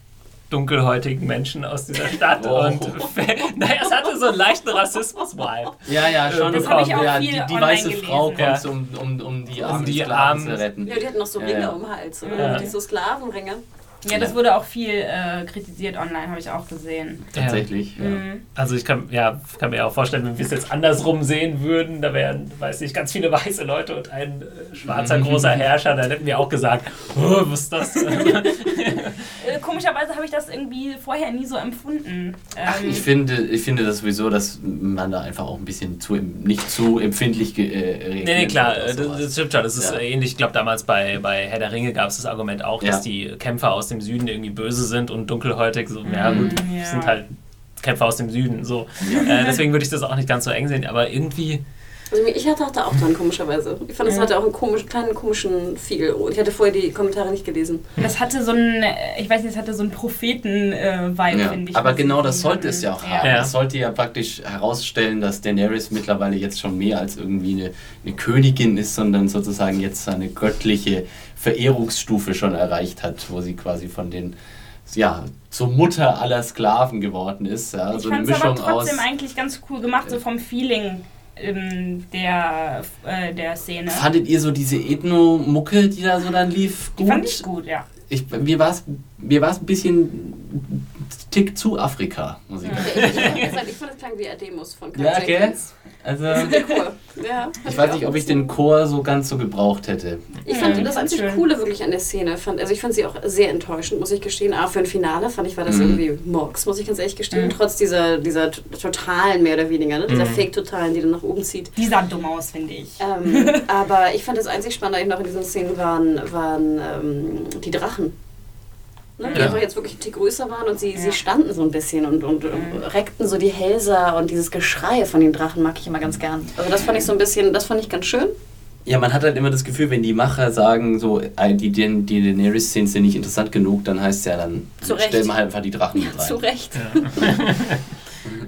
dunkelhäutigen Menschen aus dieser Stadt Oh. und naja, es hatte so einen leichten Rassismus-Vibe. Ja, ja, schon. Das hab ich auch ja, viel die, die weiße gelesen. Frau kommt, Ja. um, um, um die armen die Sklaven armen- zu retten. Ja, die hatten noch so Ja, Ringe ja. um den Hals, oder? Ja. Die so Sklavenringe. Ja, das wurde auch viel äh, kritisiert online, habe ich auch gesehen. Tatsächlich, ja. Mhm. Also ich kann, ja, kann mir auch vorstellen, wenn wir es jetzt andersrum sehen würden, da wären, weiß nicht, ganz viele weiße Leute und ein äh, schwarzer großer Herrscher, dann hätten wir auch gesagt, oh, was ist das? Äh, komischerweise habe ich das irgendwie vorher nie so empfunden. Ach, Ähm, ich finde, ich finde das sowieso, dass man da einfach auch ein bisschen zu, nicht zu empfindlich äh, reagieren Nee, nee, klar, äh, das, das stimmt schon. Das ist Ja. äh, ähnlich. Ich glaube, damals bei, bei Herr der Ringe gab es das Argument auch, dass Ja. die Kämpfer aus dem Süden irgendwie böse sind und dunkelhäutig. So, ja, gut, ja. sind halt Kämpfer aus dem Süden. So. Äh, deswegen würde ich das auch nicht ganz so eng sehen, aber irgendwie. Also ich hatte auch da auch dran, komischerweise. Ich fand, es Ja. hatte auch einen komischen, kleinen komischen Feel. Ich hatte vorher die Kommentare nicht gelesen. das hatte so ein, äh, ich weiß nicht, es hatte so einen Propheten-Vibe, Ja. finde ich. Aber genau das sollte es ja auch haben. Ja. Das sollte ja praktisch herausstellen, dass Daenerys mittlerweile jetzt schon mehr als irgendwie eine, eine Königin ist, sondern sozusagen jetzt eine göttliche Verehrungsstufe schon erreicht hat, wo sie quasi von den ja, zur Mutter aller Sklaven geworden ist. Ja, Ich so eine fand es aber Mischung aus. trotzdem eigentlich ganz cool gemacht, so vom Feeling ähm, der, äh, der Szene. Fandet ihr so diese Ethno-Mucke, die da so dann lief, Die gut? fand ich gut, ja. Ich, mir war es mir war's ein bisschen Tick zu Afrika, muss ich Ja. sagen. Ich, ich, ich, ich fand, es klang wie Ademus von Carl Ja, okay. Jenkins. Also, Das ist der Chor. Ja, ich weiß nicht, ob ich den Chor so ganz so gebraucht hätte. Ich fand Ja, das einzig schön. Coole wirklich an der Szene. Fand, also ich fand sie auch sehr enttäuschend, muss ich gestehen. Aber für ein Finale fand ich, war das Mhm. irgendwie Murks, muss ich ganz ehrlich gestehen. Mhm. Trotz dieser, dieser totalen, mehr oder weniger, ne? dieser Mhm. Fake-Totalen, die dann nach oben zieht. Die sah dumm aus, finde ich. Ähm, aber ich fand das einzig Spannende eigentlich noch in diesen Szenen waren, waren ähm, die Drachen. Ne, die Ja. einfach jetzt wirklich ein Tick größer waren und sie, Ja. sie standen so ein bisschen und, und Mhm. reckten so die Hälser und dieses Geschrei von den Drachen mag ich immer ganz gern. Also das fand ich so ein bisschen, das fand ich ganz schön. Ja, man hat halt immer das Gefühl, wenn die Macher sagen, so, äh, die, die, die Daenerys-Szenen sind nicht interessant genug, dann heißt es ja, dann stellen wir halt einfach die Drachen mit rein. zu Recht.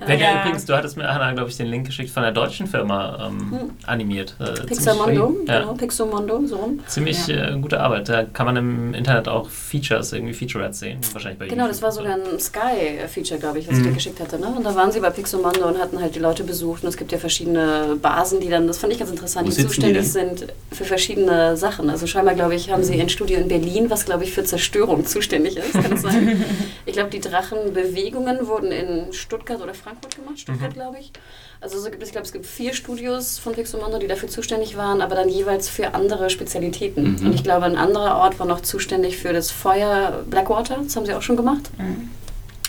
Wenn ja. Ja. übrigens, du hattest mir, Hannah, glaube ich, den Link geschickt von der deutschen Firma ähm, Hm. animiert. Äh, Pixamondo, ja. genau, Pixomondo, so rum. Ziemlich äh, gute Arbeit. Da kann man im Internet auch Features, irgendwie Featurettes sehen. Wahrscheinlich bei Genau, das war YouTube. sogar ein Sky-Feature, glaube ich, was ich Mhm. dir geschickt hatte. Ne? Und da waren sie bei Pixomondo und hatten halt die Leute besucht. Und es gibt ja verschiedene Basen, die dann, das fand ich ganz interessant, Wo die sitzen die zuständig sind für verschiedene Sachen. Also scheinbar, glaube ich, haben sie ein Studio in Berlin, was, glaube ich, für Zerstörung zuständig ist. Kann das sein? ich glaube, die Drachenbewegungen wurden in Stuttgart oder Frankfurt gemacht. Stuttgart, glaube ich. Also so gibt es, ich glaube, es gibt vier Studios von Pixomondo, die dafür zuständig waren, aber dann jeweils für andere Spezialitäten. Mhm. Und ich glaube, ein anderer Ort war noch zuständig für das Feuer Blackwater. Das haben sie auch schon gemacht. Mhm.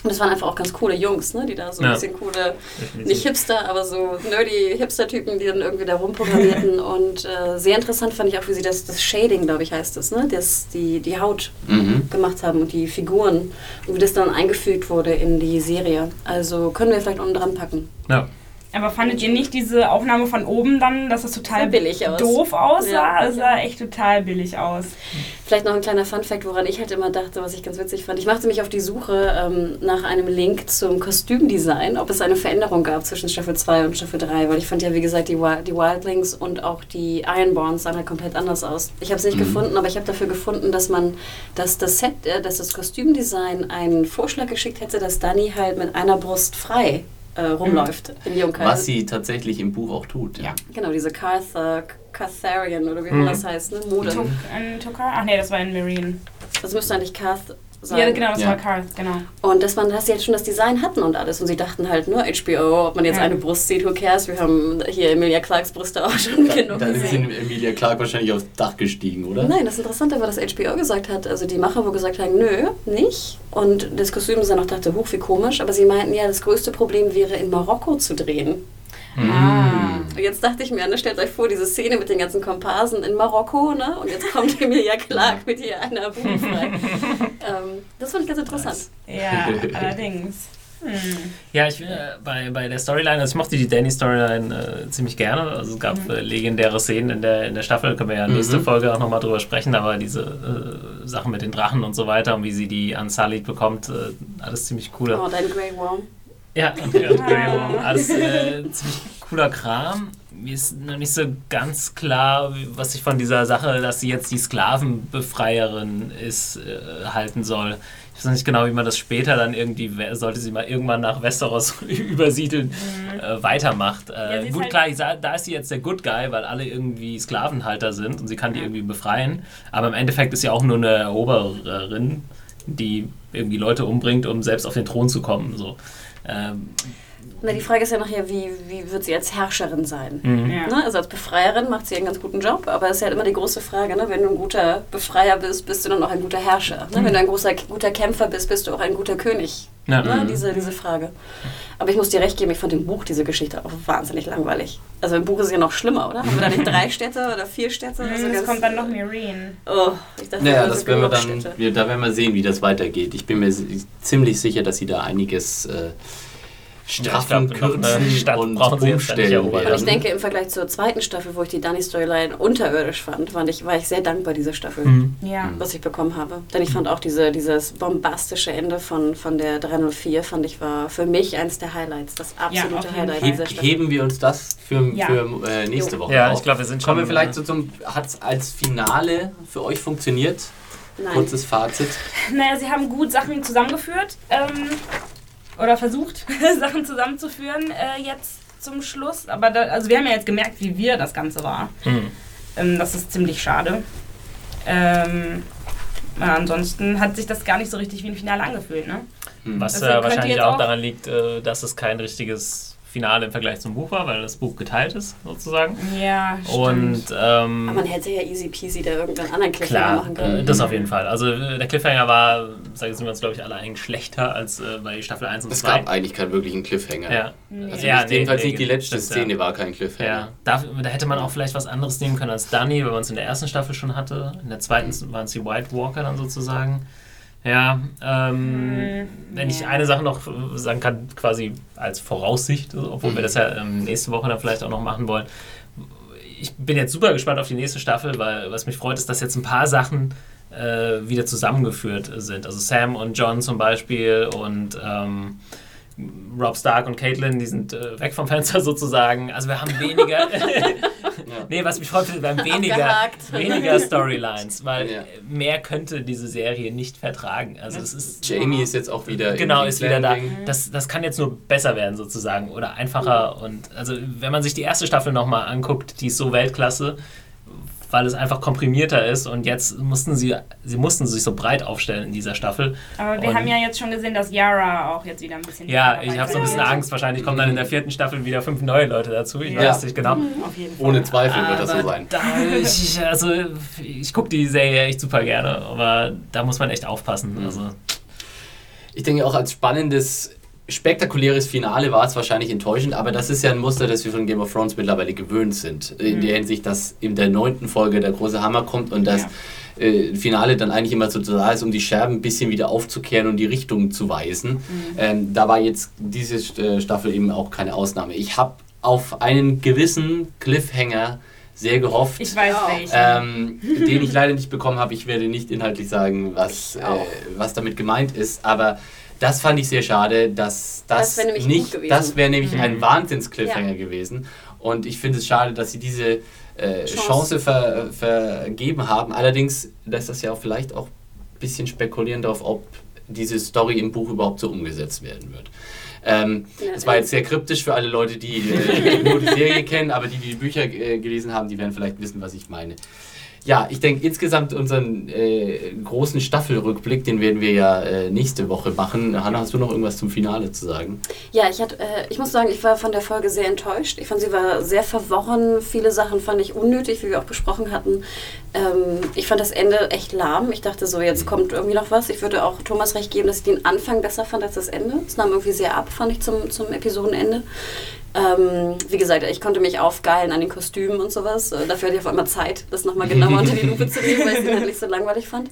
Und das waren einfach auch ganz coole Jungs, ne? die da so ein Ja. bisschen coole, Definitiv. nicht Hipster, aber so nerdy Hipster-Typen, die dann irgendwie da rumprogrammierten. Und äh, sehr interessant fand ich auch, wie sie das, das Shading, glaube ich, heißt es, ne? das, die, die Haut Mhm. gemacht haben und die Figuren und wie das dann eingefügt wurde in die Serie. Also können wir vielleicht unten dran packen. Ja. Aber fandet ihr nicht diese Aufnahme von oben dann, dass das total billig aus. doof aussah? Ja. Es sah echt total billig aus. Vielleicht noch ein kleiner Funfact, woran ich halt immer dachte, was ich ganz witzig fand. Ich machte mich auf die Suche ähm, nach einem Link zum Kostümdesign, ob es eine Veränderung gab zwischen Staffel 2 und Staffel 3, weil ich fand ja, wie gesagt, die, Wi- die Wildlings und auch die Ironborns sahen halt komplett anders aus. Ich habe es nicht gefunden, aber ich habe dafür gefunden, dass man, dass das Set, äh, dass das Kostümdesign einen Vorschlag geschickt hätte, dass Dani halt mit einer Brust frei äh, rumläuft in Yokai. Was sie tatsächlich im Buch auch tut. Ja. Genau, diese Cartha, Catharian oder wie Mhm. immer das heißt, ne? Mode. Tuk, in Tukar? Ach nee, das war in Marine. Das müsste eigentlich Cath sein. Ja, genau, das Ja. war Karth, genau. Und dass man, sie jetzt schon das Design hatten und alles. Und sie dachten halt, nur HBO, ob man jetzt Ja. eine Brust sieht, who cares? Wir haben hier Emilia Clarks Brüste auch schon genug Dann ist gesehen. Emilia Clark wahrscheinlich aufs Dach gestiegen, oder? Nein, das Interessante war, dass HBO gesagt hat, also die Macher, wo gesagt haben, nö, nicht. Und das Kostümdesign auch dachte, hoch, wie komisch. Aber sie meinten, ja, das größte Problem wäre, in Marokko zu drehen. Ah. Und jetzt dachte ich mir, ne, stellt euch vor, diese Szene mit den ganzen Komparsen in Marokko, ne? Und jetzt kommt Emilia Clark mit ihr einer Bubi frei. ähm, das fand ich ganz interessant. Ja, allerdings. Ja, ich äh, bei, bei der Storyline, also ich mochte die Danny-Storyline äh, ziemlich gerne. Also es gab äh, legendäre Szenen in der, in der Staffel, können wir ja nächste Mhm. Folge auch nochmal drüber sprechen, aber diese äh, Sachen mit den Drachen und so weiter und wie sie die Unsullied bekommt, äh, alles ziemlich coole. Oh, dein Grey Worm. Ja, und ja, alles äh, ziemlich cooler Kram. Mir ist noch nicht so ganz klar, was ich von dieser Sache, dass sie jetzt die Sklavenbefreierin ist, äh, halten soll. Ich weiß noch nicht genau, wie man das später dann irgendwie, sollte sie mal irgendwann nach Westeros übersiedeln, äh, weitermacht. Ja, Äh, gut, halt- klar, ich sag, da ist sie jetzt der Good Guy, weil alle irgendwie Sklavenhalter sind und sie kann die irgendwie befreien. Aber im Endeffekt ist sie auch nur eine Erobererin, die irgendwie Leute umbringt, um selbst auf den Thron zu kommen. So. Ähm, Na, die Frage ist ja nachher, wie, wie wird sie als Herrscherin sein? mhm. Ja. Ne? Also als Befreierin macht sie einen ganz guten Job, aber es ist ja halt immer die große Frage, ne? wenn du ein guter Befreier bist, bist du dann auch ein guter Herrscher. Ne? Wenn du ein großer, guter Kämpfer bist, bist du auch ein guter König. Ja. Ne? Diese, diese Frage. Aber ich muss dir recht geben, ich fand im Buch diese Geschichte auch wahnsinnig langweilig. Also im Buch ist es ja noch schlimmer, oder? Haben wir da nicht drei Städte oder vier Städte? Also Es ganz- kommt dann noch Marine. Oh, ich dachte, Naja, das das werden wir dann, wir, da werden wir sehen, wie das weitergeht. Ich bin mir ziemlich sicher, dass sie da einiges äh, straffen, kürzen Stadt und ja umstellen. Und ich denke, im Vergleich zur zweiten Staffel, wo ich die Danny-Storyline unterirdisch fand, fand ich, war ich sehr dankbar dieser Staffel. Mhm. Ja. was ich bekommen habe. Denn ich fand auch diese, dieses bombastische Ende von, von der 304, fand ich, war für mich eines der Highlights. Das absolute jeden Highlight dieser Staffel. heben wir uns das für, Ja. für äh, nächste Jo. Woche Ja, auf. ich glaube, wir sind schon. Kommen wir vielleicht so zum, hat es als Finale für euch funktioniert? Nein. Kurzes Fazit. Naja, sie haben gut Sachen zusammengeführt. Ähm, oder versucht, Sachen zusammenzuführen äh, jetzt zum Schluss. Aber da, also wir haben ja jetzt gemerkt, wie wir das Ganze war. Mhm. Ähm, das ist ziemlich schade. Ähm, ja, ansonsten hat sich das gar nicht so richtig wie ein Finale angefühlt, ne? Hm. Was äh, wahrscheinlich auch- daran liegt, äh, dass es kein richtiges Finale im Vergleich zum Buch war, weil das Buch geteilt ist, sozusagen. Ja, Und ähm, Aber man hätte ja easy peasy da irgendeinen anderen Cliffhanger Klar, machen können. äh, das auf jeden Fall. Also äh, der Cliffhanger war, sagen wir uns, glaube ich, alle eigentlich schlechter als äh, bei Staffel 1 und Es 2. gab eigentlich keinen wirklichen Cliffhanger. ja. Also Ja, nicht, jedenfalls nee, nicht die nee, letzte ja. Szene war kein Cliffhanger. Ja, da, da hätte man auch vielleicht was anderes nehmen können als Dunny, weil man es in der ersten Staffel schon hatte. In der zweiten waren es die White Walker dann sozusagen. Ja, ähm, Hm, wenn ich eine Sache noch sagen kann, quasi als Voraussicht, obwohl wir das ja ähm, nächste Woche dann vielleicht auch noch machen wollen. Ich bin jetzt super gespannt auf die nächste Staffel, weil was mich freut, ist, dass jetzt ein paar Sachen äh, wieder zusammengeführt sind. Also Sam und John zum Beispiel und ähm, Rob Stark und Caitlin, die sind äh, weg vom Fenster sozusagen. Also wir haben weniger. nee, was mich freut, wir haben weniger, weniger Storylines, weil Ja. mehr könnte diese Serie nicht vertragen. Also es ist Jamie ist jetzt auch wieder genau ist wieder da. Das, das kann jetzt nur besser werden sozusagen oder einfacher und also wenn man sich die erste Staffel nochmal anguckt, die ist so Weltklasse, weil es einfach komprimierter ist und jetzt mussten sie sie mussten sich so breit aufstellen in dieser Staffel. Aber wir Und- haben ja jetzt schon gesehen, dass Yara auch jetzt wieder ein bisschen. Ja, ich habe so ein bisschen. Angst. Wahrscheinlich kommen dann in der vierten Staffel wieder fünf neue Leute dazu. Ich Ja. weiß nicht genau. Auf jeden Fall. Ohne Zweifel wird das so Aber sein. Da, ich, also, ich gucke die Serie echt super gerne, aber da muss man echt aufpassen. Mhm. Also, Ich denke auch als spannendes, spektakuläres Finale war es wahrscheinlich enttäuschend, aber das ist ja ein Muster, das wir von Game of Thrones mittlerweile gewöhnt sind. In Mhm. der Hinsicht, dass in der neunten Folge der große Hammer kommt und dass Ja. äh, Finale dann eigentlich immer so da ist, um die Scherben ein bisschen wieder aufzukehren und die Richtung zu weisen. Ähm, da war jetzt diese äh, Staffel eben auch keine Ausnahme. Ich habe auf einen gewissen Cliffhanger sehr gehofft. Ich weiß welchen. Ähm, den ich leider nicht bekommen habe. Ich werde nicht inhaltlich sagen, was, äh, was damit gemeint ist, aber das fand ich sehr schade, dass das, Das wäre nämlich nicht, das wäre nämlich Mhm. ein Wahnsinns-Cliffhanger gewesen. Und ich finde es schade, dass sie diese äh, Chance. Chance ver, vergeben haben. Allerdings lässt das ja auch vielleicht auch ein bisschen spekulieren darauf, ob diese Story im Buch überhaupt so umgesetzt werden wird. Ähm, Ja, das war äh, jetzt sehr kryptisch für alle Leute, die äh, nur die Serie kennen, aber die, die die Bücher äh, gelesen haben, die werden vielleicht wissen, was ich meine. Ja, ich denke insgesamt unseren äh, großen Staffelrückblick, den werden wir ja äh, nächste Woche machen. Hanna, hast du noch irgendwas zum Finale zu sagen? Ja, ich, hatte, äh, ich muss sagen, ich war von der Folge sehr enttäuscht. Ich fand, sie war sehr verworren. Viele Sachen fand ich unnötig, wie wir auch besprochen hatten. Ähm, ich fand das Ende echt lahm. Ich dachte so, jetzt kommt irgendwie noch was. Ich würde auch Thomas recht geben, dass ich den Anfang besser fand als das Ende. Es nahm irgendwie sehr ab, fand ich zum, zum Episodenende. Ähm, wie gesagt, ich konnte mich aufgeilen an den Kostümen und sowas. Äh, Dafür hatte ich auf einmal Zeit, das nochmal genauer unter die Lupe zu nehmen, weil ich es halt nicht so langweilig fand.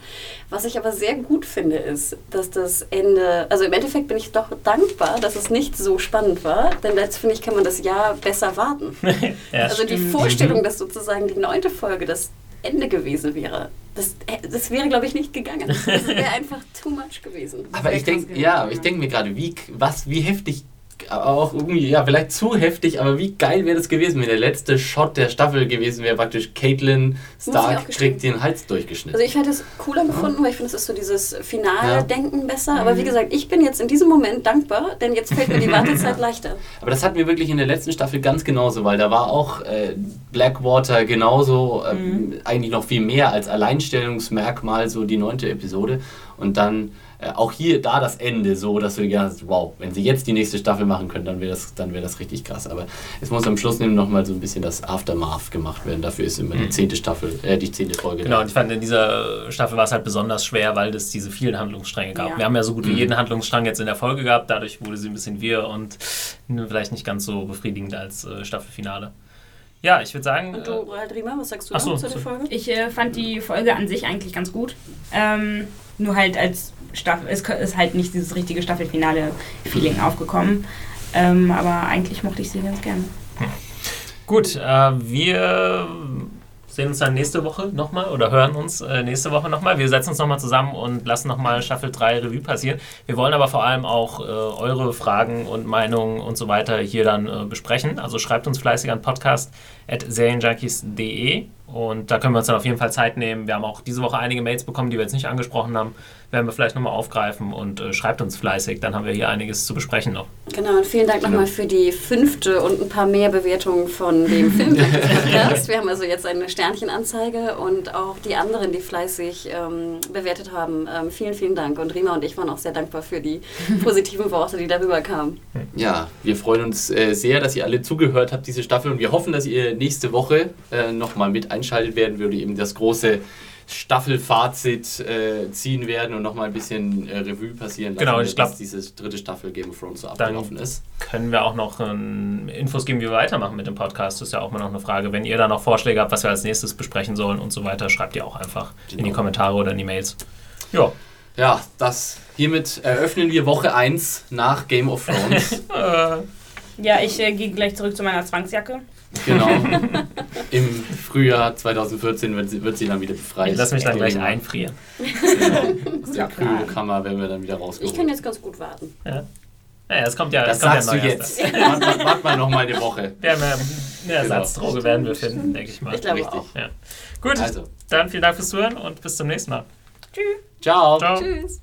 Was ich aber sehr gut finde, ist, dass das Ende, also im Endeffekt bin ich doch dankbar, dass es nicht so spannend war, denn jetzt finde ich, kann man das Jahr besser warten. ja, also die stimmt. Vorstellung, dass sozusagen die neunte Folge das Ende gewesen wäre, das, äh, das wäre, glaube ich, nicht gegangen. Das wäre einfach too much gewesen. Aber ich denke, ja, ich denke mir gerade, wie, was, wie heftig, auch irgendwie, ja, vielleicht zu heftig, aber wie geil wäre das gewesen, wenn der letzte Shot der Staffel gewesen wäre, praktisch Caitlin Stark kriegt den Hals durchgeschnitten. Also ich hätte es cooler gefunden, weil ich finde, es ist so dieses Finaldenken besser. Aber wie gesagt, ich bin jetzt in diesem Moment dankbar, denn jetzt fällt mir die Wartezeit leichter. Aber das hatten wir wirklich in der letzten Staffel ganz genauso, weil da war auch äh, Blackwater genauso, ähm, eigentlich noch viel mehr als Alleinstellungsmerkmal, so die neunte Episode. Und dann äh, auch hier da das Ende, so dass du gedacht hast, wow, wenn sie jetzt die nächste Staffel machen können, dann wäre das, dann wäre das richtig krass. Aber es muss am Schluss eben nochmal so ein bisschen das Aftermath gemacht werden. Dafür ist immer die zehnte Staffel, äh, die zehnte Folge. Genau, da. und ich fand, in dieser Staffel war es halt besonders schwer, weil es diese vielen Handlungsstränge gab. Ja. Wir haben ja so gut wie Mhm. jeden Handlungsstrang jetzt in der Folge gehabt, dadurch wurde sie ein bisschen wirr und vielleicht nicht ganz so befriedigend als äh, Staffelfinale. Ja, ich würde sagen, Und du, halt Rima, was sagst du so, zu der. Folge? Ich äh, fand die Folge an sich eigentlich ganz gut. Ähm, nur halt als Staffel, es ist halt nicht dieses richtige Staffelfinale-Feeling aufgekommen. Ähm, aber eigentlich mochte ich sie ganz gern. Gut, äh, wir sehen uns dann nächste Woche nochmal oder hören uns äh, nächste Woche nochmal. Wir setzen uns nochmal zusammen und lassen nochmal Staffel 3 Revue passieren. Wir wollen aber vor allem auch äh, eure Fragen und Meinungen und so weiter hier dann äh, besprechen. Also schreibt uns fleißig an podcast.serienjunkies.de und da können wir uns dann auf jeden Fall Zeit nehmen. Wir haben auch diese Woche einige Mails bekommen, die wir jetzt nicht angesprochen haben. Werden wir vielleicht nochmal aufgreifen und äh, schreibt uns fleißig. Dann haben wir hier einiges zu besprechen noch. Genau, und vielen Dank Genau. nochmal für die fünfte und ein paar mehr Bewertungen von dem Film-Podcast. Wir haben also jetzt eine Sternchenanzeige und auch die anderen, die fleißig ähm, bewertet haben. Ähm, vielen, vielen Dank. Und Rima und ich waren auch sehr dankbar für die positiven Worte, die darüber kamen. Ja, wir freuen uns äh, sehr, dass ihr alle zugehört habt, diese Staffel. Und wir hoffen, dass ihr nächste Woche äh, nochmal mit einschaltet werden, würde eben das große Staffelfazit äh, ziehen werden und nochmal ein bisschen äh, Revue passieren lassen, Genau, ich glaub- dass diese dritte Staffel Game of Thrones so abgelaufen ist. können wir auch noch ähm, Infos geben, wie wir weitermachen mit dem Podcast. Das ist ja auch mal noch eine Frage. Wenn ihr da noch Vorschläge habt, was wir als nächstes besprechen sollen und so weiter, schreibt ihr auch einfach in die Genau. Kommentare oder in die Mails. Ja. Ja, das hiermit eröffnen wir Woche 1 nach Game of Thrones. Ja, ich äh, gehe gleich zurück zu meiner Zwangsjacke. Genau. Im Frühjahr 2014 wird sie, wird sie dann wieder befreit. ich lasse mich dann gleich Genau. einfrieren. Genau. Aus der. Kühlkammer werden wir dann wieder Ich rausgeholt. kann jetzt ganz gut warten. Ja. Naja, es kommt ja, das es kommt sagst ja du jetzt. Warte mal, wart mal noch mal eine Woche. Wir haben ja eine Ersatzdroge, werden wir finden, denke ich mal. Ich glaube Richtig. auch. Ja. Gut, Also, dann vielen Dank fürs Zuhören und bis zum nächsten Mal. Tschüss. ciao. Ciao. Tschüss.